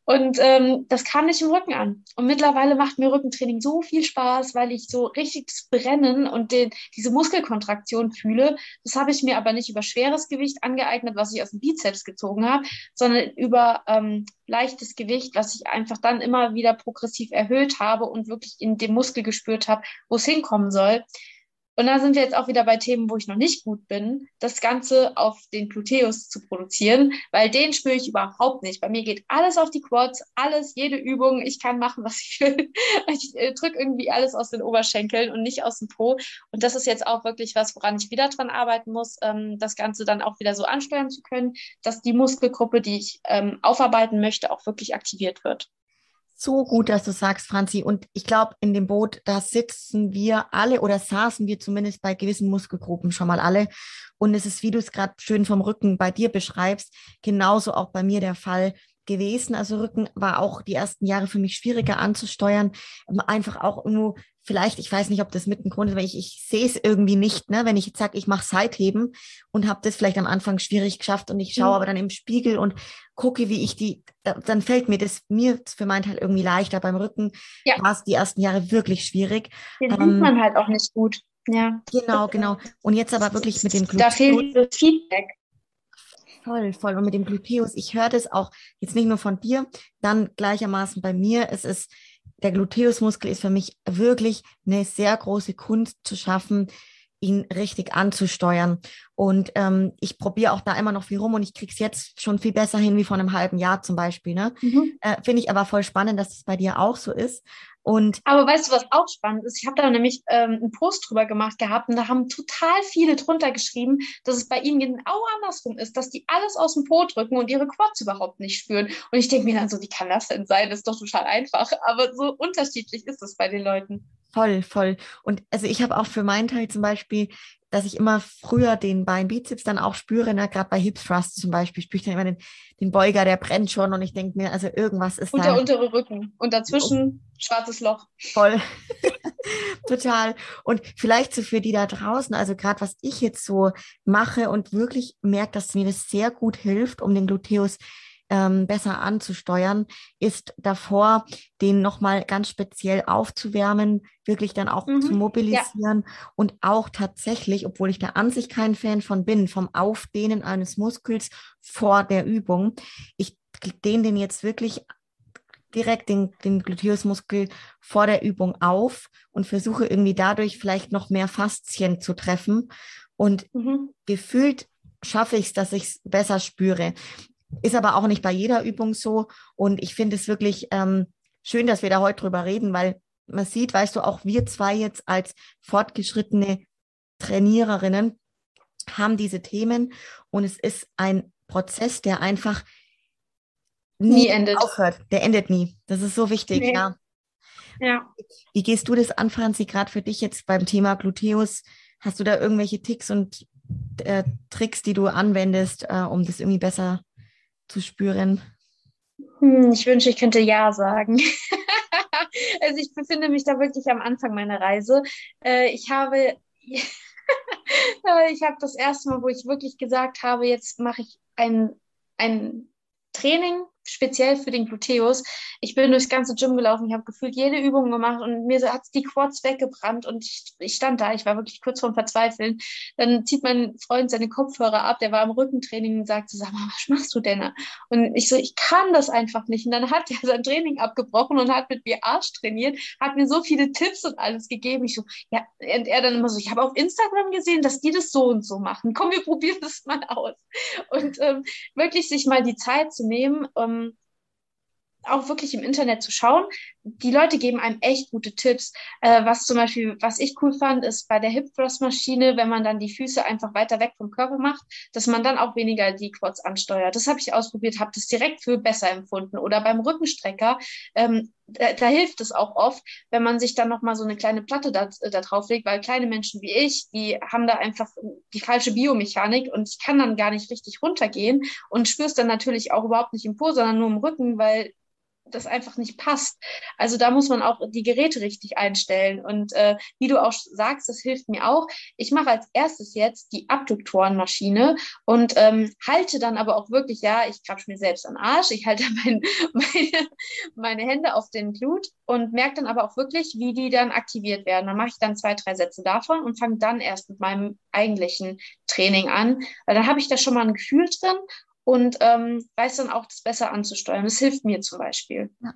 Und ähm, das kam nicht im Rücken an. Und mittlerweile macht mir Rückentraining so viel Spaß, weil ich so richtig das Brennen und den, diese Muskelkontraktion fühle. Das habe ich mir aber nicht über schweres Gewicht angeeignet, was ich aus dem Bizeps gezogen habe, sondern über ähm, leichtes Gewicht, was ich einfach dann immer wieder progressiv erhöht habe und wirklich in dem Muskel gespürt habe, wo es hinkommen soll. Und da sind wir jetzt auch wieder bei Themen, wo ich noch nicht gut bin, das Ganze auf den Gluteus zu produzieren, weil den spüre ich überhaupt nicht. Bei mir geht alles auf die Quads, alles, jede Übung, ich kann machen, was ich will. Ich äh, drücke irgendwie alles aus den Oberschenkeln und nicht aus dem Po. Und das ist jetzt auch wirklich was, woran ich wieder dran arbeiten muss, ähm, das Ganze dann auch wieder so ansteuern zu können, dass die Muskelgruppe, die ich ähm, aufarbeiten möchte, auch wirklich aktiviert wird so gut, dass du sagst, Franzi. Und ich glaube, in dem Boot, da sitzen wir alle oder saßen wir zumindest bei gewissen Muskelgruppen schon mal alle. Und es ist, wie du es gerade schön vom Rücken bei dir beschreibst, genauso auch bei mir der Fall gewesen. Also Rücken war auch die ersten Jahre für mich schwieriger anzusteuern. Einfach auch nur vielleicht, ich weiß nicht, ob das mit ein Grund ist, weil ich, ich sehe es irgendwie nicht, ne? wenn ich jetzt sage, ich mache Seitheben und habe das vielleicht am Anfang schwierig geschafft und ich schaue mhm. aber dann im Spiegel und gucke, wie ich die, dann fällt mir das mir für meinen Teil irgendwie leichter. Beim Rücken ja. war es die ersten Jahre wirklich schwierig. Den ähm, sieht man halt auch nicht gut. Ja. Genau, genau. Und jetzt aber wirklich mit dem Gluteus. Da fehlt das Feedback. Voll, voll. Und mit dem Gluteus, ich höre das auch jetzt nicht nur von dir, dann gleichermaßen bei mir. Es ist, der Gluteusmuskel ist für mich wirklich eine sehr große Kunst zu schaffen, ihn richtig anzusteuern. Und ähm, ich probiere auch da immer noch viel rum und ich kriege es jetzt schon viel besser hin wie vor einem halben Jahr zum Beispiel. Ne? Mhm. Äh, Finde ich aber voll spannend, dass es das bei dir auch so ist. Und aber weißt du, was auch spannend ist? Ich habe da nämlich ähm, einen Post drüber gemacht gehabt und da haben total viele drunter geschrieben, dass es bei ihnen genau andersrum ist, dass die alles aus dem Po drücken und ihre Quads überhaupt nicht spüren. Und ich denke mir dann so, wie kann das denn sein? Das ist doch total einfach. Aber so unterschiedlich ist es bei den Leuten. Voll, voll. Und also ich habe auch für meinen Teil zum Beispiel dass ich immer früher den Beinbizeps dann auch spüre, ne? gerade bei Hip Thrust zum Beispiel, spüre ich dann immer den, den Beuger, der brennt schon und ich denke mir, also irgendwas ist und da. Und der untere Rücken und dazwischen oh. schwarzes Loch. Voll. Total. Und vielleicht so für die da draußen, also gerade was ich jetzt so mache und wirklich merke, dass mir das sehr gut hilft, um den Gluteus ähm, besser anzusteuern, ist davor, den nochmal ganz speziell aufzuwärmen, wirklich dann auch mhm, zu mobilisieren ja. und auch tatsächlich, obwohl ich da an sich kein Fan von bin, vom Aufdehnen eines Muskels vor der Übung. Ich dehne den jetzt wirklich direkt den, den Gluteusmuskel vor der Übung auf und versuche irgendwie dadurch vielleicht noch mehr Faszien zu treffen. Und mhm. gefühlt schaffe ich es, dass ich es besser spüre. Ist aber auch nicht bei jeder Übung so. Und ich finde es wirklich ähm, schön, dass wir da heute drüber reden, weil man sieht, weißt du, auch wir zwei jetzt als fortgeschrittene Trainiererinnen haben diese Themen und es ist ein Prozess, der einfach nie, nie endet. aufhört. Der endet nie. Das ist so wichtig, nee. ja. Ja. Wie gehst du das an, Franzi, gerade für dich jetzt beim Thema Gluteus? Hast du da irgendwelche Ticks und äh, Tricks, die du anwendest, äh, um das irgendwie besser zu spüren? Hm, ich wünsche, ich könnte Ja sagen. also ich befinde mich da wirklich am Anfang meiner Reise. Äh, ich habe, ich habe das erste Mal, wo ich wirklich gesagt habe, jetzt mache ich ein, ein Training speziell für den Gluteus. Ich bin durchs ganze Gym gelaufen, ich habe gefühlt jede Übung gemacht und mir hat die Quads weggebrannt und ich, ich, stand da, ich war wirklich kurz vorm Verzweifeln. Dann zieht mein Freund seine Kopfhörer ab, der war im Rückentraining und sagt, sag mal, was machst du denn? Und ich so, ich kann das einfach nicht. Und dann hat er sein Training abgebrochen und hat mit mir Arsch trainiert, hat mir so viele Tipps und alles gegeben. Ich so, ja, und er dann immer so, ich habe auf Instagram gesehen, dass die das so und so machen. Komm, wir probieren das mal aus. Und ähm, wirklich sich mal die Zeit zu nehmen, ähm, auch wirklich im Internet zu schauen. Die Leute geben einem echt gute Tipps. Äh, was zum Beispiel, was ich cool fand, ist bei der Hip Thrust Maschine, wenn man dann die Füße einfach weiter weg vom Körper macht, dass man dann auch weniger die Quads ansteuert. Das habe ich ausprobiert, habe das direkt für besser empfunden. Oder beim Rückenstrecker, ähm, da, da, hilft es auch oft, wenn man sich dann nochmal so eine kleine Platte da, da drauf legt, weil kleine Menschen wie ich, die haben da einfach die falsche Biomechanik und ich kann dann gar nicht richtig runtergehen und spürst dann natürlich auch überhaupt nicht im Po, sondern nur im Rücken, weil das einfach nicht passt. Also da muss man auch die Geräte richtig einstellen. Und äh, wie du auch sagst, das hilft mir auch. Ich mache als erstes jetzt die Abduktorenmaschine und ähm, halte dann aber auch wirklich, ja, ich krabsch mir selbst an Arsch, ich halte mein, meine, meine Hände auf den Glut und merke dann aber auch wirklich, wie die dann aktiviert werden. Dann mache ich dann zwei, drei Sätze davon und fange dann erst mit meinem eigentlichen Training an. Weil dann habe ich da schon mal ein Gefühl drin und ähm, weiß dann auch, das besser anzusteuern. Das hilft mir zum Beispiel. Ja,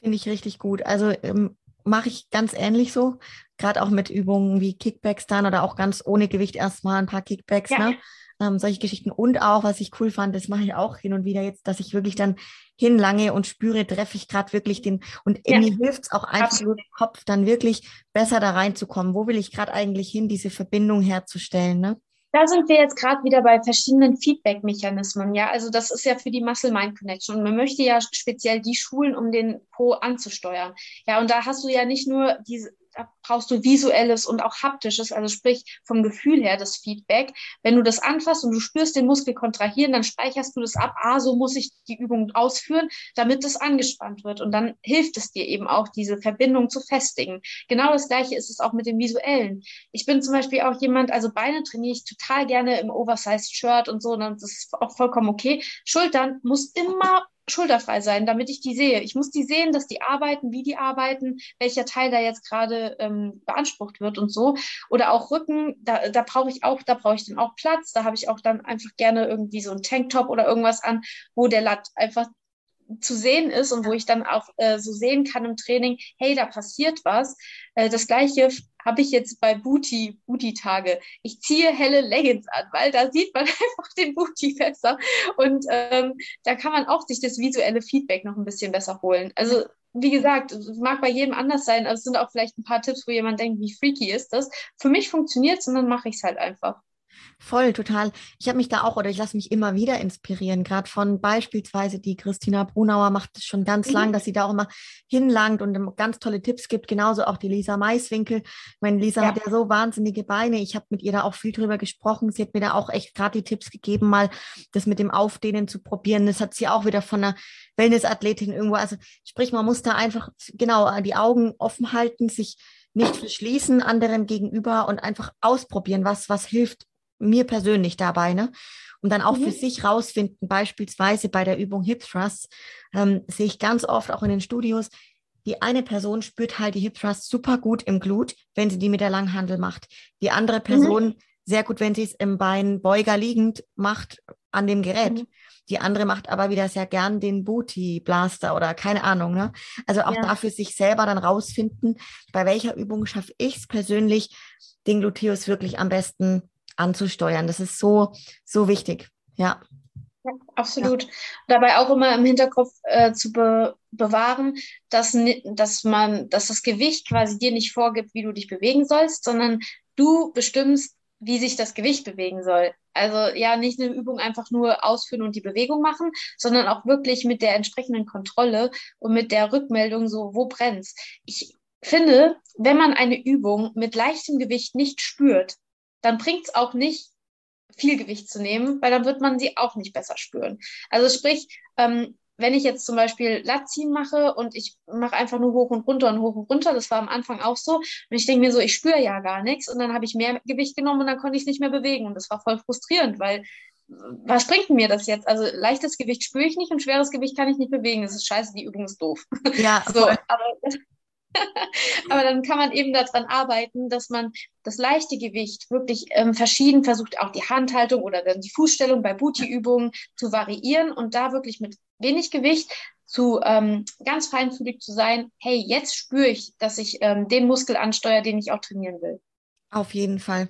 Finde ich richtig gut. Also ähm, mache ich ganz ähnlich so, gerade auch mit Übungen wie Kickbacks dann oder auch ganz ohne Gewicht erstmal ein paar Kickbacks, ja. ne? Ähm, solche Geschichten. Und auch, was ich cool fand, das mache ich auch hin und wieder jetzt, dass ich wirklich dann hinlange und spüre, treffe ich gerade wirklich den. Und ja. mir hilft es auch einfach im Kopf dann wirklich besser da reinzukommen. Wo will ich gerade eigentlich hin, diese Verbindung herzustellen? Ne? Da sind wir jetzt gerade wieder bei verschiedenen Feedback-Mechanismen. Ja, also das ist ja für die Muscle-Mind-Connection. Und man möchte ja speziell die schulen, um den Po anzusteuern. Ja, und da hast du ja nicht nur diese, da brauchst du visuelles und auch haptisches, also sprich vom Gefühl her das Feedback. Wenn du das anfasst und du spürst den Muskel kontrahieren, dann speicherst du das ab. Ah, so muss ich die Übung ausführen, damit es angespannt wird. Und dann hilft es dir eben auch, diese Verbindung zu festigen. Genau das Gleiche ist es auch mit dem Visuellen. Ich bin zum Beispiel auch jemand, also Beine trainiere ich total gerne im Oversized Shirt und so, und das ist auch vollkommen okay. Schultern muss immer schulterfrei sein, damit ich die sehe. Ich muss die sehen, dass die arbeiten, wie die arbeiten, welcher Teil da jetzt gerade ähm, beansprucht wird und so. Oder auch Rücken, da, da brauche ich auch, da brauche ich dann auch Platz. Da habe ich auch dann einfach gerne irgendwie so ein Tanktop oder irgendwas an, wo der Latt einfach zu sehen ist und wo ich dann auch äh, so sehen kann im Training, hey, da passiert was. Äh, das gleiche habe ich jetzt bei Booty, Booty-Tage. Ich ziehe helle Leggings an, weil da sieht man einfach den Booty besser. Und ähm, da kann man auch sich das visuelle Feedback noch ein bisschen besser holen. Also wie gesagt, es mag bei jedem anders sein, aber es sind auch vielleicht ein paar Tipps, wo jemand denkt, wie freaky ist das. Für mich funktioniert es und dann mache ich es halt einfach. Voll, total. Ich habe mich da auch oder ich lasse mich immer wieder inspirieren, gerade von beispielsweise die Christina Brunauer macht es schon ganz mhm. lang, dass sie da auch immer hinlangt und ganz tolle Tipps gibt. Genauso auch die Lisa Maiswinkel. Ich meine, Lisa ja. hat ja so wahnsinnige Beine. Ich habe mit ihr da auch viel drüber gesprochen. Sie hat mir da auch echt gerade die Tipps gegeben, mal das mit dem Aufdehnen zu probieren. Das hat sie auch wieder von einer Wellnessathletin irgendwo. Also sprich, man muss da einfach genau die Augen offen halten, sich nicht verschließen anderen gegenüber und einfach ausprobieren, was, was hilft mir persönlich dabei, ne? Und dann auch mhm. für sich rausfinden, beispielsweise bei der Übung Hip Thrust, ähm, sehe ich ganz oft auch in den Studios, die eine Person spürt halt die Hip Thrust super gut im Glut, wenn sie die mit der Langhandel macht. Die andere mhm. Person mhm. sehr gut, wenn sie es im Beinbeuger liegend macht an dem Gerät. Mhm. Die andere macht aber wieder sehr gern den Booty Blaster oder keine Ahnung. Ne? Also auch ja. dafür sich selber dann rausfinden, bei welcher Übung schaffe ich es persönlich, den Gluteus wirklich am besten anzusteuern. Das ist so, so wichtig. Ja. ja absolut. Ja. Dabei auch immer im Hinterkopf äh, zu be bewahren, dass, dass man, dass das Gewicht quasi dir nicht vorgibt, wie du dich bewegen sollst, sondern du bestimmst, wie sich das Gewicht bewegen soll. Also ja, nicht eine Übung einfach nur ausführen und die Bewegung machen, sondern auch wirklich mit der entsprechenden Kontrolle und mit der Rückmeldung so, wo brennt's. Ich finde, wenn man eine Übung mit leichtem Gewicht nicht spürt, dann bringt es auch nicht, viel Gewicht zu nehmen, weil dann wird man sie auch nicht besser spüren. Also sprich, ähm, wenn ich jetzt zum Beispiel Latziehen mache und ich mache einfach nur hoch und runter und hoch und runter, das war am Anfang auch so, und ich denke mir so, ich spüre ja gar nichts und dann habe ich mehr Gewicht genommen und dann konnte ich es nicht mehr bewegen und das war voll frustrierend, weil was bringt mir das jetzt? Also leichtes Gewicht spüre ich nicht und schweres Gewicht kann ich nicht bewegen. Das ist scheiße, die Übung ist doof. Ja, so, aber, aber dann kann man eben daran arbeiten, dass man das leichte Gewicht wirklich ähm, verschieden versucht, auch die Handhaltung oder dann die Fußstellung bei Booty-Übungen zu variieren und da wirklich mit wenig Gewicht zu ähm, ganz feinfühlig zu sein. Hey, jetzt spüre ich, dass ich ähm, den Muskel ansteuere, den ich auch trainieren will. Auf jeden Fall.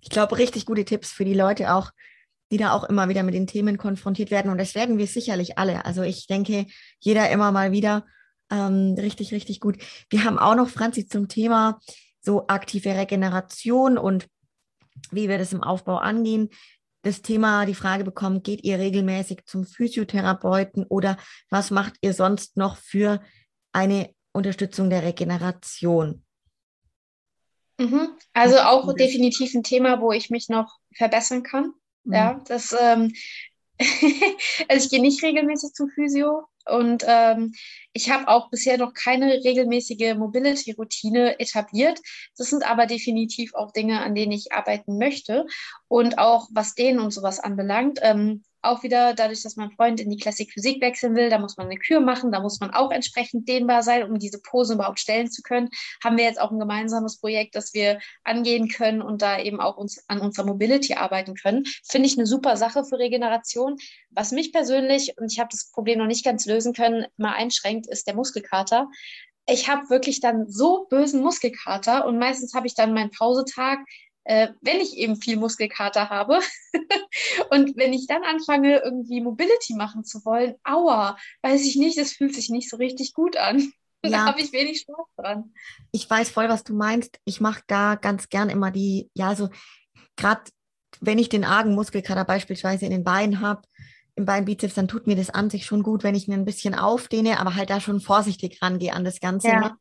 Ich glaube, richtig gute Tipps für die Leute auch, die da auch immer wieder mit den Themen konfrontiert werden. Und das werden wir sicherlich alle. Also ich denke, jeder immer mal wieder ähm, richtig, richtig gut. Wir haben auch noch, Franzi, zum Thema so aktive Regeneration und wie wir das im Aufbau angehen. Das Thema, die Frage bekommen, geht ihr regelmäßig zum Physiotherapeuten oder was macht ihr sonst noch für eine Unterstützung der Regeneration? Mhm. Also auch definitiv ein Thema, wo ich mich noch verbessern kann. Mhm. Ja, das, ähm, also ich gehe nicht regelmäßig zum Physio und ähm, ich habe auch bisher noch keine regelmäßige Mobility-Routine etabliert. Das sind aber definitiv auch Dinge, an denen ich arbeiten möchte. Und auch was denen und sowas anbelangt, ähm, auch wieder dadurch, dass mein Freund in die Classic Physik wechseln will, da muss man eine Kür machen, da muss man auch entsprechend dehnbar sein, um diese Pose überhaupt stellen zu können. Haben wir jetzt auch ein gemeinsames Projekt, das wir angehen können und da eben auch uns an unserer Mobility arbeiten können. Finde ich eine super Sache für Regeneration. Was mich persönlich, und ich habe das Problem noch nicht ganz lösen können, mal einschränkt, ist der Muskelkater ich habe wirklich dann so bösen Muskelkater und meistens habe ich dann meinen Pausetag äh, wenn ich eben viel Muskelkater habe. und wenn ich dann anfange, irgendwie Mobility machen zu wollen, aua, weiß ich nicht, das fühlt sich nicht so richtig gut an. Ja. Da habe ich wenig Spaß dran. Ich weiß voll, was du meinst. Ich mache da ganz gern immer die, ja, so gerade wenn ich den argen Muskelkater beispielsweise in den Beinen habe, im Beinbizeps, dann tut mir das an sich schon gut, wenn ich mir ein bisschen aufdehne, aber halt da schon vorsichtig rangehe an das Ganze. Ja. Ne?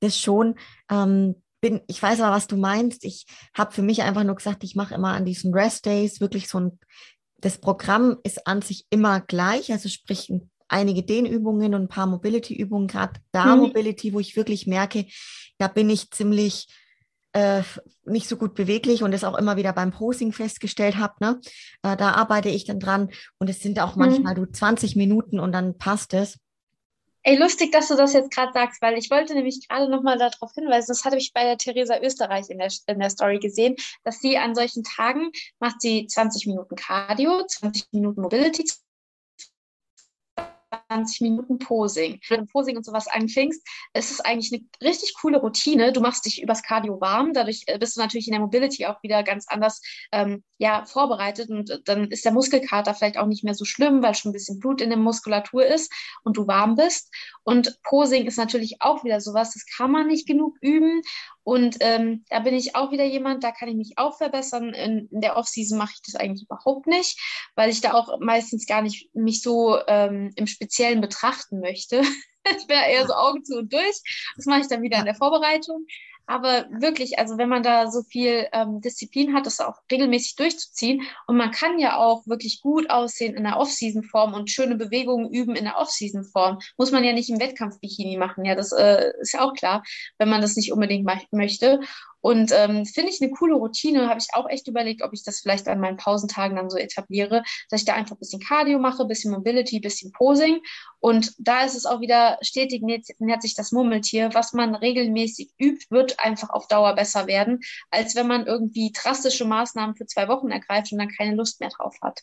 Das schon. Ähm, bin, ich weiß aber, was du meinst. Ich habe für mich einfach nur gesagt, ich mache immer an diesen Rest Days wirklich so ein, das Programm ist an sich immer gleich, also sprich einige Dehnübungen und ein paar Mobility-Übungen, gerade da mhm. Mobility, wo ich wirklich merke, da bin ich ziemlich äh, nicht so gut beweglich und das auch immer wieder beim Posing festgestellt habe. Ne? Äh, da arbeite ich dann dran und es sind auch mhm. manchmal du 20 Minuten und dann passt es. Ey, lustig, dass du das jetzt gerade sagst, weil ich wollte nämlich gerade nochmal darauf hinweisen, das hatte ich bei der Theresa Österreich in der, in der Story gesehen, dass sie an solchen Tagen macht sie 20 Minuten Cardio, 20 Minuten Mobility, 20 Minuten Posing. Wenn du Posing und sowas anfängst, ist es eigentlich eine richtig coole Routine. Du machst dich übers Cardio warm, dadurch äh, bist du natürlich in der Mobility auch wieder ganz anders ähm, ja, vorbereitet und äh, dann ist der Muskelkater vielleicht auch nicht mehr so schlimm, weil schon ein bisschen Blut in der Muskulatur ist und du warm bist. Und Posing ist natürlich auch wieder sowas, das kann man nicht genug üben und ähm, da bin ich auch wieder jemand, da kann ich mich auch verbessern. In, in der Offseason mache ich das eigentlich überhaupt nicht, weil ich da auch meistens gar nicht mich so ähm, im Speziellen betrachten möchte. ich bin eher so Augen zu und durch. Das mache ich dann wieder in der Vorbereitung. Aber wirklich, also wenn man da so viel ähm, Disziplin hat, das auch regelmäßig durchzuziehen und man kann ja auch wirklich gut aussehen in der Off-Season-Form und schöne Bewegungen üben in der Off-Season-Form, muss man ja nicht im Wettkampf-Bikini machen. Ja, das äh, ist ja auch klar, wenn man das nicht unbedingt möchte. Und ähm, finde ich eine coole Routine, habe ich auch echt überlegt, ob ich das vielleicht an meinen Pausentagen dann so etabliere, dass ich da einfach ein bisschen Cardio mache, ein bisschen Mobility, ein bisschen Posing. Und da ist es auch wieder stetig nähert sich das Murmeltier. Was man regelmäßig übt, wird einfach auf Dauer besser werden, als wenn man irgendwie drastische Maßnahmen für zwei Wochen ergreift und dann keine Lust mehr drauf hat.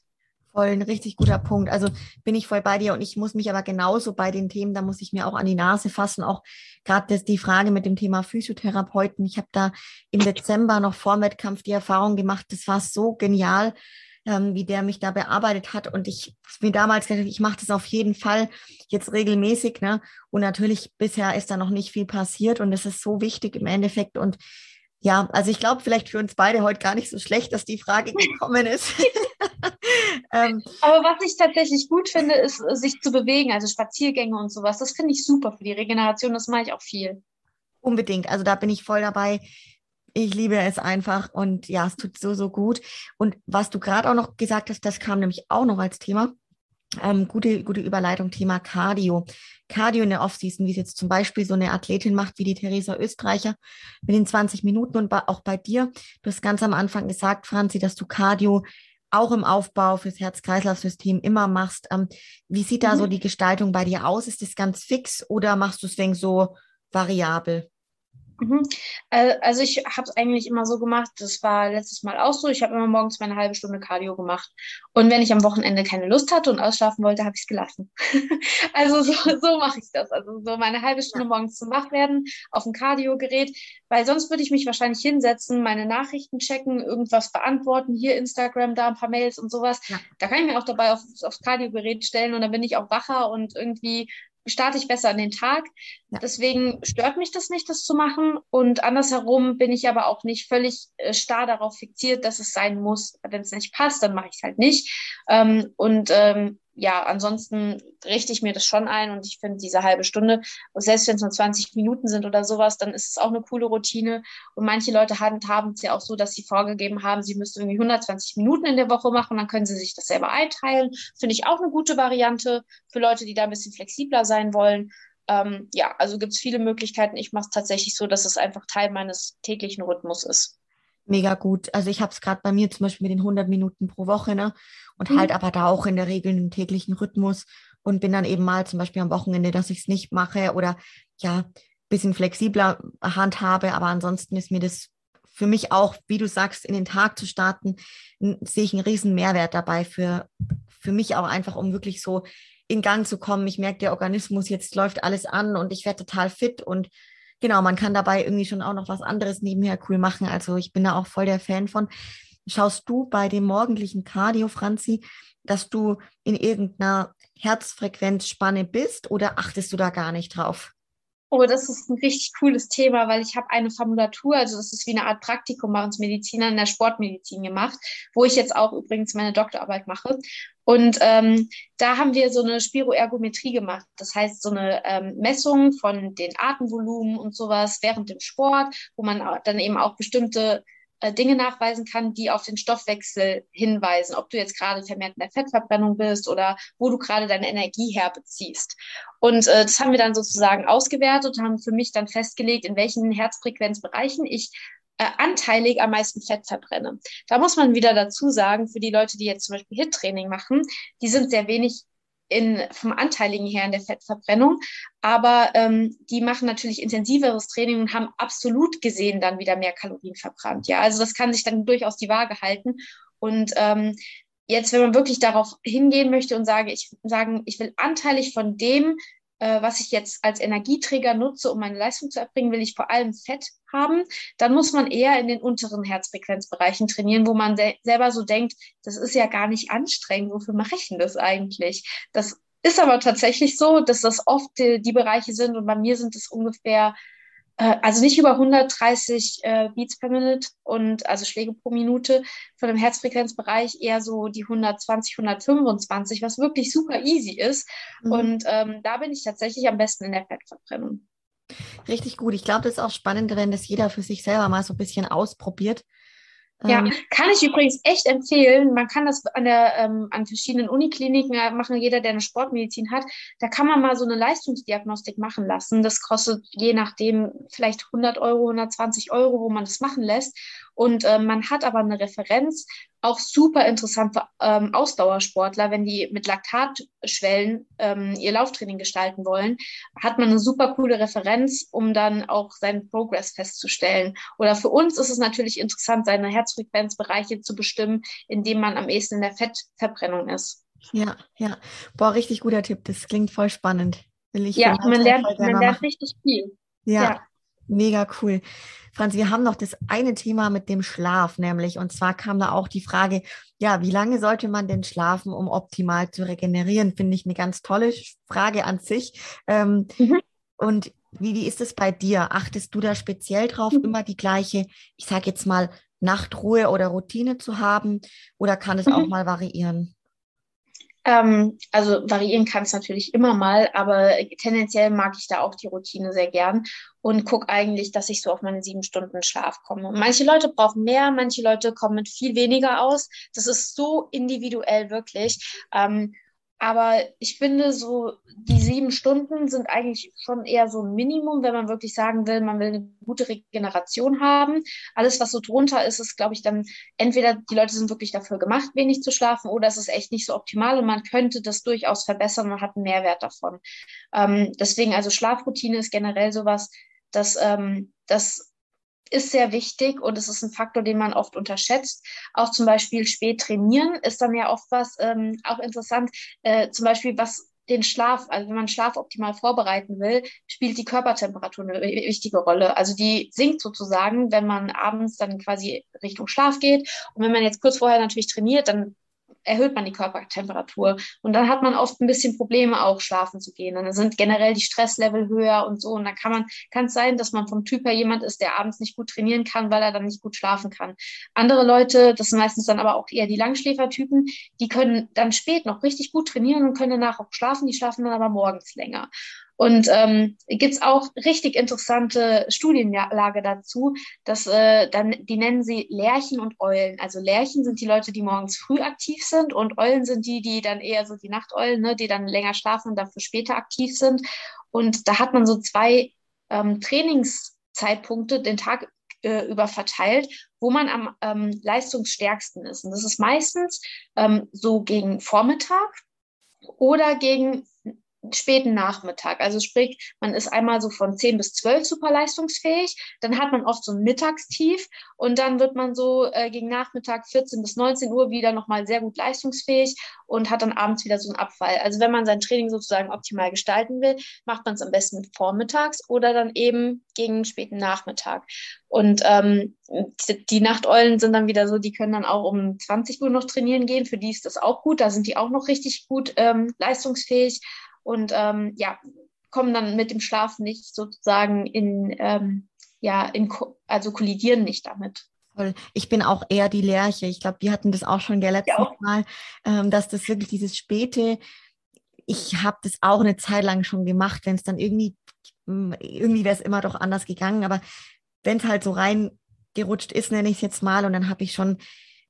Voll ein richtig guter Punkt. Also bin ich voll bei dir und ich muss mich aber genauso bei den Themen, da muss ich mir auch an die Nase fassen, auch gerade die Frage mit dem Thema Physiotherapeuten. Ich habe da im Dezember noch vor Wettkampf die Erfahrung gemacht, das war so genial, ähm, wie der mich da bearbeitet hat und ich mir damals gesagt, ich mache das auf jeden Fall jetzt regelmäßig, ne? Und natürlich bisher ist da noch nicht viel passiert und es ist so wichtig im Endeffekt und ja, also ich glaube vielleicht für uns beide heute gar nicht so schlecht, dass die Frage gekommen ist. ähm, Aber was ich tatsächlich gut finde, ist, sich zu bewegen, also Spaziergänge und sowas. Das finde ich super für die Regeneration. Das mache ich auch viel. Unbedingt. Also da bin ich voll dabei. Ich liebe es einfach und ja, es tut so, so gut. Und was du gerade auch noch gesagt hast, das kam nämlich auch noch als Thema. Ähm, gute, gute Überleitung, Thema Cardio. Cardio in der Offseason, wie es jetzt zum Beispiel so eine Athletin macht, wie die Theresa Österreicher mit den 20 Minuten und auch bei dir. Du hast ganz am Anfang gesagt, Franzi, dass du Cardio auch im Aufbau fürs Herz-Kreislauf-System immer machst. Ähm, wie sieht da mhm. so die Gestaltung bei dir aus? Ist das ganz fix oder machst du es wegen so variabel? Mhm. Äh, also ich habe es eigentlich immer so gemacht, das war letztes Mal auch so, ich habe immer morgens meine halbe Stunde Cardio gemacht. Und wenn ich am Wochenende keine Lust hatte und ausschlafen wollte, habe ich es gelassen. also so, so mache ich das. Also so meine halbe Stunde morgens zum Wachwerden auf dem Cardio-Gerät, weil sonst würde ich mich wahrscheinlich hinsetzen, meine Nachrichten checken, irgendwas beantworten, hier Instagram, da ein paar Mails und sowas. Ja. Da kann ich mir auch dabei auf, aufs Cardio-Gerät stellen und dann bin ich auch wacher und irgendwie starte ich besser an den Tag. Ja. Deswegen stört mich das nicht, das zu machen. Und andersherum bin ich aber auch nicht völlig äh, starr darauf fixiert, dass es sein muss. Wenn es nicht passt, dann mache ich es halt nicht. Ähm, und ähm, ja, ansonsten richte ich mir das schon ein und ich finde diese halbe Stunde, selbst wenn es nur 20 Minuten sind oder sowas, dann ist es auch eine coole Routine. Und manche Leute haben es ja auch so, dass sie vorgegeben haben, sie müssten irgendwie 120 Minuten in der Woche machen, dann können sie sich das selber einteilen. Finde ich auch eine gute Variante für Leute, die da ein bisschen flexibler sein wollen. Ähm, ja, also gibt es viele Möglichkeiten. Ich mache es tatsächlich so, dass es einfach Teil meines täglichen Rhythmus ist mega gut. Also ich habe es gerade bei mir zum Beispiel mit den 100 Minuten pro Woche, ne? Und mhm. halt aber da auch in der Regel einen täglichen Rhythmus und bin dann eben mal zum Beispiel am Wochenende, dass ich es nicht mache oder ja, bisschen flexibler handhabe. Aber ansonsten ist mir das für mich auch, wie du sagst, in den Tag zu starten, sehe ich einen riesen Mehrwert dabei für, für mich auch einfach, um wirklich so in Gang zu kommen. Ich merke, der Organismus, jetzt läuft alles an und ich werde total fit und genau, man kann dabei irgendwie schon auch noch was anderes nebenher cool machen. Also ich bin da auch voll der Fan von. Schaust du bei dem morgendlichen Cardio, Franzi, dass du in irgendeiner Herzfrequenzspanne bist oder achtest du da gar nicht drauf? Oh, das ist ein richtig cooles Thema, weil ich habe eine Formulatur, also das ist wie eine Art Praktikum bei uns Medizinern in der Sportmedizin gemacht, wo ich jetzt auch übrigens meine Doktorarbeit mache. Und ähm, da haben wir so eine Spiroergometrie gemacht. Das heißt, so eine ähm, Messung von den Atemvolumen und sowas während dem Sport, wo man dann eben auch bestimmte äh, Dinge nachweisen kann, die auf den Stoffwechsel hinweisen, ob du jetzt gerade vermehrt in der Fettverbrennung bist oder wo du gerade deine Energie herbeziehst. Und äh, das haben wir dann sozusagen ausgewertet und haben für mich dann festgelegt, in welchen Herzfrequenzbereichen ich äh, anteilig am meisten Fett verbrenne. Da muss man wieder dazu sagen, für die Leute, die jetzt zum Beispiel HIT-Training machen, die sind sehr wenig in, vom Anteiligen her in der Fettverbrennung. Aber ähm, die machen natürlich intensiveres Training und haben absolut gesehen dann wieder mehr Kalorien verbrannt. Ja, also das kann sich dann durchaus die Waage halten. Und ähm, jetzt, wenn man wirklich darauf hingehen möchte und sage, ich sagen, ich will anteilig von dem was ich jetzt als Energieträger nutze, um meine Leistung zu erbringen, will ich vor allem Fett haben, dann muss man eher in den unteren Herzfrequenzbereichen trainieren, wo man se selber so denkt, das ist ja gar nicht anstrengend, wofür mache ich denn das eigentlich? Das ist aber tatsächlich so, dass das oft die, die Bereiche sind und bei mir sind es ungefähr äh, also nicht über 130 äh, Beats per Minute und also Schläge pro Minute von dem Herzfrequenzbereich eher so die 120, 125, was wirklich super easy ist. Mhm. Und ähm, da bin ich tatsächlich am besten in der Fettverbrennung. Richtig gut. Ich glaube, das ist auch spannend, wenn das jeder für sich selber mal so ein bisschen ausprobiert. Ja, ähm, kann ich übrigens echt empfehlen. Man kann das an, der, ähm, an verschiedenen Unikliniken machen, jeder, der eine Sportmedizin hat. Da kann man mal so eine Leistungsdiagnostik machen lassen. Das kostet je nachdem vielleicht 100 Euro, 120 Euro, wo man das machen lässt. Und äh, man hat aber eine Referenz, auch super interessant für ähm, Ausdauersportler, wenn die mit Laktatschwellen ähm, ihr Lauftraining gestalten wollen, hat man eine super coole Referenz, um dann auch seinen Progress festzustellen. Oder für uns ist es natürlich interessant, seine Herzfrequenzbereiche zu bestimmen, indem man am ehesten in der Fettverbrennung ist. Ja, ja. Boah, richtig guter Tipp. Das klingt voll spannend. Will ich ja, man lernt, man lernt richtig viel. ja. ja. Mega cool. Franz, wir haben noch das eine Thema mit dem Schlaf, nämlich, und zwar kam da auch die Frage, ja, wie lange sollte man denn schlafen, um optimal zu regenerieren? Finde ich eine ganz tolle Frage an sich. Ähm, mhm. Und wie, wie ist es bei dir? Achtest du da speziell drauf, mhm. immer die gleiche, ich sage jetzt mal, Nachtruhe oder Routine zu haben? Oder kann es mhm. auch mal variieren? Ähm, also variieren kann es natürlich immer mal, aber tendenziell mag ich da auch die Routine sehr gern und gucke eigentlich, dass ich so auf meine sieben Stunden Schlaf komme. Manche Leute brauchen mehr, manche Leute kommen mit viel weniger aus. Das ist so individuell wirklich. Ähm, aber ich finde, so die sieben Stunden sind eigentlich schon eher so ein Minimum, wenn man wirklich sagen will, man will eine gute Regeneration haben. Alles, was so drunter ist, ist, glaube ich, dann entweder die Leute sind wirklich dafür gemacht, wenig zu schlafen, oder es ist echt nicht so optimal und man könnte das durchaus verbessern und hat einen Mehrwert davon. Ähm, deswegen, also Schlafroutine ist generell sowas, dass ähm, das ist sehr wichtig und es ist ein Faktor, den man oft unterschätzt. Auch zum Beispiel spät trainieren ist dann ja oft was ähm, auch interessant. Äh, zum Beispiel was den Schlaf, also wenn man Schlaf optimal vorbereiten will, spielt die Körpertemperatur eine wichtige Rolle. Also die sinkt sozusagen, wenn man abends dann quasi Richtung Schlaf geht. Und wenn man jetzt kurz vorher natürlich trainiert, dann erhöht man die Körpertemperatur. Und dann hat man oft ein bisschen Probleme, auch schlafen zu gehen. Und dann sind generell die Stresslevel höher und so. Und dann kann man, kann es sein, dass man vom Typ her jemand ist, der abends nicht gut trainieren kann, weil er dann nicht gut schlafen kann. Andere Leute, das sind meistens dann aber auch eher die Langschläfertypen, die können dann spät noch richtig gut trainieren und können danach auch schlafen. Die schlafen dann aber morgens länger. Und ähm, gibt auch richtig interessante Studienlage dazu, dass äh, dann, die nennen sie Lerchen und Eulen. Also Lerchen sind die Leute, die morgens früh aktiv sind und Eulen sind die, die dann eher so die Nachteulen, ne, die dann länger schlafen und dafür später aktiv sind. Und da hat man so zwei ähm, Trainingszeitpunkte den Tag äh, über verteilt, wo man am ähm, leistungsstärksten ist. Und das ist meistens ähm, so gegen Vormittag oder gegen späten Nachmittag. Also sprich, man ist einmal so von 10 bis 12 super leistungsfähig, dann hat man oft so ein Mittagstief und dann wird man so äh, gegen Nachmittag 14 bis 19 Uhr wieder nochmal sehr gut leistungsfähig und hat dann abends wieder so einen Abfall. Also wenn man sein Training sozusagen optimal gestalten will, macht man es am besten mit vormittags oder dann eben gegen späten Nachmittag. Und ähm, die Nachteulen sind dann wieder so, die können dann auch um 20 Uhr noch trainieren gehen. Für die ist das auch gut. Da sind die auch noch richtig gut ähm, leistungsfähig und ähm, ja, kommen dann mit dem Schlaf nicht sozusagen in, ähm, ja, in, also kollidieren nicht damit. Ich bin auch eher die Lerche. Ich glaube, wir hatten das auch schon der letzten ja. Mal, ähm, dass das wirklich dieses späte, ich habe das auch eine Zeit lang schon gemacht, wenn es dann irgendwie, hm, irgendwie wäre es immer doch anders gegangen, aber wenn es halt so reingerutscht ist, nenne ich es jetzt mal, und dann habe ich schon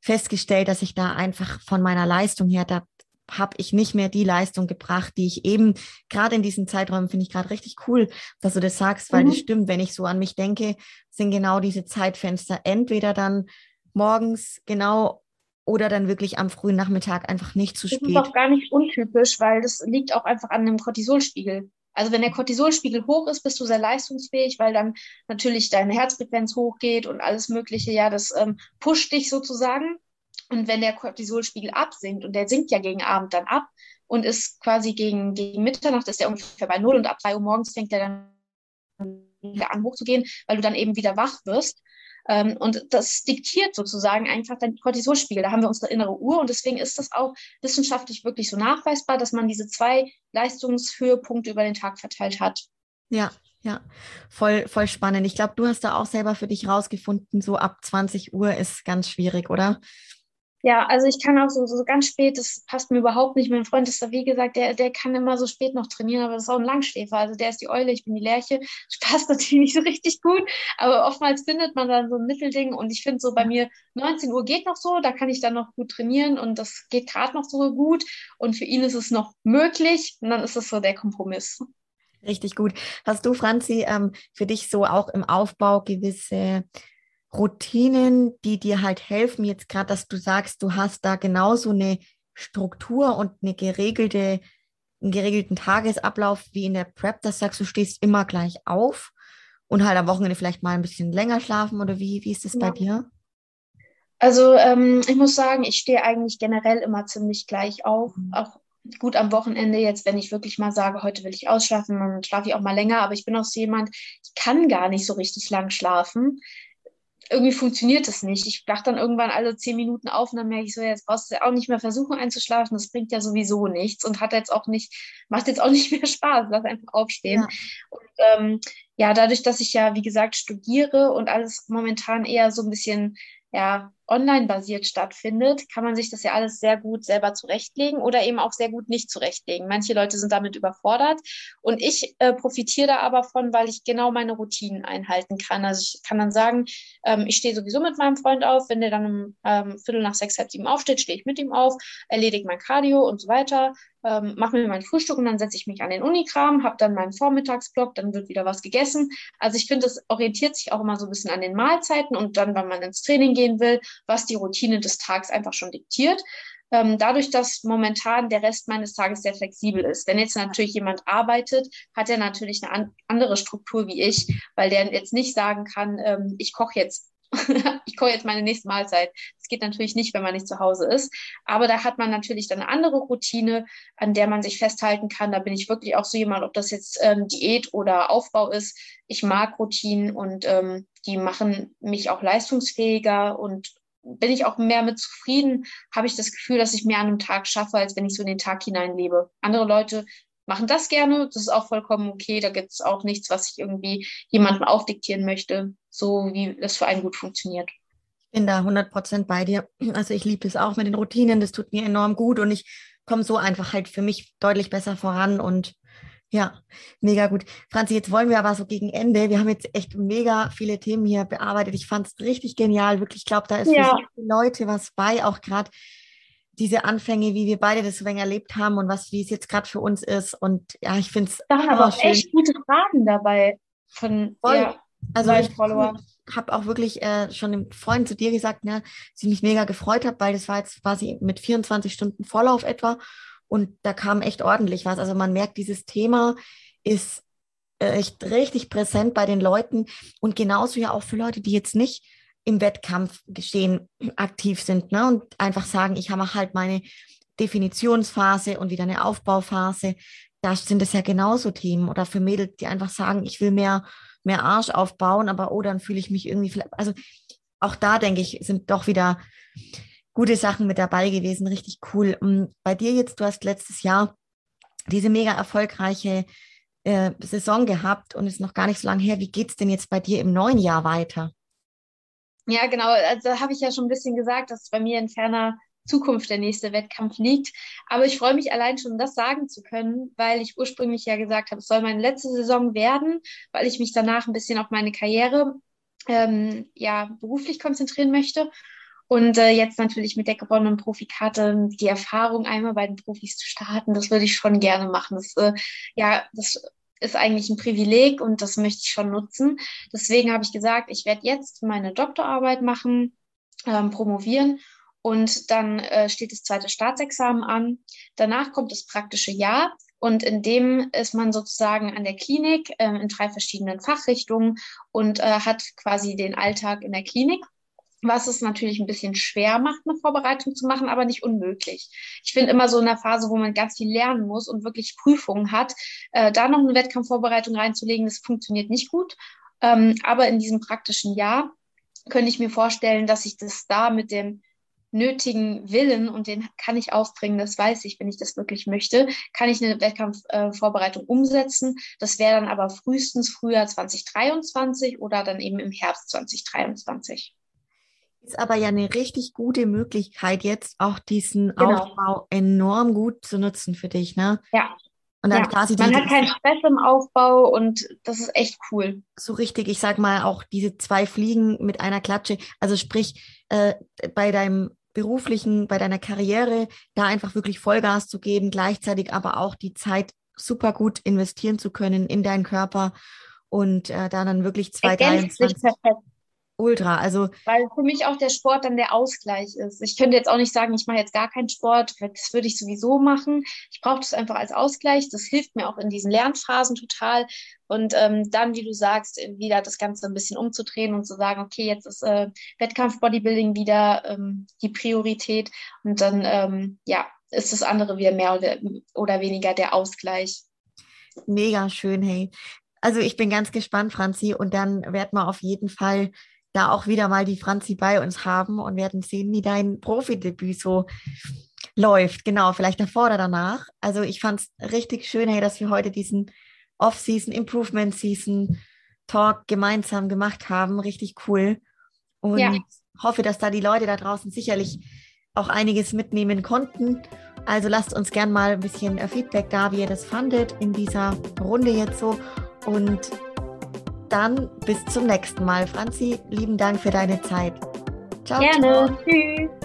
festgestellt, dass ich da einfach von meiner Leistung her, da habe ich nicht mehr die Leistung gebracht, die ich eben gerade in diesen Zeiträumen finde ich gerade richtig cool, dass du das sagst, weil mhm. das stimmt, wenn ich so an mich denke, sind genau diese Zeitfenster entweder dann morgens genau oder dann wirklich am frühen Nachmittag einfach nicht zu spät. Das ist auch gar nicht untypisch, weil das liegt auch einfach an dem Cortisolspiegel. Also wenn der Cortisolspiegel hoch ist, bist du sehr leistungsfähig, weil dann natürlich deine Herzfrequenz hochgeht und alles Mögliche. Ja, das ähm, pusht dich sozusagen. Und wenn der Cortisolspiegel absinkt, und der sinkt ja gegen Abend dann ab und ist quasi gegen, gegen Mitternacht, ist der ungefähr bei Null und ab 3 Uhr morgens fängt er dann wieder an hochzugehen, weil du dann eben wieder wach wirst. Ähm, und das diktiert sozusagen einfach dein Cortisolspiegel. Da haben wir unsere innere Uhr und deswegen ist das auch wissenschaftlich wirklich so nachweisbar, dass man diese zwei Leistungshöhepunkte über den Tag verteilt hat. Ja, ja, voll, voll spannend. Ich glaube, du hast da auch selber für dich rausgefunden, so ab 20 Uhr ist ganz schwierig, oder? Ja, also ich kann auch so, so ganz spät, das passt mir überhaupt nicht. Mein Freund ist da, wie gesagt, der, der kann immer so spät noch trainieren, aber das ist auch ein Langschläfer. Also der ist die Eule, ich bin die Lerche. Das passt natürlich nicht so richtig gut, aber oftmals findet man dann so ein Mittelding und ich finde so bei mir 19 Uhr geht noch so, da kann ich dann noch gut trainieren und das geht gerade noch so gut und für ihn ist es noch möglich und dann ist das so der Kompromiss. Richtig gut. Hast du, Franzi, ähm, für dich so auch im Aufbau gewisse Routinen, die dir halt helfen, jetzt gerade, dass du sagst, du hast da genauso eine Struktur und eine geregelte, einen geregelten Tagesablauf wie in der Prep, dass du sagst, du stehst immer gleich auf und halt am Wochenende vielleicht mal ein bisschen länger schlafen oder wie, wie ist das ja. bei dir? Also ähm, ich muss sagen, ich stehe eigentlich generell immer ziemlich gleich auf, mhm. auch gut am Wochenende jetzt, wenn ich wirklich mal sage, heute will ich ausschlafen, dann schlafe ich auch mal länger, aber ich bin auch so jemand, ich kann gar nicht so richtig lang schlafen irgendwie funktioniert das nicht. Ich wach dann irgendwann alle zehn Minuten auf und dann merke ich so, jetzt brauchst du ja auch nicht mehr versuchen einzuschlafen, das bringt ja sowieso nichts und hat jetzt auch nicht, macht jetzt auch nicht mehr Spaß, lass einfach aufstehen. Ja. Und ähm, ja, dadurch, dass ich ja, wie gesagt, studiere und alles momentan eher so ein bisschen ja, online basiert stattfindet, kann man sich das ja alles sehr gut selber zurechtlegen oder eben auch sehr gut nicht zurechtlegen. Manche Leute sind damit überfordert und ich äh, profitiere da aber von, weil ich genau meine Routinen einhalten kann. Also ich kann dann sagen, ähm, ich stehe sowieso mit meinem Freund auf, wenn der dann um ähm, Viertel nach sechs, halb sieben aufsteht, stehe ich mit ihm auf, erledige mein Cardio und so weiter. Ähm, mache mir mein Frühstück und dann setze ich mich an den Unikram, habe dann meinen Vormittagsblock, dann wird wieder was gegessen. Also ich finde, es orientiert sich auch immer so ein bisschen an den Mahlzeiten und dann, wenn man ins Training gehen will, was die Routine des Tags einfach schon diktiert. Ähm, dadurch, dass momentan der Rest meines Tages sehr flexibel ist. Wenn jetzt natürlich jemand arbeitet, hat er natürlich eine an andere Struktur wie ich, weil der jetzt nicht sagen kann, ähm, ich koche jetzt ich koche jetzt meine nächste Mahlzeit. Das geht natürlich nicht, wenn man nicht zu Hause ist. Aber da hat man natürlich dann eine andere Routine, an der man sich festhalten kann. Da bin ich wirklich auch so jemand, ob das jetzt ähm, Diät oder Aufbau ist. Ich mag Routinen und ähm, die machen mich auch leistungsfähiger und bin ich auch mehr mit zufrieden, habe ich das Gefühl, dass ich mehr an einem Tag schaffe, als wenn ich so in den Tag hineinlebe. Andere Leute machen das gerne, das ist auch vollkommen okay. Da gibt es auch nichts, was ich irgendwie jemandem aufdiktieren möchte, so wie das für einen gut funktioniert. Ich bin da 100% bei dir. Also ich liebe es auch mit den Routinen, das tut mir enorm gut und ich komme so einfach halt für mich deutlich besser voran und ja, mega gut. Franzi, jetzt wollen wir aber so gegen Ende. Wir haben jetzt echt mega viele Themen hier bearbeitet. Ich fand es richtig genial. Wirklich, ich glaube, da ist ja. für viele Leute was bei, auch gerade diese Anfänge, wie wir beide das so wenig erlebt haben und was, wie es jetzt gerade für uns ist. Und ja, ich finde es. Da waren aber auch schön. echt gute Fragen dabei von Voll. Ja, also ich Follower. habe auch wirklich äh, schon im Freund zu dir gesagt, ne, sie mich mega gefreut hat, weil das war jetzt quasi mit 24 Stunden Vorlauf etwa und da kam echt ordentlich was. Also man merkt, dieses Thema ist echt richtig präsent bei den Leuten und genauso ja auch für Leute, die jetzt nicht im Wettkampfgeschehen aktiv sind ne? und einfach sagen, ich habe halt meine Definitionsphase und wieder eine Aufbauphase. Da sind es ja genauso Themen. Oder für Mädels, die einfach sagen, ich will mehr, mehr Arsch aufbauen, aber oh, dann fühle ich mich irgendwie, also auch da denke ich, sind doch wieder gute Sachen mit dabei gewesen, richtig cool. Mm, bei dir jetzt, du hast letztes Jahr diese mega erfolgreiche äh, Saison gehabt und ist noch gar nicht so lange her. Wie geht es denn jetzt bei dir im neuen Jahr weiter? Ja, genau. Also habe ich ja schon ein bisschen gesagt, dass bei mir in ferner Zukunft der nächste Wettkampf liegt. Aber ich freue mich allein schon, das sagen zu können, weil ich ursprünglich ja gesagt habe, es soll meine letzte Saison werden, weil ich mich danach ein bisschen auf meine Karriere ähm, ja, beruflich konzentrieren möchte. Und äh, jetzt natürlich mit der gewonnenen Profikarte die Erfahrung, einmal bei den Profis zu starten, das würde ich schon gerne machen. Das, äh, ja, das ist eigentlich ein Privileg und das möchte ich schon nutzen. Deswegen habe ich gesagt, ich werde jetzt meine Doktorarbeit machen, ähm, promovieren und dann äh, steht das zweite Staatsexamen an. Danach kommt das praktische Jahr und in dem ist man sozusagen an der Klinik äh, in drei verschiedenen Fachrichtungen und äh, hat quasi den Alltag in der Klinik was es natürlich ein bisschen schwer macht, eine Vorbereitung zu machen, aber nicht unmöglich. Ich finde immer so in der Phase, wo man ganz viel lernen muss und wirklich Prüfungen hat, äh, da noch eine Wettkampfvorbereitung reinzulegen, das funktioniert nicht gut. Ähm, aber in diesem praktischen Jahr könnte ich mir vorstellen, dass ich das da mit dem nötigen Willen und den kann ich aufbringen, das weiß ich, wenn ich das wirklich möchte, kann ich eine Wettkampfvorbereitung äh, umsetzen. Das wäre dann aber frühestens Frühjahr 2023 oder dann eben im Herbst 2023. Ist aber ja eine richtig gute Möglichkeit, jetzt auch diesen genau. Aufbau enorm gut zu nutzen für dich, ne? Ja. Und dann ja. quasi Man hat keinen Stress im Aufbau und das ist echt cool. So richtig, ich sag mal, auch diese zwei Fliegen mit einer Klatsche. Also sprich, äh, bei deinem beruflichen, bei deiner Karriere, da einfach wirklich Vollgas zu geben, gleichzeitig aber auch die Zeit super gut investieren zu können in deinen Körper und äh, da dann wirklich zwei, drei. Ultra. Also weil für mich auch der Sport dann der Ausgleich ist. Ich könnte jetzt auch nicht sagen, ich mache jetzt gar keinen Sport, das würde ich sowieso machen. Ich brauche das einfach als Ausgleich. Das hilft mir auch in diesen Lernphasen total. Und ähm, dann, wie du sagst, wieder das Ganze ein bisschen umzudrehen und zu sagen, okay, jetzt ist äh, Wettkampf-Bodybuilding wieder ähm, die Priorität. Und dann, ähm, ja, ist das andere wieder mehr oder, oder weniger der Ausgleich. Mega schön, hey. Also ich bin ganz gespannt, Franzi, und dann werden wir auf jeden Fall da auch wieder mal die Franzi bei uns haben und werden sehen, wie dein Profidebüt so läuft. Genau, vielleicht davor oder danach. Also ich fand es richtig schön, hey, dass wir heute diesen Off-Season, Improvement-Season Talk gemeinsam gemacht haben. Richtig cool. Und ja. hoffe, dass da die Leute da draußen sicherlich auch einiges mitnehmen konnten. Also lasst uns gern mal ein bisschen Feedback da, wie ihr das fandet in dieser Runde jetzt so. Und dann bis zum nächsten Mal. Franzi, lieben Dank für deine Zeit. Ciao. Gerne. Ciao. Tschüss.